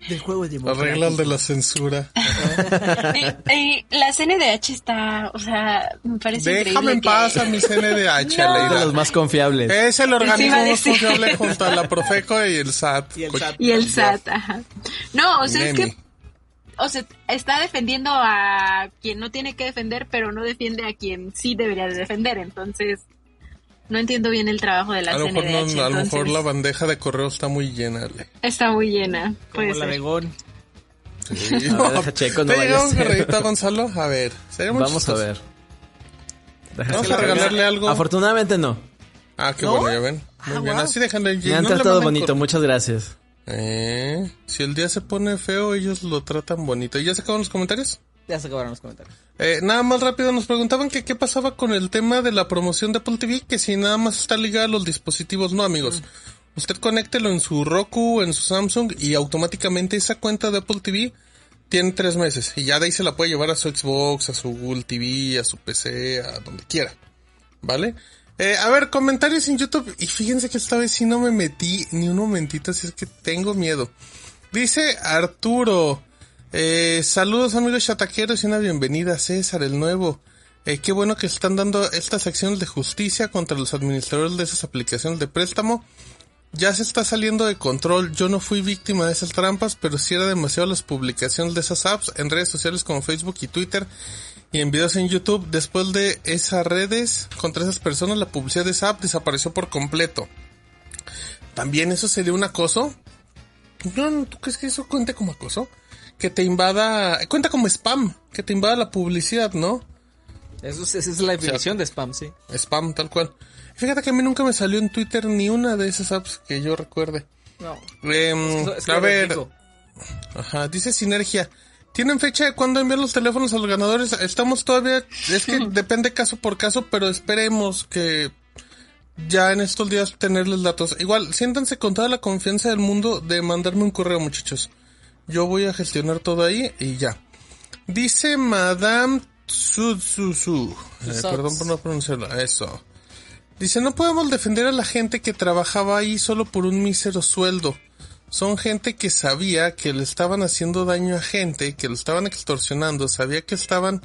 Del juego de la censura. Y, y la CNDH está, o sea, me parece Déjame increíble en que- paz a mi CNDH, No. De los más confiables. Es el organismo más confiable junto a la Profeco y el SAT. Y el Co- SAT. Y el SAT, ajá. No, o sea, es que, o sea, está defendiendo a quien no tiene que defender, pero no defiende a quien sí debería de defender. Entonces, no entiendo bien el trabajo de la A lo mejor, CNDH. no- a lo mejor la bandeja de correo está muy llena. Le. Está muy llena. Como la de Gon. Sí. A ver, deja checo, no ¿Te un correíto, Gonzalo? A ver. Vamos a ver. Vamos a regalarle algo. Afortunadamente no. Ah, qué ¿No? bueno, ya ven. Muy Ah, bien. wow. Así déjenlo en Me han no tratado bonito, muchas gracias. Eh, si el día se pone feo, ellos lo tratan bonito. ¿Y ya se acaban los comentarios? Ya se acabaron los comentarios. Eh, nada más rápido, nos preguntaban que qué pasaba con el tema de la promoción de Apple TV, que si nada más está ligado a los dispositivos, no amigos. Usted conéctelo en su Roku, en su Samsung y automáticamente esa cuenta de Apple TV tiene tres meses. Y ya de ahí se la puede llevar a su Xbox, a su Google TV, a su PC, a donde quiera. ¿Vale? Eh, a ver, comentarios en YouTube. Y fíjense que esta vez sí no me metí ni un momentito, así es que tengo miedo. Dice Arturo. Eh, saludos amigos chataqueros y una bienvenida a César el nuevo. Eh, qué bueno que están dando estas acciones de justicia contra los administradores de esas aplicaciones de préstamo. Ya se está saliendo de control. Yo no fui víctima de esas trampas, pero sí era demasiado las publicaciones de esas apps en redes sociales como Facebook y Twitter y en videos en YouTube. Después de esas redes contra esas personas, la publicidad de esa app desapareció por completo. También eso sería un acoso. No, ¿tú crees que eso cuente como acoso? Que te invada, cuenta como spam, que te invada la publicidad, ¿no? Eso es, esa es la definición de spam, sí. Spam, tal cual. Fíjate que a mí nunca me salió en Twitter ni una de esas apps que yo recuerde. No. Es que- es que a ver, ajá, dice Sinergia. ¿Tienen fecha de cuándo enviar los teléfonos a los ganadores? Estamos todavía, es que depende caso por caso, pero esperemos que ya en estos días tenerles datos. Igual, siéntanse con toda la confianza del mundo de mandarme un correo, muchachos. Yo voy a gestionar todo ahí y ya. Dice Madame Tsutsuzu. Eh, perdón por no pronunciarlo. Eso. Dice, no podemos defender a la gente que trabajaba ahí solo por un mísero sueldo. Son gente que sabía que le estaban haciendo daño a gente, que lo estaban extorsionando, sabía que estaban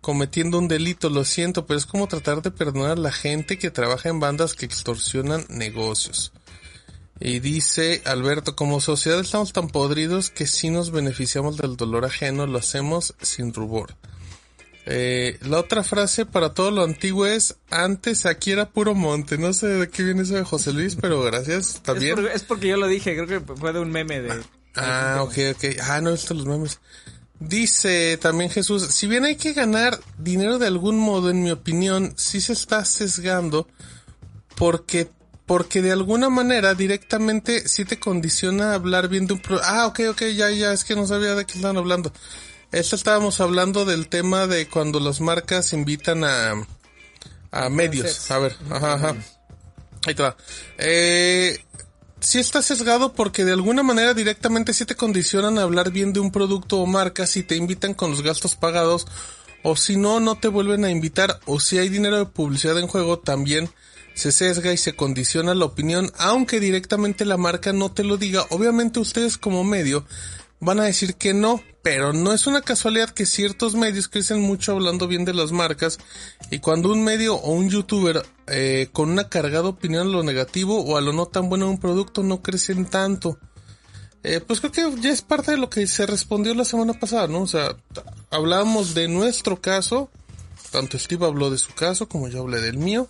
cometiendo un delito, lo siento, pero es como tratar de perdonar a la gente que trabaja en bandas que extorsionan negocios. Y dice Alberto, como sociedad estamos tan podridos que si nos beneficiamos del dolor ajeno, lo hacemos sin rubor. Eh, la otra frase para todo lo antiguo es, antes aquí era puro monte. No sé de qué viene eso de José Luis, pero gracias, está Es, porque, es porque yo lo dije, creo que fue de un meme de... Ah, ok, ok. Ah, no visto los memes. Dice también Jesús, si bien hay que ganar dinero de algún modo, en mi opinión, sí se está sesgando porque porque de alguna manera directamente sí te condiciona a hablar bien de un pro Ah, ok, ok, ya, ya, es que no sabía de qué estaban hablando. Esto estábamos hablando del tema de cuando las marcas invitan a, a medios. A ver, ajá, ajá. Ahí te va. Eh, sí está sesgado porque de alguna manera directamente sí te condicionan a hablar bien de un producto o marca si te invitan con los gastos pagados o si no, no te vuelven a invitar o si hay dinero de publicidad en juego también se sesga y se condiciona la opinión aunque directamente la marca no te lo diga. Obviamente ustedes como medio van a decir que no, pero no es una casualidad que ciertos medios crecen mucho hablando bien de las marcas y cuando un medio o un youtuber eh, con una cargada opinión a lo negativo o a lo no tan bueno de un producto no crecen tanto. Eh, pues creo que ya es parte de lo que se respondió la semana pasada, ¿no? O sea, hablábamos de nuestro caso, tanto Steve habló de su caso como yo hablé del mío,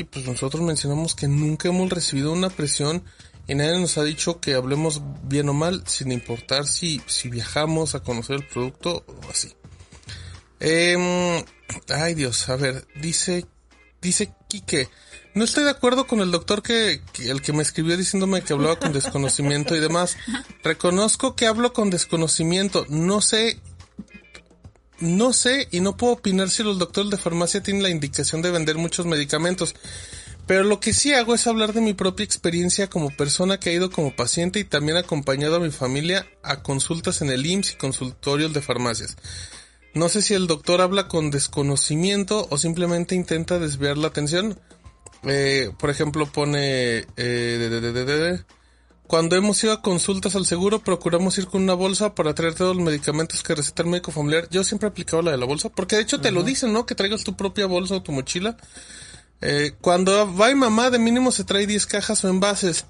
y pues nosotros mencionamos que nunca hemos recibido una presión y nadie nos ha dicho que hablemos bien o mal, sin importar si, si viajamos a conocer el producto o así. Eh, ay Dios, a ver, dice, dice Quique, no estoy de acuerdo con el doctor que, que, el que me escribió diciéndome que hablaba con desconocimiento y demás. Reconozco que hablo con desconocimiento. No sé, no sé y no puedo opinar si los doctores de farmacia tienen la indicación de vender muchos medicamentos. Pero lo que sí hago es hablar de mi propia experiencia como persona que ha ido como paciente y también acompañado a mi familia a consultas en el IMSS y consultorios de farmacias. No sé si el doctor habla con desconocimiento o simplemente intenta desviar la atención. Eh, por ejemplo, pone... Eh, cuando hemos ido a consultas al seguro, procuramos ir con una bolsa para traer todos los medicamentos que receta el médico familiar. Yo siempre he aplicado la de la bolsa, porque de hecho te uh -huh. lo dicen, ¿no? Que traigas tu propia bolsa o tu mochila. Eh, cuando va y mamá, de mínimo se trae 10 cajas o envases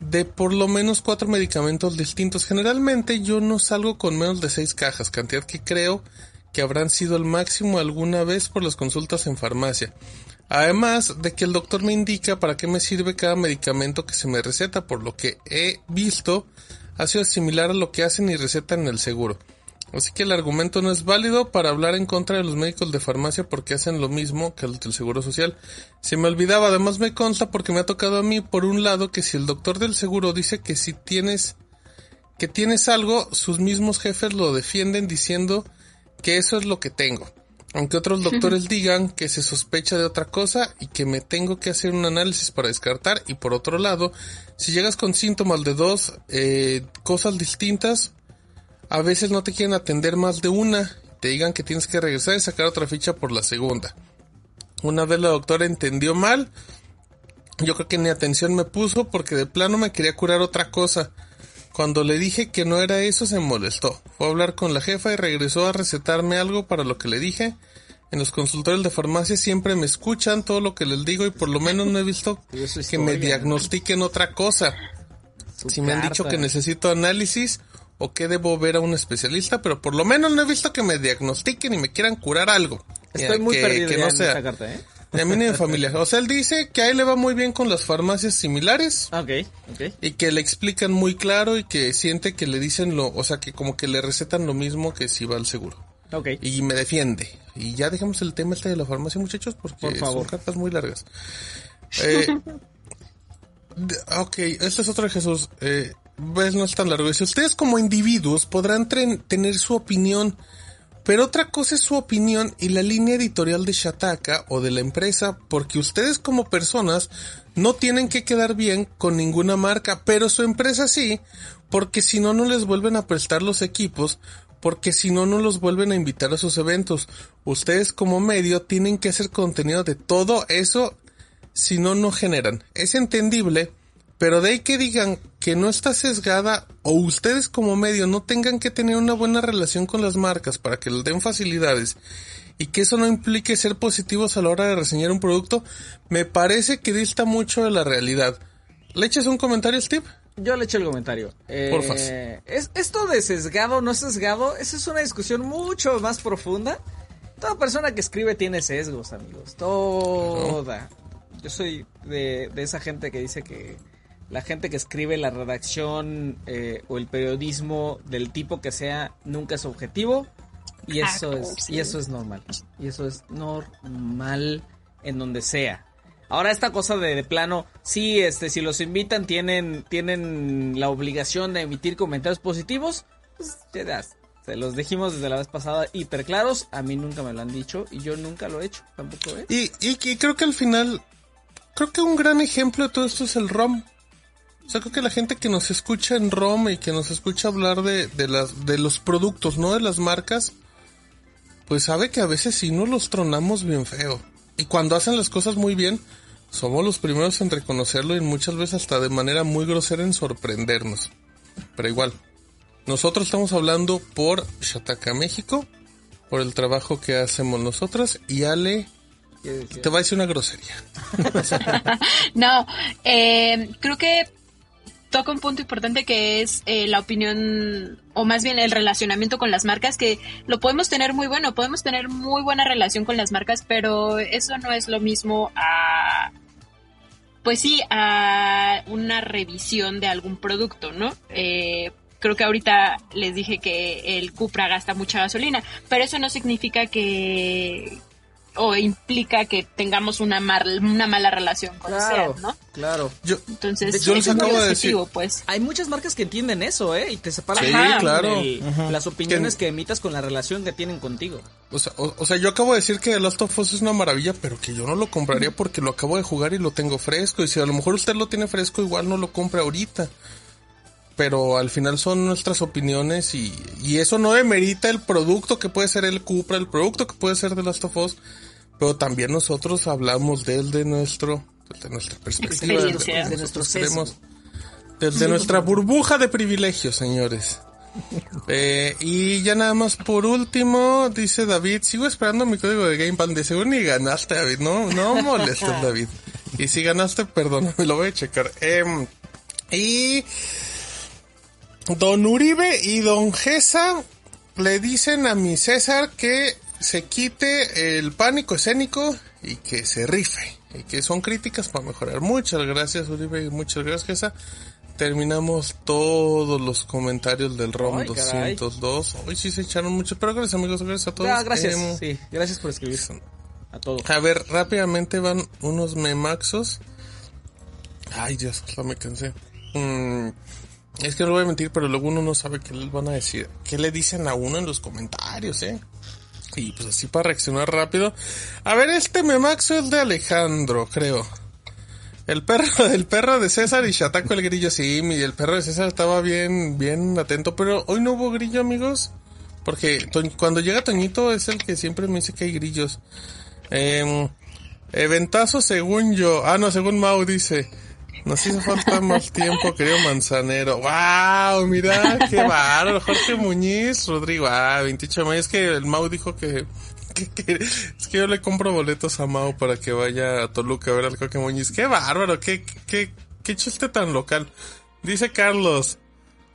de por lo menos cuatro medicamentos distintos. Generalmente yo no salgo con menos de 6 cajas, cantidad que creo que habrán sido el máximo alguna vez por las consultas en farmacia. Además de que el doctor me indica para qué me sirve cada medicamento que se me receta, por lo que he visto ha sido similar a lo que hacen y recetan en el seguro. Así que el argumento no es válido para hablar en contra de los médicos de farmacia porque hacen lo mismo que los del Seguro Social. Se me olvidaba, además me consta porque me ha tocado a mí por un lado que si el doctor del seguro dice que si tienes que tienes algo, sus mismos jefes lo defienden diciendo que eso es lo que tengo. Aunque otros doctores digan que se sospecha de otra cosa y que me tengo que hacer un análisis para descartar. Y por otro lado, si llegas con síntomas de dos eh, cosas distintas, a veces no te quieren atender más de una, te digan que tienes que regresar y sacar otra ficha por la segunda. Una vez la doctora entendió mal, yo creo que ni atención me puso porque de plano me quería curar otra cosa. Cuando le dije que no era eso se molestó. Fue a hablar con la jefa y regresó a recetarme algo para lo que le dije. En los consultorios de farmacia siempre me escuchan todo lo que les digo y por lo menos no he visto que me diagnostiquen otra cosa. Si me han dicho que necesito análisis o que debo ver a un especialista, pero por lo menos no he visto que me diagnostiquen y me quieran curar algo. Estoy muy que, perdido que no en sea. esta carta, ¿eh? Ni a mí ni a mi familia. O sea, él dice que a él le va muy bien con las farmacias similares Ok, ok. y que le explican muy claro y que siente que le dicen lo, o sea, que como que le recetan lo mismo que si va al seguro. Ok. Y me defiende. Y ya dejamos el tema este de la farmacia, muchachos, porque Por favor. son cartas muy largas. Eh, ok, este es otro de Jesús. Eh, ves, no es tan largo. Dice, ustedes como individuos podrán tener su opinión, pero otra cosa es su opinión y la línea editorial de Shataka o de la empresa, porque ustedes como personas no tienen que quedar bien con ninguna marca, pero su empresa sí, porque si no, no les vuelven a prestar los equipos, porque si no, no los vuelven a invitar a sus eventos. Ustedes como medio tienen que hacer contenido de todo eso, si no, no generan. Es entendible, pero de ahí que digan que no está sesgada o ustedes como medio no tengan que tener una buena relación con las marcas para que les den facilidades y que eso no implique ser positivos a la hora de reseñar un producto, me parece que dista mucho de la realidad. ¿Le echas un comentario, Steve? Yo le echo el comentario. Eh, Porfas. Es, esto de sesgado o no sesgado, esa es una discusión mucho más profunda. Toda persona que escribe tiene sesgos, amigos. Toda. Yo soy de, de esa gente que dice que La gente que escribe la redacción eh, o el periodismo del tipo que sea nunca es objetivo y Ah, eso es sí. y eso es normal y eso es normal en donde sea. Ahora esta cosa de, de plano, sí, este, si los invitan tienen tienen la obligación de emitir comentarios positivos, pues ya das. Se los dijimos desde la vez pasada hiper claros, a mí nunca me lo han dicho y yo nunca lo he hecho, tampoco ¿eh? Y, y, y creo que al final, creo que un gran ejemplo de todo esto es el ROM. O sea, creo que la gente que nos escucha en ROM y que nos escucha hablar de, de, las, de los productos, no de las marcas, pues sabe que a veces sí nos los tronamos bien feo. Y cuando hacen las cosas muy bien, somos los primeros en reconocerlo y muchas veces hasta de manera muy grosera en sorprendernos. Pero igual, nosotros estamos hablando por Shataka México, por el trabajo que hacemos nosotros y Ale te va a decir una grosería. No, eh, creo que toca un punto importante que es eh, la opinión o más bien el relacionamiento con las marcas que lo podemos tener muy bueno, podemos tener muy buena relación con las marcas, pero eso no es lo mismo a pues sí, a una revisión de algún producto, ¿no? Eh, creo que ahorita les dije que el Cupra gasta mucha gasolina, pero eso no significa que o implica que tengamos una, mar- una mala relación con Claro, SEAT, ¿no? claro. Yo, Entonces, Yo les acabo de objetivo, pues. Hay muchas marcas que entienden eso, ¿eh? Y te separan Sí, bien claro. el- las opiniones Que- que emitas con la relación que tienen contigo. o, sea, o- o sea, yo acabo de decir que The Last of Us es una maravilla, pero que yo no lo compraría porque lo acabo de jugar y lo tengo fresco. Y si a lo mejor usted lo tiene fresco, igual no lo compre ahorita. Pero al final son nuestras opiniones y, y eso no demerita el producto que puede ser el Cupra, el producto que puede ser The Last of Us. Pero también nosotros hablamos desde nuestro, desde nuestra perspectiva, desde Desde nuestro nosotros sesgo. queremos- desde nuestra burbuja de privilegios, señores. Eh, y ya nada más por último, dice David, sigo esperando mi código de Game Pass. De seguro ni ganaste, David. No, no molestes, David. Y si ganaste, perdóname, lo voy a checar. Em, y Don Uribe y Don Gesa le dicen a mi César que se quite el pánico escénico y que se rife. Y que son críticas para mejorar. Muchas gracias Uribe y muchas gracias Gesa. Terminamos todos los comentarios del ROM Ay, caray. 202. Hoy sí se echaron muchos, pero gracias amigos, gracias a todos. Ah, gracias. Em, sí, gracias por escribir. A todos. a ver, rápidamente van unos memaxos. Ay, Dios, ya me cansé. Mm, es que no voy a mentir, pero luego uno no sabe qué les van a decir. ¿Qué le dicen a uno en los comentarios, eh? Y pues así para reaccionar rápido. A ver, este memaxo es de Alejandro, creo. El perro, el perro de César y Shataco el grillo, sí, el perro de César estaba bien, bien atento, pero hoy no hubo grillo, amigos. Porque cuando llega Toñito es el que siempre me dice que hay grillos. Eh, eventazo según yo. Ah, no, según Mau dice. Nos hizo falta más tiempo, querido manzanero. ¡Wow! Mira, qué bárbaro. Jorge Muñiz, Rodrigo. Ah, 28 de mayo. Es que el Mau dijo que, que- que- Es que yo le compro boletos a Mau para que vaya a Toluca a ver al Jorge Muñiz. ¡Qué bárbaro! ¡Qué, qué, qué chiste tan local! Dice Carlos.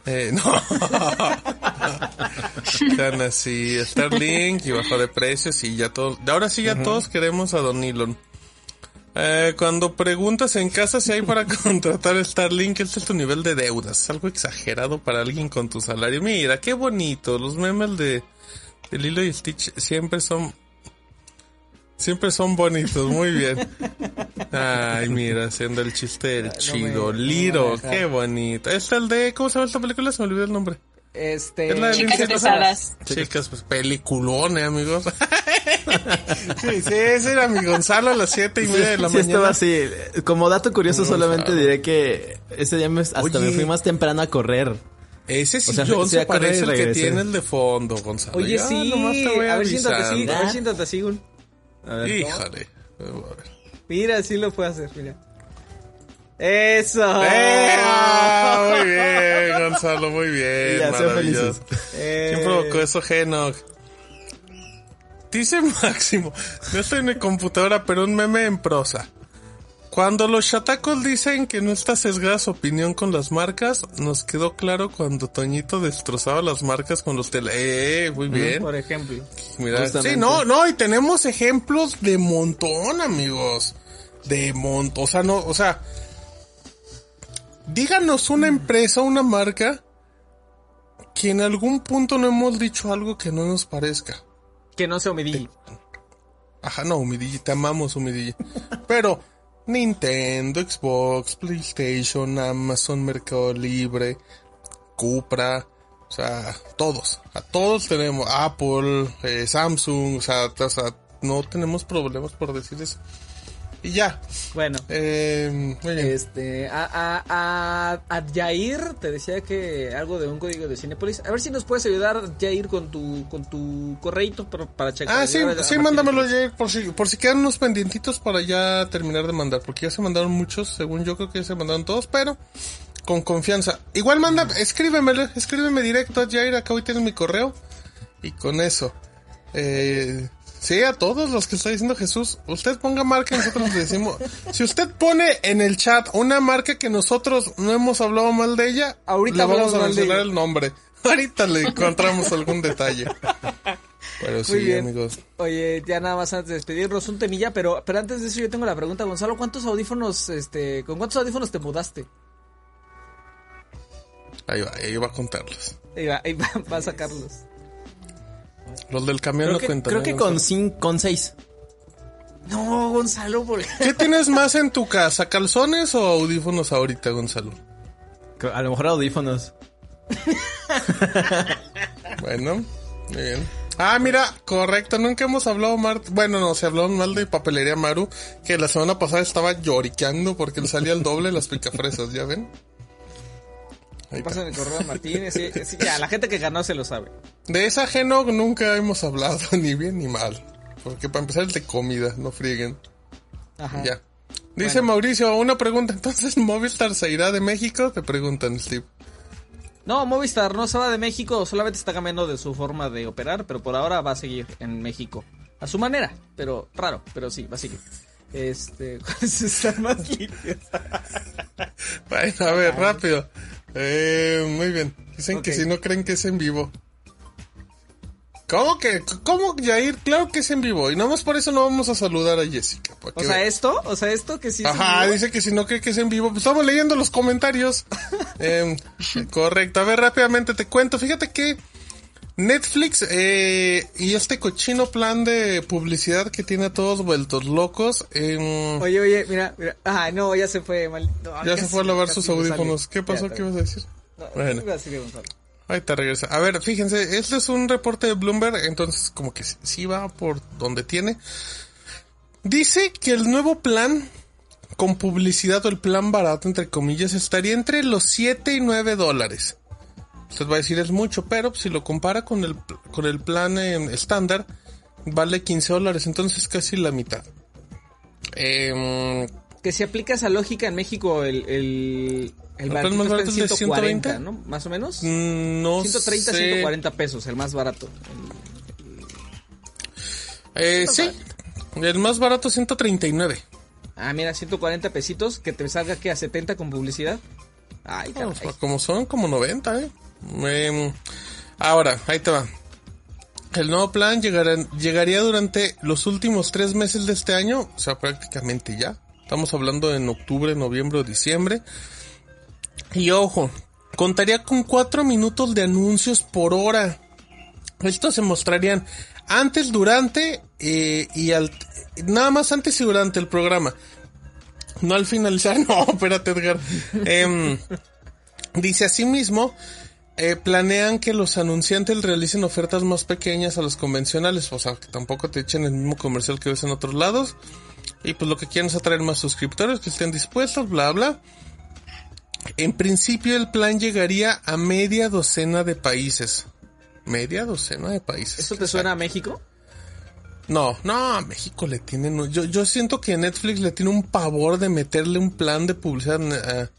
Eh, no. Están así, Starlink y bajo de precios y ya todos, ahora sí ya todos queremos a Don Elon. Eh, cuando preguntas en casa si hay para contratar Starlink, este es tu nivel de deudas. Es algo exagerado para alguien con tu salario. Mira, qué bonito. Los memes de, de Lilo y Stitch siempre son, siempre son bonitos. Muy bien. Ay, mira, haciendo el chiste del no me- chido. no me Liro, dejar. qué bonito. Este es el de, ¿cómo se llama esta película? Se me olvidó el nombre. Este. Es la de Chicas pesadas. Chicas, pues peliculón, eh, amigos. sí, sí, ese era mi Gonzalo a las siete y media de la Sí, estaba mañana. así. Como dato curioso, No, solamente diré que ese día me- hasta Oye. me fui más temprano a correr. Ese O sea, sí, se a parece el que tiene el de fondo, Gonzalo. Oye, Ya, sí. nomás te voy A ver, siéntate así. A ver, siéntate así, Gun. A ver, Híjole. A ver. Mira, sí lo puede hacer, mira. Eso. ¡Eh! Ah, Muy bien, Gonzalo, muy bien. Ya, sean maravilloso. Eh, ¿Quién provocó eso, Genoc? Dice Máximo, no estoy en mi computadora, pero un meme en prosa. Cuando los chatacos dicen que no está sesgada su opinión con las marcas, nos quedó claro cuando Toñito destrozaba las marcas con los tele... Eh, muy bien. Por ejemplo. Mira, Justamente. sí, no, no, y tenemos ejemplos de montón, amigos. De montón, o sea, no, o sea, díganos una empresa, una marca que en algún punto no hemos dicho algo que no nos parezca. Que no sea Omidigi. Ajá, no, te amamos, Humidilli. Pero Nintendo, Xbox, PlayStation, Amazon, Mercado Libre, Cupra, o sea, todos. A todos tenemos Apple, eh, Samsung, o sea, o sea, no tenemos problemas por decir eso. Y ya. Bueno. Eh, muy bien. Este, a, a, a, a Jair te decía que algo de un código de Cinepolis. A ver si nos puedes ayudar, Jair, con tu, con tu correito para, para checar. Ah, sí, sí, a mándamelo. Jair, por si, por si quedan unos pendientitos para ya terminar de mandar, porque ya se mandaron muchos, según yo creo que ya se mandaron todos, pero con confianza. Igual manda, escríbemelo, escríbeme directo a Jair, acá hoy tienes mi correo, y con eso. Eh, sí, a todos los que está diciendo Jesús, usted ponga marca, y nosotros le decimos, si usted pone en el chat una marca que nosotros no hemos hablado mal de ella, Ahorita le vamos a mencionar el nombre. Ahorita le encontramos algún detalle. Pero sí, Muy bien. amigos. Oye, ya nada más antes de despedirnos un temilla, pero, pero antes de eso yo tengo la pregunta, Gonzalo, ¿cuántos audífonos, este, con cuántos audífonos te mudaste? Ahí va, ahí va a contarlos. Ahí va, ahí va, va a sacarlos. Los del camión Creo no que, cuentan. creo ¿eh? que con, sé. cin- con seis. No, Gonzalo, ¿por qué? ¿Qué tienes más en tu casa? ¿Calzones o audífonos ahorita, Gonzalo? A lo mejor audífonos. Bueno, muy bien. Ah, mira, correcto, nunca hemos hablado mal, bueno, no, se habló mal de papelería Maru, que la semana pasada estaba lloriqueando porque le salía el doble las picafresas, ¿ya ven? Ahí está. Pasan el correo a Martínez, sí, sí, ya, la gente que ganó se lo sabe. De esa ajeno nunca hemos hablado, ni bien ni mal. Porque para empezar es de comida, no frieguen. Ajá. Ya. Dice Mauricio, una pregunta, entonces Movistar se irá de México, te preguntan, Steve. No, Movistar no se va de México, solamente está cambiando de su forma de operar, pero por ahora va a seguir en México. A su manera, pero raro, pero sí, va a seguir. Este, ¿cuáles están más limpios? Bueno, a ver, rápido. Eh, muy bien. Dicen que si no creen que es en vivo. ¿Cómo que? ¿Cómo, Jair? Claro que es en vivo. Y nomás por eso no vamos a saludar a Jessica. O sea, esto, o sea, esto que sí es Ajá, vivo. dice que si no cree que es en vivo, pues estamos leyendo los comentarios. Em, correcto, a ver rápidamente te cuento. Fíjate que Netflix eh, y este cochino plan de publicidad que tiene a todos vueltos locos. em, Oye, oye, mira, mira. Ah, no, ya se fue, mal. no, ya se fue a lavar sus sale. audífonos. ¿Qué pasó? Ya, ¿Qué ibas a decir? no, Bueno. a decir. Ahí te regresa. A ver, fíjense, este es un reporte de Bloomberg, entonces como que sí va por donde tiene. Dice que el nuevo plan con publicidad o el plan barato, entre comillas, estaría entre los 7 y 9 dólares. Usted va a decir es mucho, pero si lo compara con el, con el plan eh, estándar, vale 15 dólares, entonces casi la mitad. Em, Que si aplica esa lógica en México, el, el, el ¿El más barato es de 140, 120? ¿no? Más o menos. mm, no 130, sé. 140 pesos, el más barato. Eh, sí, el más barato 139. Ah, mira, 140 pesitos, que te salga que a 70 con publicidad. Ay, No, caray. como son, como 90, ¿eh? Em, ahora, ahí te va. El nuevo plan llegará, llegaría durante los últimos tres meses de este año, o sea, prácticamente ya. Estamos hablando en octubre, noviembre o diciembre. Y ojo, contaría con cuatro minutos de anuncios por hora. Estos se mostrarían antes, durante eh, y al... Nada más antes y durante el programa. No al finalizar, no, espérate Edgar. Em, dice asimismo, eh, planean que los anunciantes realicen ofertas más pequeñas a los convencionales, o sea, que tampoco te echen el mismo comercial que ves en otros lados. Y pues lo que quieren es atraer más suscriptores que estén dispuestos, bla, bla. En principio el plan llegaría a media docena de países. Media docena de países. ¿Eso te suena a México? No, no, a México le tienen... Yo, yo siento que Netflix le tiene un pavor de meterle un plan de publicidad...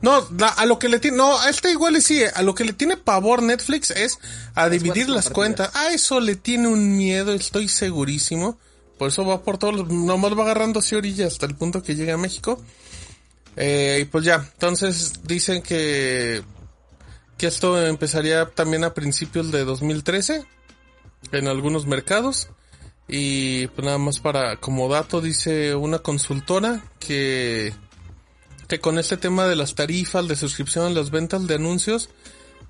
no, la- a lo que le tiene... No, a este igual y sí, a lo que le tiene pavor Netflix es a dividir las cuentas. A eso le tiene un miedo, estoy segurísimo. Por eso va por todos los... Nomás va agarrando así orillas hasta el punto que llega a México. Eh, y pues ya, entonces dicen que... Que esto empezaría también a principios de 2013 en algunos mercados. Y pues nada más para como dato dice una consultora que que con este tema de las tarifas de suscripción, las ventas de anuncios,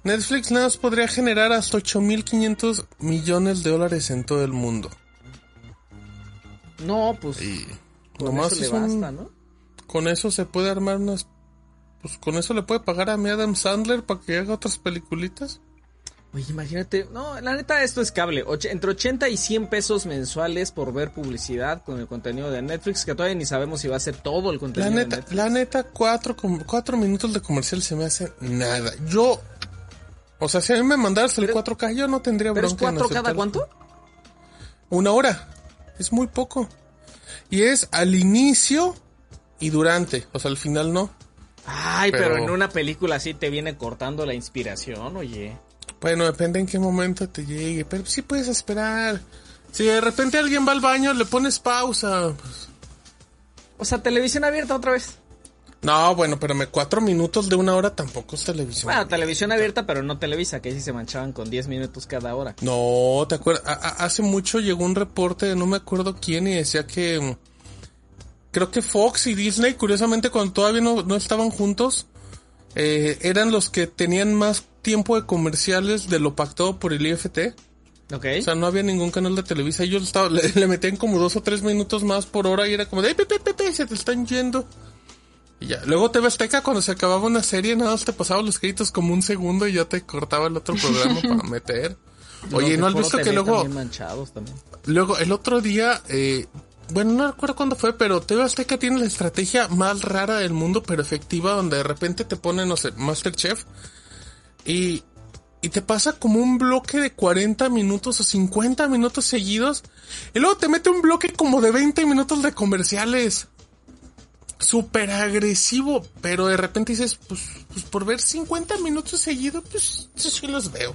Netflix nada más podría generar hasta 8.500 millones de dólares en todo el mundo. No, pues Y con nomás eso le es un- basta, ¿no? con eso se puede armar unas... Pues con eso le puede pagar a mi Adam Sandler para que haga otras peliculitas. Oye, imagínate, no, la neta esto es cable, entre 80 y 100 pesos mensuales por ver publicidad con el contenido de Netflix, que todavía ni sabemos si va a ser todo el La contenido de neta, Netflix. la neta, cuatro, cuatro minutos de comercial se me hace nada. Yo... O sea, si a mí me mandaras el Pero- 4K, yo no tendría ¿Pero es bronca en 4 cada cuánto? Una hora. Es muy poco. Y es al inicio y durante. O sea, al final no. Ay, pero... Pero- en una película así te viene cortando la inspiración, oye. Bueno, depende en qué momento te llegue. Pero sí puedes esperar. Si de repente alguien va al baño, le pones pausa. pues, O sea, televisión abierta otra vez. No, bueno, pero me cuatro minutos de una hora tampoco es televisión. Bueno, televisión abierta, pero no Televisa, que ahí sí se manchaban con 10 minutos cada hora. No, ¿te acuerdas? Hace mucho llegó un reporte, de no me acuerdo quién, y decía que... mm, Creo que Fox y Disney, curiosamente, cuando todavía no, no estaban juntos, eh, eran los que tenían más tiempo de comerciales de lo pactado por el IFT. ¿Ok? O sea, no había ningún canal de Televisa. Ellos estaba, le, le metían como dos o tres minutos más por hora y era como de, "Ay, pepe, pepe, se te están yendo. Y ya. Luego TV Azteca, cuando se acababa una serie, nada más te pasaba los créditos como un segundo y ya te cortaba el otro programa para meter. Oye, ¿no has visto que luego, también manchados también. luego, el otro día, eh, bueno, no recuerdo cuándo fue, pero TV Azteca tiene la estrategia más rara del mundo, pero efectiva, donde de repente te ponen, no sé, Masterchef y, y te pasa como un bloque de 40 minutos o 50 minutos seguidos y luego te mete un bloque como de 20 minutos de comerciales. Súper agresivo, pero de repente dices, pues, pues por ver 50 minutos seguidos, pues sí, sí los veo.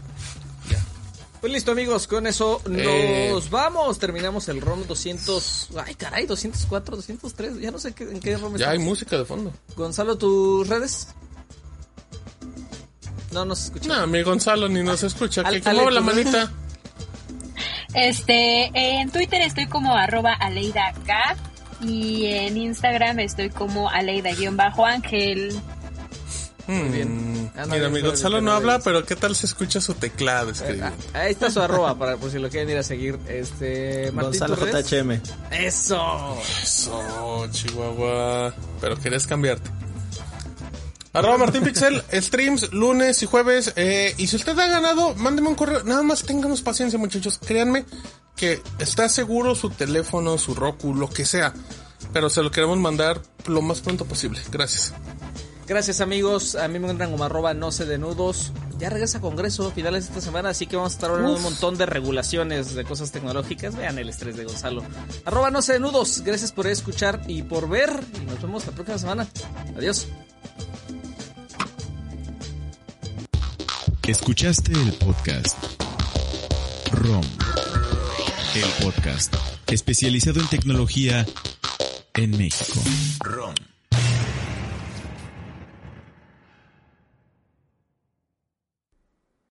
Pues listo amigos, con eso nos Eh. vamos. Terminamos el ROM 200... Ay caray, 204, 203. Ya no sé qué, en qué ROM Ya hay música de fondo. Gonzalo, ¿tus redes? No nos escucha. No, mi Gonzalo ni nos escucha. Al- Que, que mueva la manita. Este, en Twitter estoy como arroba Aleida K y en Instagram estoy como Aleida-Ángel. Muy bien. Mm, Mira, mi Gonzalo no habla, pero ¿qué tal se escucha su teclado Ah, escribiendo? ahí está su arroba para por si lo quieren ir a seguir. Este Martín, Gonzalo. JHM. Eso. Eso, Chihuahua. Pero querías cambiarte. Arroba Martín Pixel, streams lunes y jueves. eh, y si usted ha ganado, mándeme un correo. Nada más ténganos paciencia, muchachos. Créanme que está seguro su teléfono, su Roku, lo que sea. Pero se lo queremos mandar lo más pronto posible. Gracias. Gracias amigos, a mí me encuentran como arroba no sé de nudos. Ya regresa a Congreso a finales de esta semana, así que vamos a estar hablando de un montón de regulaciones de cosas tecnológicas. Vean el estrés de Gonzalo. Arroba no sé de nudos, gracias por escuchar y por ver. Y nos vemos la próxima semana. Adiós. Escuchaste el podcast ROM, el podcast especializado en tecnología en México. ROM.